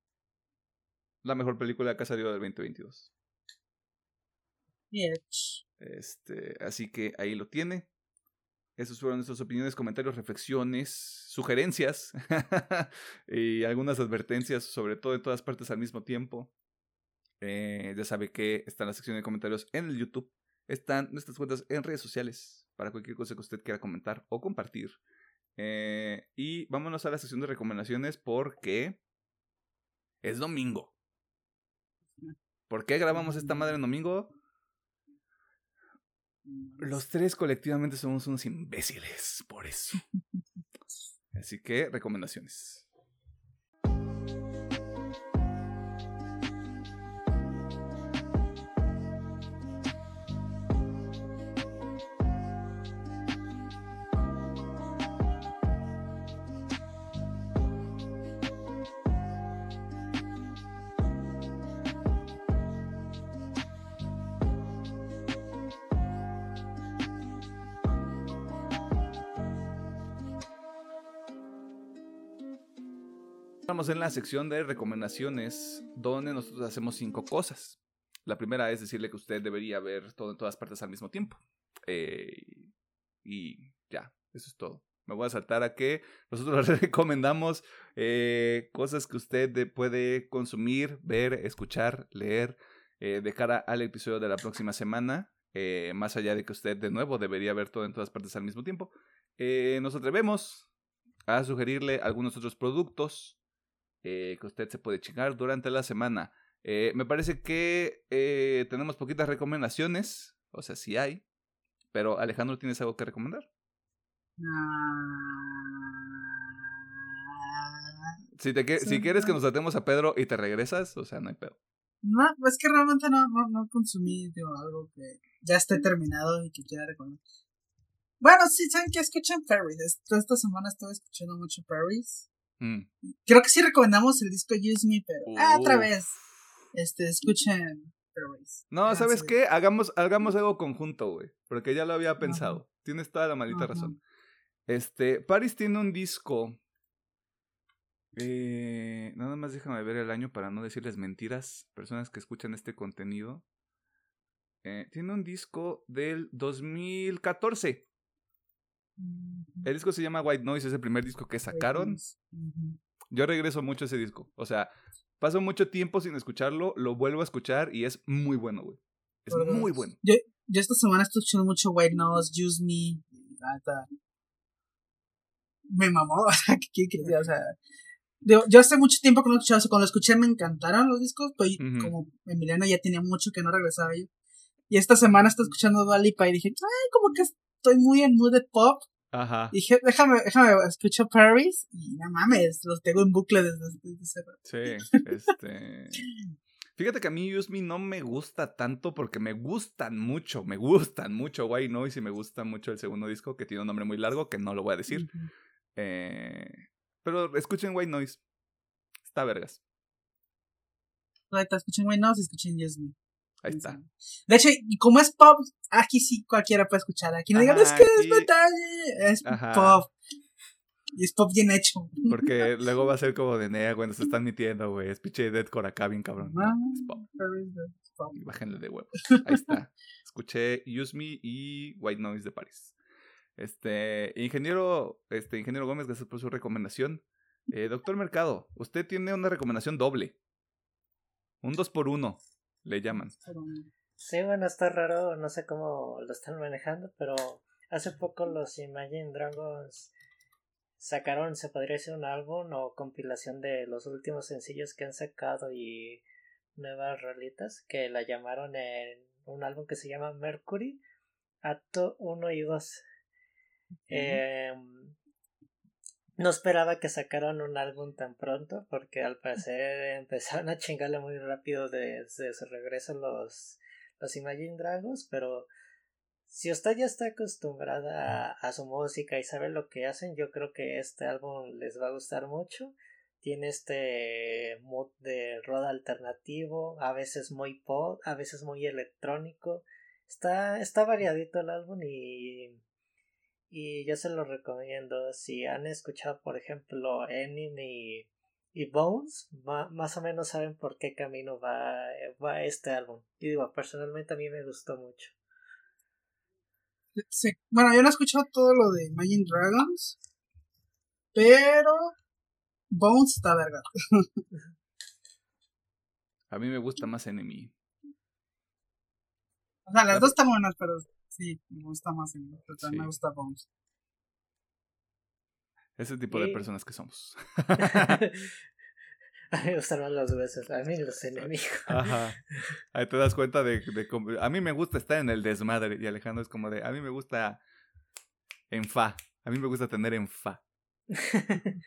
la mejor película que ha salido del 2022. Este, así que ahí lo tiene. Esas fueron nuestras opiniones, comentarios, reflexiones, sugerencias <laughs> y algunas advertencias, sobre todo en todas partes al mismo tiempo. Eh, ya sabe que está en la sección de comentarios en el YouTube. Están nuestras cuentas en redes sociales para cualquier cosa que usted quiera comentar o compartir. Eh, y vámonos a la sección de recomendaciones porque es domingo. ¿Por qué grabamos esta madre en domingo? Los tres colectivamente somos unos imbéciles, por eso. <laughs> Así que, recomendaciones. En la sección de recomendaciones donde nosotros hacemos cinco cosas. La primera es decirle que usted debería ver todo en todas partes al mismo tiempo. Eh, y ya, eso es todo. Me voy a saltar a que nosotros <laughs> le recomendamos eh, cosas que usted de- puede consumir, ver, escuchar, leer eh, de cara al episodio de la próxima semana. Eh, más allá de que usted de nuevo debería ver todo en todas partes al mismo tiempo. Nos atrevemos a sugerirle algunos otros productos eh, que usted se puede chingar durante la semana. Eh, me parece que eh, tenemos poquitas recomendaciones, o sea, sí hay, pero Alejandro, ¿tienes algo que recomendar? Ah, Si, te que- si quieres que no. nos atemos a Pedro y te regresas, o sea, no hay pedo. No, es que realmente no, no, no consumí digo, algo que ya esté terminado y que quiera recomendar. Bueno, sí, ¿saben que escuchan Paris? Esta, esta semana estuve escuchando mucho Paris. Mm. Creo que sí recomendamos el disco Use Me, pero ah, otra vez. Este, escuchen. No, Ah, ¿sabes sí. qué? Hagamos, hagamos algo conjunto, güey. Porque ya lo había pensado. Tienes toda la maldita Ajá. razón. Este, Paris tiene un disco. Eh, nada más déjame ver el año para no decirles mentiras. Personas que escuchan este contenido. Eh, tiene un disco del 2014. El disco se llama White Noise, es el primer disco que sacaron. Yo regreso mucho a ese disco. O sea, paso mucho tiempo sin escucharlo, lo vuelvo a escuchar y es muy bueno, güey. Es muy bueno. Yo, yo esta semana estoy escuchando mucho White Nose, Use Me. neta, Me mamó, <laughs> o sea, ¿qué que? O sea, yo hace mucho tiempo que no escuchaba eso. Cuando lo escuché me encantaron los discos, pero como Emiliano ya tenía mucho que no regresaba yo. Y esta semana estoy escuchando Dua Lipa y dije, ay, como que estoy muy en mood de pop. Ajá. Y dije, déjame, déjame, escucho Paris. Y no mames, los tengo en bucle desde, desde ese rato. Sí, <laughs> este. Fíjate que a mí Use Me no me gusta tanto porque me gustan mucho, me gustan mucho White Noise y me gusta mucho el segundo disco que tiene un nombre muy largo que no lo voy a decir. Eh, pero escuchen White Noise. Está vergas. Ahorita escuchen White Nose y escuchen Use Me. Ahí está. De hecho, y como es pop, aquí sí cualquiera puede escuchar. Aquí no digan, es que es detalle. Es Ajá. pop. Y es pop bien hecho. Porque <laughs> luego va a ser como de Nea cuando se están metiendo, güey. Es pinche deathcore acá bien cabrón. No, es pop. Es pop. Bájenle de huevos. Ahí está. <laughs> Escuché Use Me y White Noise de París. Este, ingeniero, este, ingeniero Gómez, gracias por su recomendación. Eh, doctor Mercado, usted tiene una recomendación doble. Un 2 por 1 le llaman. Sí, bueno, está raro, no sé cómo lo están manejando, pero hace poco los Imagine Dragons sacaron, se podría decir, un álbum o compilación de los últimos sencillos que han sacado y nuevas rolitas que la llamaron en un álbum que se llama Mercury, acto 1 y 2. Em, no esperaba que sacaran un álbum tan pronto porque al parecer <laughs> empezaron a chingarle muy rápido desde su regreso los, los Imagine Dragons, pero si usted ya está acostumbrada a, su música y sabe lo que hacen, yo creo que este álbum les va a gustar mucho. Tiene este mood de roda alternativo, a veces muy pop, a veces muy electrónico. Está, está variadito el álbum y y yo se lo recomiendo. Si han escuchado, por ejemplo, Enemy y, Bones, más o menos saben por qué camino va, va este álbum. Y digo, personalmente a mí me gustó mucho. Bueno, yo no he escuchado todo lo de Imagine Dragons, pero Bones está verga. a mí me gusta más Enemy. O sea, las dos están buenas, pero Sí, me gusta más en pero también me gusta Bones. Ese tipo de personas que somos. a mí me gustan más los besos, a mí los enemigos. Ajá. <laughs> Ahí te das cuenta de, de A mí me gusta estar en el desmadre. Y Alejandro es como de. A mí me gusta. En fa. A mí me gusta tener en fa. <laughs>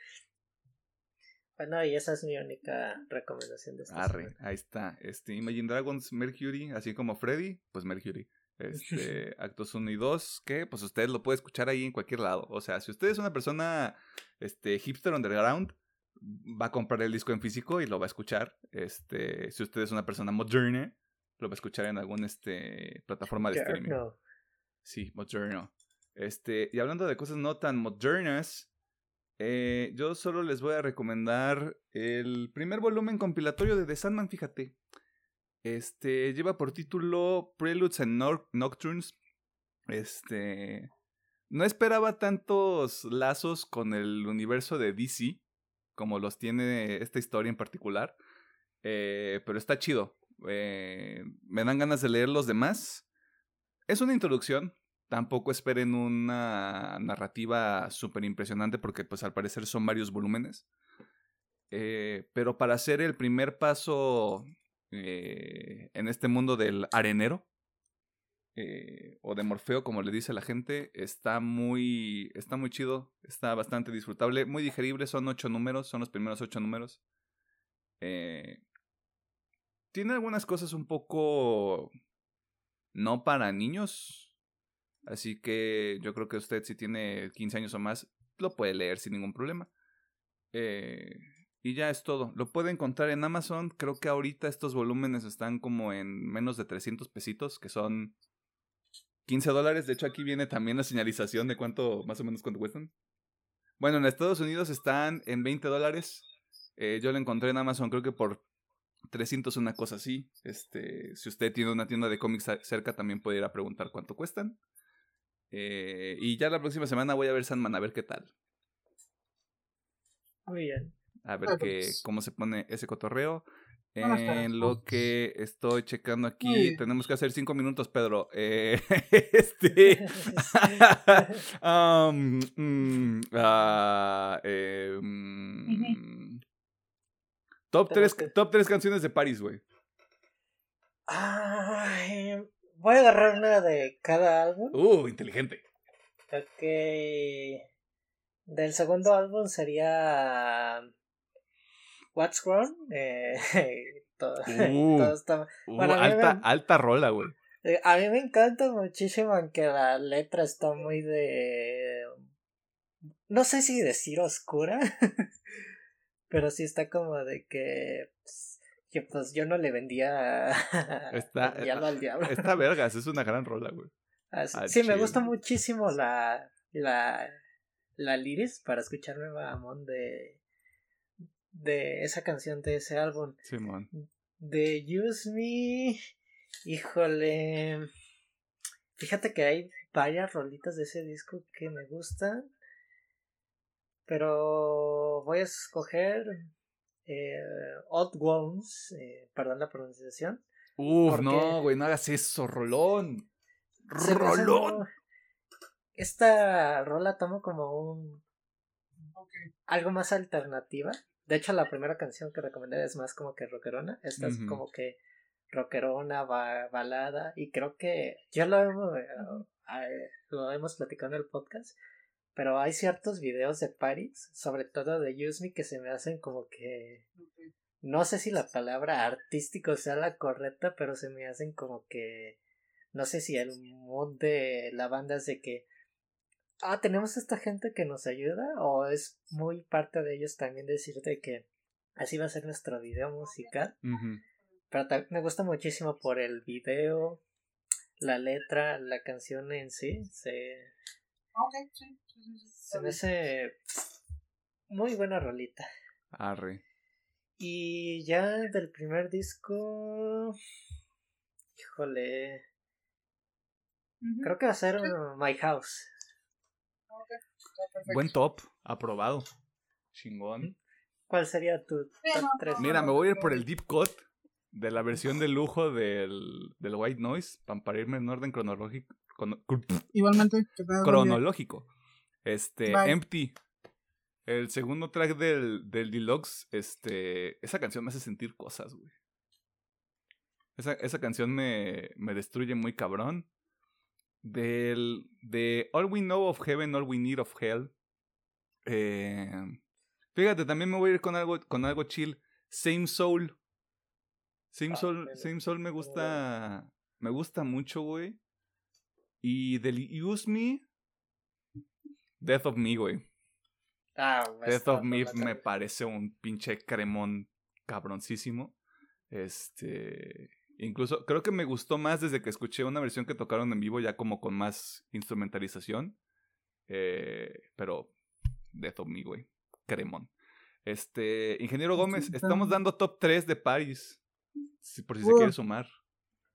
bueno, y esa es mi única recomendación de esta Arre, ahí está. Este, Imagine Dragons, Mercury, así como Freddy, pues Mercury. <laughs> Este, actos 1 y 2, que pues usted lo puede escuchar ahí en cualquier lado. O sea, si usted es una persona este, hipster underground, va a comprar el disco en físico y lo va a escuchar. Este, si usted es una persona moderna, lo va a escuchar en alguna este, plataforma de streaming. Sí, moderno. Este, y hablando de cosas no tan modernas, eh, yo solo les voy a recomendar el primer volumen compilatorio de The Sandman, fíjate. Este lleva por título Preludes and Nocturnes. Este. No esperaba tantos lazos con el universo de DC como los tiene esta historia en particular. Eh, pero está chido. Eh, me dan ganas de leer los demás. Es una introducción. Tampoco esperen una narrativa súper impresionante porque pues al parecer son varios volúmenes. Eh, pero para hacer el primer paso eh, en este mundo del arenero. Eh, o de Morfeo, como le dice la gente, está muy, está muy chido, está bastante disfrutable, muy digerible, son ocho números, son los primeros ocho números. Eh, tiene algunas cosas un poco no para niños, así que yo creo que usted si tiene 15 años o más lo puede leer sin ningún problema. Eh, y ya es todo. Lo puede encontrar en Amazon. Creo que ahorita estos volúmenes están como en menos de 300 pesitos, que son 15 dólares. De hecho, aquí viene también la señalización de cuánto, más o menos cuánto cuestan. Bueno, en Estados Unidos están en 20 dólares. Eh, yo lo encontré en Amazon, creo que por 300, una cosa así. Este, si usted tiene una tienda de cómics cerca, también puede ir a preguntar cuánto cuestan. Eh, y ya la próxima semana voy a ver Sandman, a ver qué tal. Muy bien a ver qué, cómo se pone ese cotorreo. En lo que estoy checando aquí, tenemos que hacer cinco minutos, Pedro. Eh, <laughs> <laughs> este. um, <laughs> mm, uh, eh, mm, top, tres, top tres canciones de Paris, güey. voy a agarrar una de cada álbum. Uh, inteligente. Ok. Del segundo álbum sería What's Grown. Eh, <laughs> todo, uh, <laughs> está... Uh, alta, alta rola, güey. Eh, a mí me encanta muchísimo, aunque la letra está muy de. No sé si decir oscura, <laughs> pero sí está como de que. Pues, que pues yo no le vendía está, al diablo. Está vergas, es una gran rola, güey. sí, me gusta muchísimo la, la, la liris para escucharme mamón de de esa canción de ese álbum. Simón. De Use Me. Híjole. Fíjate que hay varias rolitas de ese disco que me gustan. Pero voy a escoger eh, Odd Ones, eh, perdón la pronunciación. Uf, no, güey, no hagas eso, rolón. Rolón. Esta rola toma como un algo más alternativa. De hecho, la primera canción que recomendé es más como que rockerona. Esta es como que rockerona, ba- balada. Y creo que ya lo hemos, lo hemos platicado en el podcast. Pero hay ciertos videos de Paris, sobre todo de Use Me, que se me hacen como que. No sé si la palabra artístico sea la correcta, pero se me hacen como que. No sé si el mood de la banda es de que. Ah, tenemos esta gente que nos ayuda, o es muy parte de ellos también decirte que así va a ser nuestro video musical. Pero me gusta muchísimo por el video, la letra, la canción en sí. Se, Ok, sí, sí, sí, sí, se me hace muy buena rolita. Arre. Y ya del primer disco. Híjole. Creo que va a ser uh, My House. Perfecto. Buen top, aprobado. Chingón. ¿Cuál sería tu top no, 3? Mira, me voy a ir por el deep cut de la versión de lujo del, del White Noise pa- para irme en orden cronológico. crono- Igualmente, que cronológico. Este, Bye. Empty. El segundo track del, del Deluxe, este, esa canción me hace sentir cosas, güey. Esa, esa canción me, me destruye muy cabrón. Del, de All We Know of Heaven, All We Need of Hell. Eh, fíjate, también me voy a ir con algo, con algo chill. Same Soul. Same Ah, Soul. Same Soul me gusta, me gusta mucho, güey. Y del Use Me, Death of Me, güey. Ah, Death of Me me parece un pinche cremón cabroncísimo. Este. Incluso creo que me gustó más desde que escuché una versión que tocaron en vivo, ya como con más instrumentalización. Eh, pero Death of Me, güey. Cremón. Este. Ingeniero Gómez, Sí, estamos dando top 3 de Paris. si- por si se quiere sumar.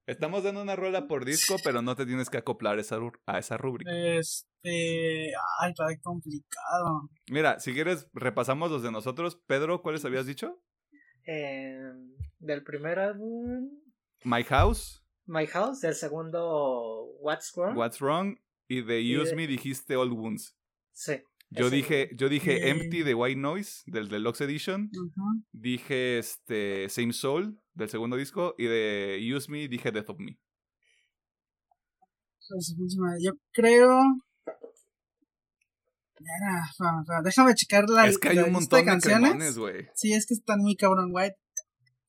Estamos dando una rola por disco, pero no te tienes que acoplar esa a esa rúbrica. Este. Ay, está complicado. Mira, si quieres, repasamos los de nosotros. Pedro, ¿cuáles habías dicho? Eh, del primer álbum, My House, My House. Del segundo, What's Wrong. What's Wrong y de Y Use de- Me dijiste All Wounds. Sí. Yo ese dije, yo dije. Empty de White Noise del Deluxe Edition. Dije este Same Soul del segundo disco y de Use Me dije Death of Me. Pues, última, Yo creo. Era, déjame checar la, es que hay la un lista montón de cremones, güey. Sí, es que están muy cabrón, White.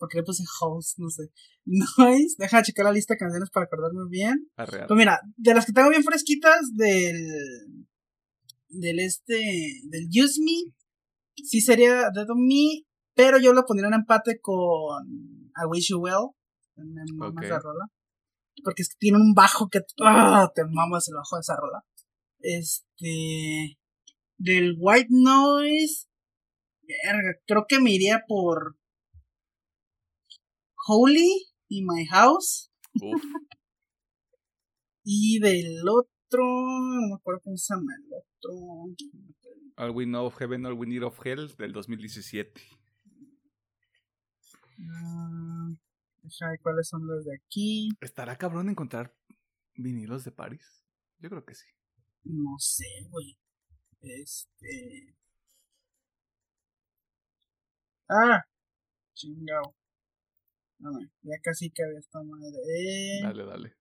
Porque le puse host, no sé. <laughs> Noise, deja checar la lista de canciones para acordarme bien. Pues mira, de las que tengo bien fresquitas del. Del este. Del Use Me. Sí sería Dead of Me. Pero yo lo pondría en empate con I Wish You Well. Me mama Ok. esa rola. Porque es que tiene un bajo que. ¡ah! Te mamas el bajo de esa rola. Este. Del White Noise. Verga, creo que me iría por. Holy y My House. Uf, Y del otro, no me acuerdo cómo se llama el otro. All We Know of Heaven, All We Need of Hell del 2017. Ah, deja ver cuáles son los de aquí. ¿Estará cabrón encontrar vinilos de Paris? Yo creo que sí. No sé, güey. Este. Ah, ya casi que había esta madre. Eh, Dale, dale.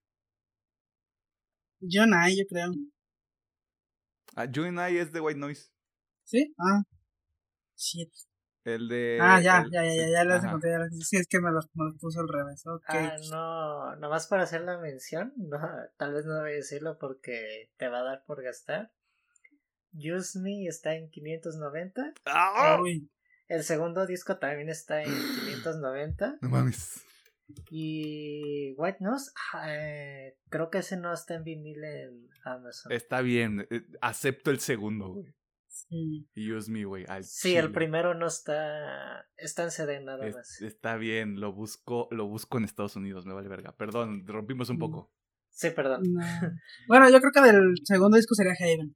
John I, yo creo. Ah, and I es de White Noise. ¿Sí? Ah. Shit. El de. Ah, ya, el- ya, ya, ya, ya las ajá. encontré. Ya las, sí, es que me los, me los puso al revés. Ah, no, nomás para hacer la mención, no, tal vez no voy a decirlo porque te va a dar por gastar. Use Me está en 590. ¡Ah! Uy, El segundo disco también está en 590. No mames. Y White Nose, ah, eh, creo que ese no está en vinil en Amazon. Está bien. eh, Acepto el segundo, güey. sí. Y Use Me, güey. Sí, el primero no está. Está en CD nada Es- más. está bien, lo busco, lo busco en Estados Unidos, me vale verga. Perdón, rompimos un Mm. poco. Sí, perdón. No. <laughs> Bueno, yo creo que del segundo disco sería Haven.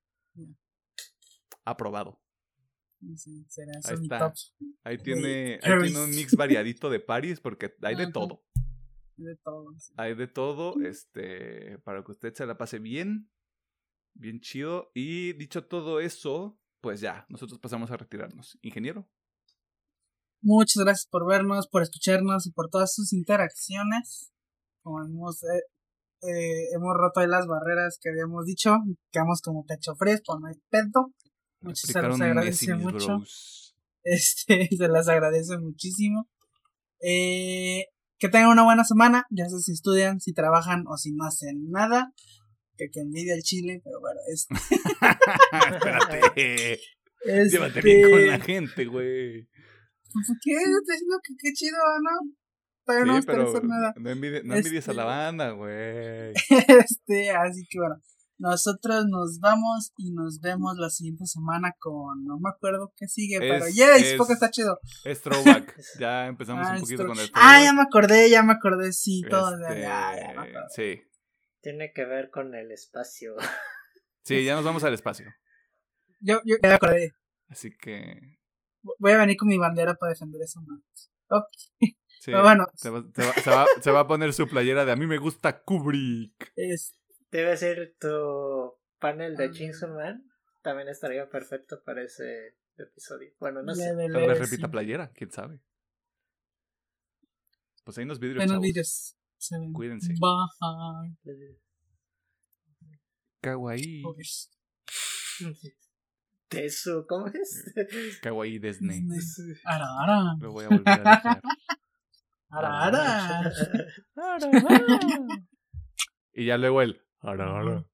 Aprobado. Ahí ese mi está. top. Ahí tiene, ahí tiene un mix variadito de Paris porque hay de todo. De todo. sí. Hay de todo, este, para que usted se la pase bien, bien chido. Y dicho todo eso, pues ya, nosotros pasamos a retirarnos. Ingeniero. Muchas gracias por vernos, por escucharnos y por todas sus interacciones. Como hemos, eh, eh, hemos roto ahí las barreras que habíamos dicho. Quedamos como pecho fresco, no hay pedo. Muchas se un agradece mucho. bros. <laughs> Este, se las agradece muchísimo. Eh, que tengan una buena semana, ya sea si estudian, si trabajan o si no hacen nada. Que, que envidia el chile, pero bueno, es, <laughs> Espérate. este, <laughs> Llévate bien con la gente, güey. pues, ¿Qué? Te digo que qué chido, ¿no? Todavía no Sí, a pero hacer nada. no envidies, no envidies a la Este- banda, güey. Este, así que bueno, nosotros nos vamos y nos vemos la siguiente semana con, no me acuerdo qué sigue, pero Es- yes, es- porque está chido. Es throwback. <laughs> Ya empezamos Ah, un poquito con el Ah, ya throwback. me acordé, ya me acordé, sí, todo. Este, ya, ya, me acordé. sí. Tiene que ver con el espacio. Sí, ya nos vamos al espacio. Yo, yo ya me acordé. Así que. Voy a venir con mi bandera para defender eso más. Ok, Sí, pero bueno, se, va, se va- se va- se va a poner su playera de a mí me gusta Kubrick. es, Debe ser tu panel de Ah. Chainsaw Man. También estaría perfecto para ese episodio. Bueno, no sé. Tal vez repita playera, quién sabe. Pues ahí nos vidrios, ven. Cuídense. Bye. Kawaii. <laughs> Tesu, ¿cómo es? Kawaii Disney. Ara, ara, Lo voy a volver a dejar. ara, ara. <laughs> Y ya luego el. Ara, <laughs> ara.